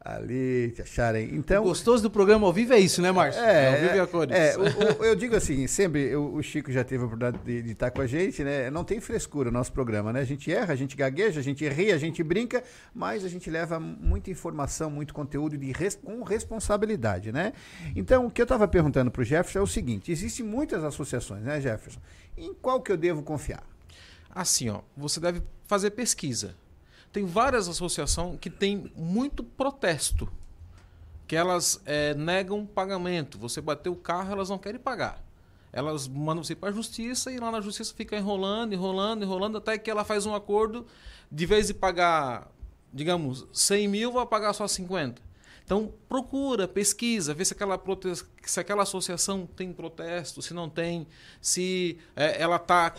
Ali, Tia Sharon. Então. O gostoso do programa ao vivo é isso, né, Márcio? É, ao vivo e a cores. é, o- o- eu digo assim, sempre, eu- o Chico já teve a oportunidade de, de estar com a gente, né? Não tem frescura o nosso programa, né? A gente erra, a gente gagueja, a gente ri, a gente brinca, mas a gente leva muita informação, muito conteúdo de res- com responsabilidade, né? Então, o que eu estava perguntando para o Jefferson é o seguinte: existem muitas associações, né, Jefferson? Em qual que eu devo confiar? Assim, ó, você deve fazer pesquisa. Tem várias associações que têm muito protesto, que elas eh, negam pagamento. Você bateu o carro, elas não querem pagar. Elas mandam você para a justiça e lá na justiça fica enrolando, enrolando, enrolando, até que ela faz um acordo, de vez de pagar, digamos, 100 mil, vai pagar só 50. Então, procura, pesquisa, vê se aquela, se aquela associação tem protesto, se não tem, se eh, ela está,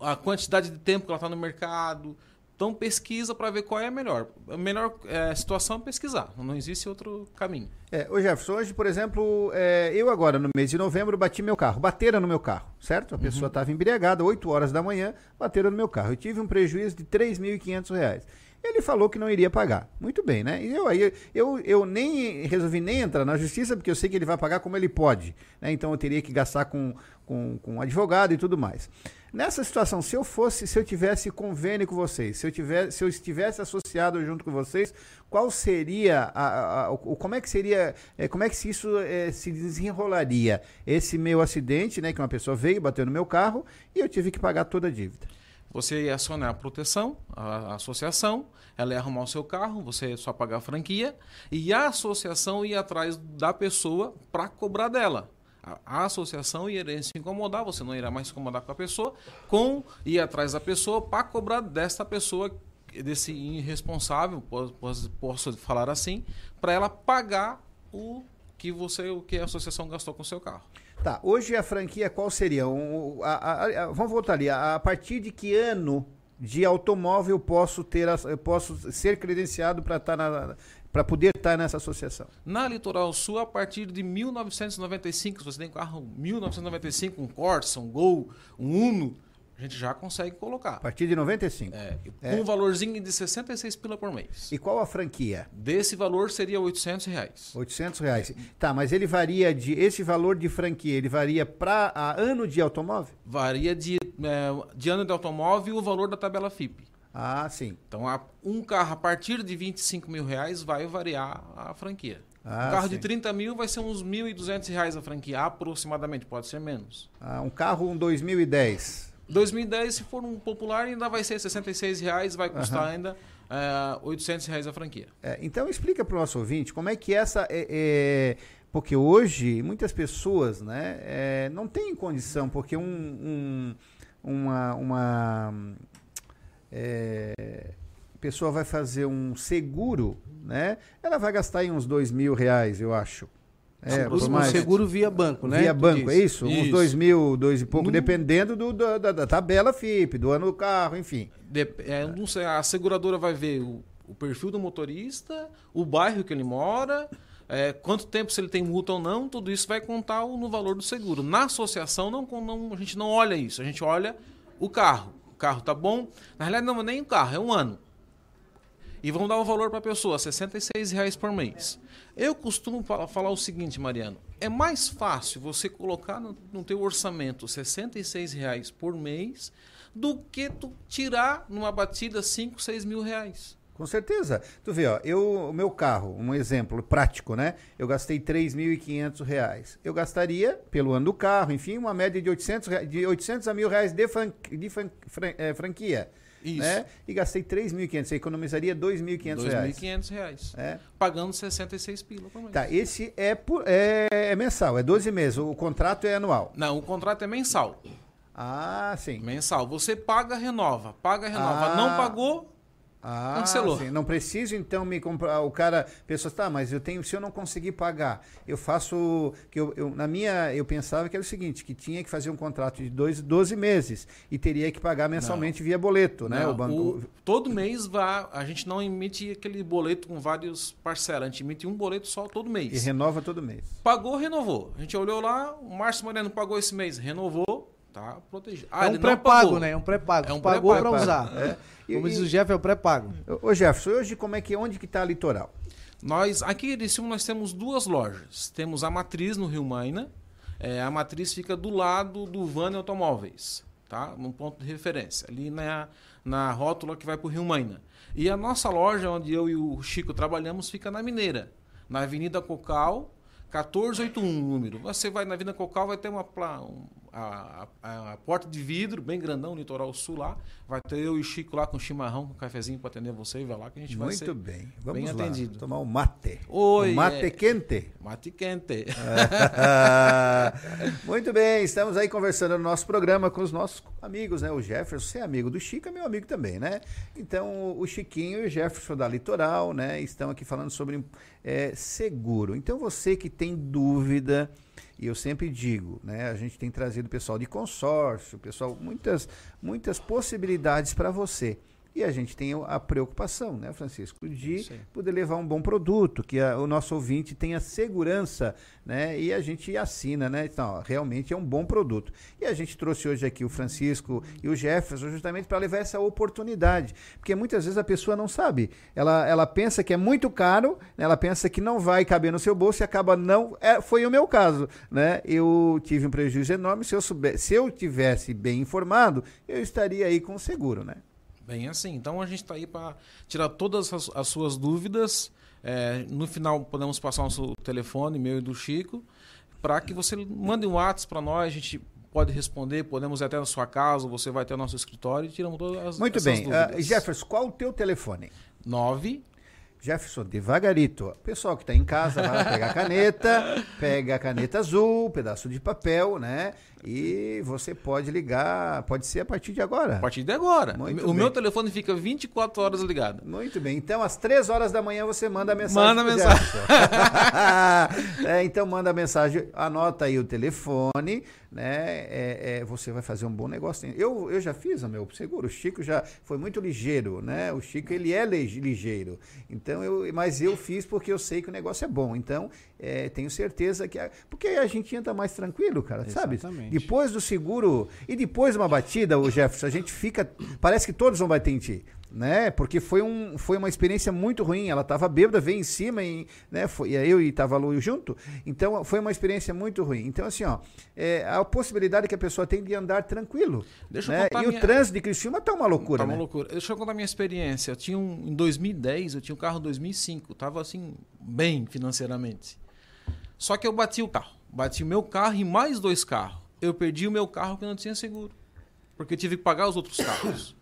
a quantidade de tempo que ela está no mercado. Então, pesquisa para ver qual é a melhor. A melhor eh, situação é pesquisar, não existe outro caminho. É, ô Jefferson, hoje, por exemplo, é, eu agora, no mês de novembro, bati meu carro. Bateram no meu carro, certo? A pessoa estava embriagada, 8 horas da manhã, bateram no meu carro. Eu tive um prejuízo de 3.500 reais. Ele falou que não iria pagar. Muito bem, né? Eu aí eu, eu nem resolvi nem entrar na justiça, porque eu sei que ele vai pagar como ele pode. né? Então eu teria que gastar com, com, com advogado e tudo mais. Nessa situação, se eu fosse, se eu tivesse convênio com vocês, se eu tivesse, se eu estivesse associado junto com vocês, qual seria a, a- a- como é que seria, eh, como é que isso eh, se desenrolaria? Esse meu acidente, né, que uma pessoa veio, bateu no meu carro e eu tive que pagar toda a dívida. Você ia acionar a proteção, a, associação, ela ia arrumar o seu carro, você ia só pagar a franquia, e a associação ia atrás da pessoa para cobrar dela. A, a associação iria se incomodar, você não irá mais se incomodar com a pessoa, com ir atrás da pessoa para cobrar desta pessoa, desse irresponsável, posso- posso falar assim, para ela pagar o que você, o que a associação gastou com o seu carro. Tá, hoje a franquia qual seria? Um, a- a- a- vamos voltar ali. A, partir de que ano de automóvel posso ter, posso ser credenciado para estar na para poder estar nessa associação? Na Litoral Sul, a partir de 1995, se você tem um carro 1995, um Corsa, um Gol, um Uno, a gente já consegue colocar. A partir de 95. É, É. com um valorzinho de 66 pila por mês. E qual a franquia? Desse valor seria 800 reais. 800 reais. Tá, mas ele varia de esse valor de franquia, ele varia para ano de automóvel? Varia de, é, de ano de automóvel e o valor da tabela FIP. Ah, sim. Então, um carro a partir de 25 mil reais vai variar a franquia. Ah, um carro sim. de 30 mil vai ser uns 1.200 reais a franquia, aproximadamente, pode ser menos. Ah, um carro um 2010. 2010, se for um popular, ainda vai ser 66 reais, vai custar Aham. ainda é, 800 reais a franquia. É, então explica para o nosso ouvinte como é que essa é, é, porque hoje muitas pessoas né, é, não têm condição, porque um, um- uma, uma é, pessoa vai fazer um seguro, né? Ela vai gastar aí uns dois mil reais, eu acho. É, Seguro- por mais. seguro via banco, né? Via banco, é isso? Uns Isso. dois mil, dois e pouco, No- dependendo do, da, da- tabela FIP, do ano do carro, enfim. Dep- é, não sei, a seguradora vai ver o, o perfil do motorista, o bairro que ele mora, é, quanto tempo se ele tem multa ou não, tudo isso vai contar o- no valor do seguro. Na associação, não, não- a gente não olha isso, a gente olha o carro. O carro tá bom? Na realidade, não é nem o carro, é um ano. E vão dar o valor para a pessoa, 66 reais por mês. Eu costumo fa- falar o seguinte, Mariano, é mais fácil você colocar no, no teu orçamento 66 reais por mês do que tu tirar numa batida 5, 6 mil reais. Com certeza. Tu vê, ó, eu, o meu carro, um exemplo prático, né? Eu gastei 3.500 reais. Eu gastaria, pelo ano do carro, enfim, uma média de 800, rea- de 800 a mil reais de, fran- de fran- eh, franquia. Isso. Né? E gastei 3.500. Você economizaria 2.500 reais. 2.500 reais. É. Pagando 66 pila por mês. Tá, esse é, por, é, é mensal, é 12 meses. O contrato é anual. Não, o contrato é mensal. Ah, sim. Mensal. Você paga, renova. Paga, renova. Ah. Não pagou, Ah, Cancelou. sim. Não preciso então me comprar. O cara, pessoas, tá, mas eu tenho, se eu não conseguir pagar, eu faço. que eu, eu- Na minha, eu pensava que era o seguinte: que tinha que fazer um contrato de dois, 12 meses e teria que pagar mensalmente via boleto, né? Não, o banco. o- todo mês vai, a gente não emite aquele boleto com vários parcelas, a gente emite um boleto só todo mês. E renova todo mês. Pagou, renovou. A gente olhou lá, o Márcio Mariano pagou esse mês, renovou, tá protegido. é ele um não pré-pago, né? É um pré-pago. É um Pagou pra pré-pago. usar. É. E- Como diz o Jeff, é o pré-pago. Ô Jefferson, hoje como é que onde que tá a litoral? Nós, aqui em Ericimo, nós temos duas lojas. Temos a matriz no Rio Maina. É, a matriz fica do lado do Vane Automóveis, tá? Num ponto de referência, ali na, na rótula que vai para o Rio Maina. E a nossa loja, onde eu e o Chico trabalhamos, fica na Mineira, na Avenida Cocal, 1481 número. Você vai na Avenida Cocal, vai ter uma um- a, a- a porta de vidro, bem grandão, litoral sul lá. Vai ter eu e o Chico lá com chimarrão, com cafezinho para atender você e vai lá que a gente vai Muito bem. Vamos bem lá. atendido. Tomar um mate. Oi, Um mate é. quente. Mate quente. Muito bem, estamos aí conversando no nosso programa com os nossos amigos, né? O Jefferson, você é amigo do Chico, é meu amigo também, né? Então, o Chiquinho e o Jefferson da Litoral, né? Estão aqui falando sobre é, seguro. Então, você que tem dúvida, e eu sempre digo, né? A gente tem trazido pessoal de consórcio, pessoal, muitas, muitas possibilidades para você. E a gente tem a preocupação, né, Francisco, de poder levar um bom produto, que a- o nosso ouvinte tenha segurança, né? E a gente assina, né? Então, ó, realmente é um bom produto. E a gente trouxe hoje aqui o Francisco e o Jefferson justamente para levar essa oportunidade. Porque muitas vezes a pessoa não sabe. Ela, ela pensa que é muito caro, né? ela pensa que não vai caber no seu bolso e acaba não. É, foi o meu caso, né? Eu tive um prejuízo enorme. Se eu, souber, se eu tivesse bem informado, eu estaria aí com seguro, né? Bem assim. Então a gente está aí para tirar todas as, as suas dúvidas. É, no final podemos passar o nosso telefone, meu e do Chico, para que você mande um WhatsApp para nós. A gente pode responder, podemos ir até na sua casa, você vai até o nosso escritório e tiramos todas as Muito bem. Dúvidas. Jefferson, qual o teu telefone? 9 Jefferson, devagarito. Pessoal que está em casa, vai lá pegar a caneta, pega a caneta azul, pedaço de papel, né? E você pode ligar, pode ser a partir de agora. A partir de agora. Muito o bem. meu telefone fica 24 horas ligado. Muito bem. Então, às três horas da manhã, você manda a mensagem. Manda a mensagem. É, então, manda a mensagem, anota aí o telefone, né? É, é, você vai fazer um bom negócio. Eu, eu já fiz o meu seguro. O Chico já foi muito ligeiro, né? O Chico, ele é lige- ligeiro. Então, eu, mas eu fiz porque eu sei que o negócio é bom. Então, é, tenho certeza que... a- porque a gente entra mais tranquilo, cara, sabe? Exatamente. Depois do seguro e depois de uma batida, o Jefferson, a gente fica. Parece que todos vão bater em ti. Né? Porque foi, um, foi uma experiência muito ruim. Ela estava bêbada, veio em cima, e, né? foi, eu e tava Lu junto. Então foi uma experiência muito ruim. Então, assim, ó, é, a possibilidade que a pessoa tem de andar tranquilo. Deixa eu né? contar E minha- o trânsito de Criciúma tá uma loucura, Tá uma né? loucura. Deixa eu contar minha experiência. Eu tinha um, em 2010, eu tinha um carro 2005. Tava assim, bem financeiramente. Só que eu bati o carro. Bati o meu carro e mais dois carros. Eu perdi o meu carro que não tinha seguro. Porque eu tive que pagar os outros carros.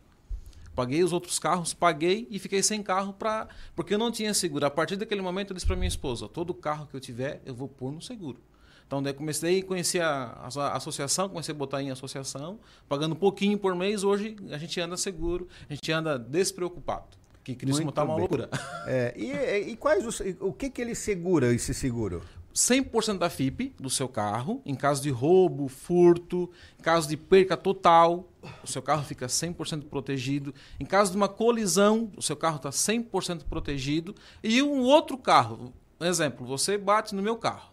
Paguei os outros carros, paguei e fiquei sem carro pra, porque eu não tinha seguro. A partir daquele momento eu disse para minha esposa, todo carro que eu tiver, eu vou pôr no seguro. Então daí comecei a conhecer a, associação, comecei a botar em associação, pagando um pouquinho por mês. Hoje a gente anda seguro, a gente anda despreocupado. Que Cristo Muito tá uma loucura. É, e, e quais os, o que que ele segura, esse seguro? 100% da FIP do seu carro, em caso de roubo, furto, em caso de perca total, o seu carro fica 100% protegido. Em caso de uma colisão, o seu carro está 100% protegido. E um outro carro, um exemplo, você bate no meu carro.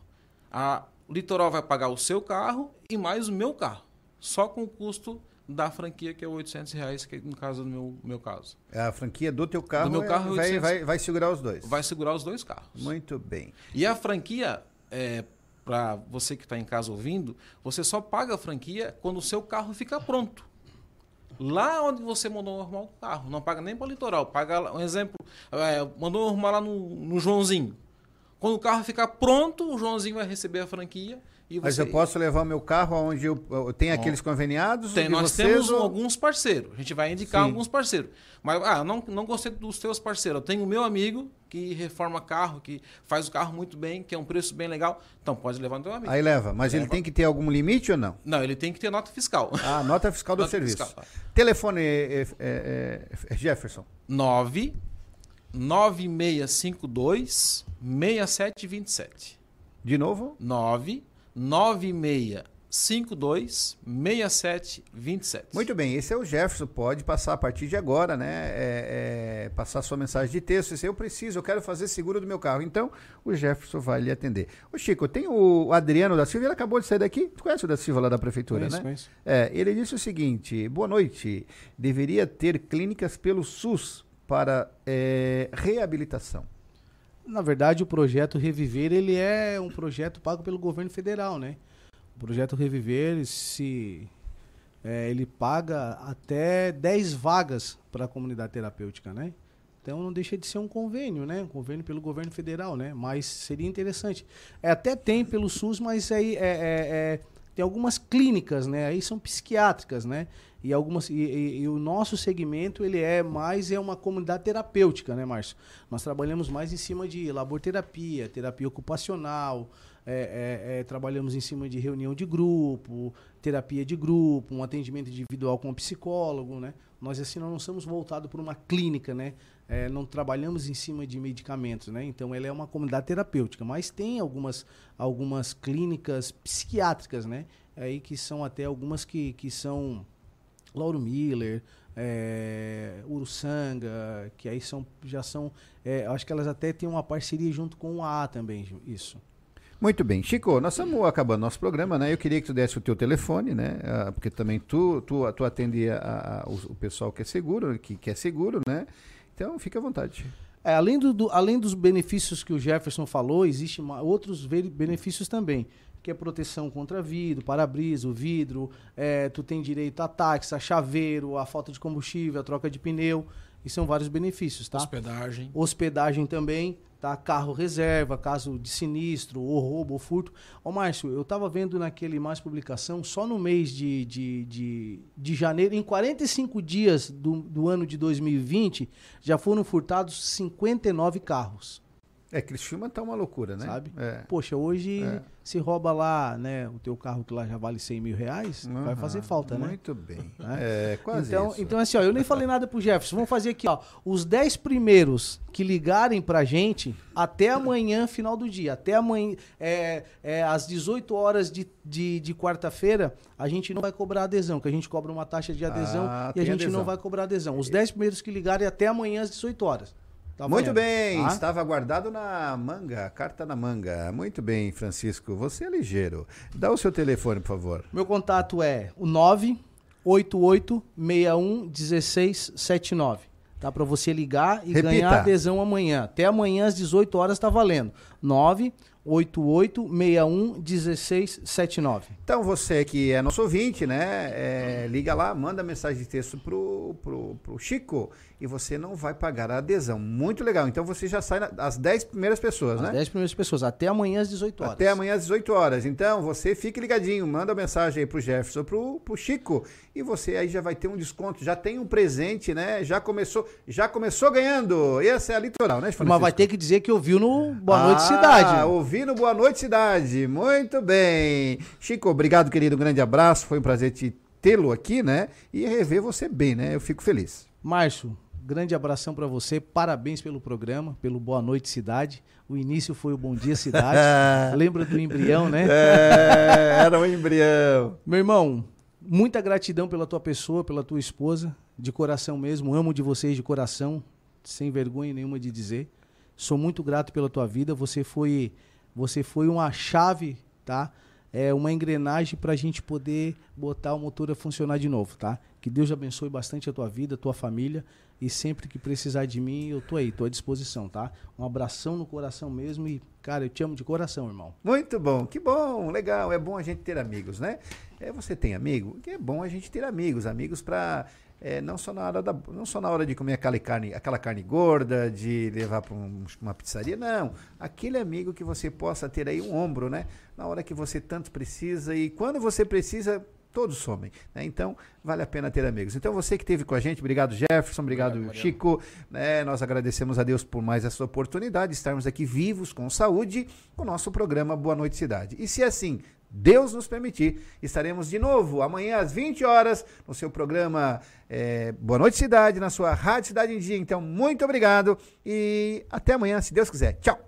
A Litoral vai pagar o seu carro e mais o meu carro, só com o custo da franquia, que é 800 reais, que é no caso do meu, meu caso. A franquia do teu carro, Do meu é- carro, vai, 800. vai, vai segurar os dois. Vai segurar os dois carros. Muito bem. E a franquia, é, para você que está em casa ouvindo, você só paga a franquia quando o seu carro fica pronto. Lá onde você mandou arrumar o carro. Não paga nem para o litoral. Paga, lá- um exemplo, é, mandou arrumar lá no, no Joãozinho. Quando o carro ficar pronto, o Joãozinho vai receber a franquia E Mas você- eu posso levar o meu carro onde eu, eu tenho aqueles conveniados? Tem, nós vocês temos ou- alguns parceiros. A gente vai indicar Sim. alguns parceiros. Mas, ah, não, não gostei dos teus parceiros. Eu tenho o meu amigo que reforma carro, que faz o carro muito bem, que é um preço bem legal. Então pode levar no teu amigo. Aí leva. Mas ele Leva. tem que ter algum limite ou não? Não, ele tem que ter nota fiscal. Ah, nota fiscal do Nota serviço. fiscal. Telefone, é, é, é, Jefferson. 9 9652 6727. De novo? 9 9652 6727. Muito bem, esse é o Jefferson. Pode passar a partir de agora, né? É, é, passar sua mensagem de texto. Se eu preciso, eu quero fazer seguro do meu carro. Então, o Jefferson vai lhe atender. Ô, Chico, tem o Adriano da Silva, ele acabou de sair daqui. Tu conhece o da Silva lá da prefeitura, Conheço, né? conheço. É, ele disse o seguinte: boa noite. Deveria ter clínicas pelo SUS para é, reabilitação. Na verdade, o projeto Reviver, ele é um projeto pago pelo governo federal, né? O projeto Reviver, se é, ele paga até 10 vagas para a comunidade terapêutica, né? Então não deixa de ser um convênio, né? Um convênio pelo governo federal, né? Mas seria interessante. É, até tem pelo SUS, mas aí é, é- é- tem algumas clínicas, né? Aí são psiquiátricas, né? E algumas e, e- e o nosso segmento ele é mais é uma comunidade terapêutica, né, Márcio? Nós trabalhamos mais em cima de laborterapia, terapia ocupacional, é, é, é, trabalhamos em cima de reunião de grupo, terapia de grupo, um atendimento individual com um psicólogo, né? Nós assim não somos voltados para uma clínica, né? É, não trabalhamos em cima de medicamentos, né? Então ela é uma comunidade terapêutica, mas tem algumas, algumas clínicas psiquiátricas, né? Aí que são até algumas que, que são Lauro Miller, é, Uruçanga, que aí são, já são, é, acho que elas até têm uma parceria junto com o AA também, isso. Muito bem. Chico, nós estamos acabando nosso programa, né? Eu queria que tu desse o teu telefone, né? Ah, porque também tu, tu, tu atende a- a- o, pessoal que é seguro, que, que é seguro, né? Então, fica à vontade. É, além, do, do- além dos benefícios que o Jefferson falou, existem outros benefícios também, que é proteção contra vidro, para-brisa, o vidro, é, tu tem direito a táxi, a chaveiro, a falta de combustível, a troca de pneu, e são vários benefícios, tá? Hospedagem. Hospedagem também, tá? Carro reserva, caso de sinistro, ou roubo, ou furto. Ô, Márcio, eu tava vendo naquele mais publicação, só no mês de, de, de, de janeiro, em 45 dias do, do ano de 2020, já foram furtados 59 carros. É, Criciúma tá uma loucura, né? Sabe? É. Poxa, hoje É. se rouba lá, né, o teu carro que lá já vale 100 mil reais, vai Aham, fazer falta, né? Muito bem. Né? É, quase então, isso. então, assim, ó, eu nem falei nada pro Jefferson. Vamos fazer aqui, ó. Os 10 primeiros que ligarem pra gente até amanhã, final do dia. Até amanhã, é, é, às 18 horas de, de, de quarta-feira, a gente não vai cobrar adesão, que a gente cobra uma taxa de adesão Ah, e a gente adesão. não vai cobrar adesão. Os 10 primeiros que ligarem até amanhã às 18 horas. Tá Muito bem, tá? estava guardado na manga, carta na manga. Muito bem, Francisco, você é ligeiro. Dá o seu telefone, por favor. Meu contato é o 988611679. Dá para você ligar e Repita. ganhar adesão amanhã. Até amanhã às 18 horas está valendo. 988611679. Então, você que é nosso ouvinte, né? é, liga lá, manda mensagem de texto pro, pro, pro Chico e você não vai pagar a adesão. Muito legal. Então você já sai na- as 10 primeiras pessoas, As né? 10 primeiras pessoas. Até amanhã às 18 horas. Até amanhã às 18 horas. Então, você fique ligadinho, manda mensagem aí pro Jefferson, pro, pro Chico, e você aí já vai ter um desconto, já tem um presente, né? Já começou, já começou ganhando. Essa é a litoral, né, Francisco? Mas vai ter que dizer que ouviu no Boa Noite Ah, Cidade. ouvi no Boa Noite Cidade. Muito bem. Chico, obrigado, querido. Um grande abraço. Foi um prazer te tê-lo aqui, né? E rever você bem, né? Eu fico feliz. Márcio, grande abração para você. Parabéns pelo programa, pelo Boa Noite Cidade. O início foi o Bom Dia Cidade. Lembra do embrião, né? É, era um embrião. Meu irmão, muita gratidão pela tua pessoa, pela tua esposa, de coração mesmo. Amo de vocês de coração, sem vergonha nenhuma de dizer. Sou muito grato pela tua vida. Você foi, você foi uma chave, tá? É uma engrenagem para a gente poder botar o motor a funcionar de novo, tá? Que Deus abençoe bastante a tua vida, a tua família. E sempre que precisar de mim, eu tô aí, tô à disposição, tá? Um abração no coração mesmo e, cara, eu te amo de coração, irmão. Muito bom, que bom, legal. É bom a gente ter amigos, né? É, você tem amigo? É bom a gente ter amigos, amigos para é, não só na hora da, não só na hora de comer aquela carne, aquela carne gorda, de levar para um, uma pizzaria, não. Aquele amigo que você possa ter aí um ombro, né? Na hora que você tanto precisa e quando você precisa todos somem. Né? Então, vale a pena ter amigos. Então, você que esteve com a gente, obrigado Jefferson, obrigado, obrigado Chico. Né? Nós agradecemos a Deus por mais essa oportunidade de estarmos aqui vivos, com saúde, com o nosso programa Boa Noite Cidade. E se assim Deus nos permitir, estaremos de novo amanhã às 20 horas no seu programa é, Boa Noite Cidade, na sua Rádio Cidade em Dia. Então, muito obrigado e até amanhã, se Deus quiser. Tchau!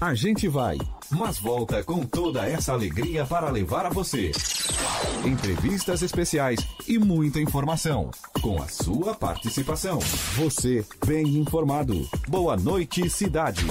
A gente vai, mas volta com toda essa alegria para levar a você. Entrevistas especiais e muita informação. Com a sua participação. Você bem informado. Boa noite, cidade.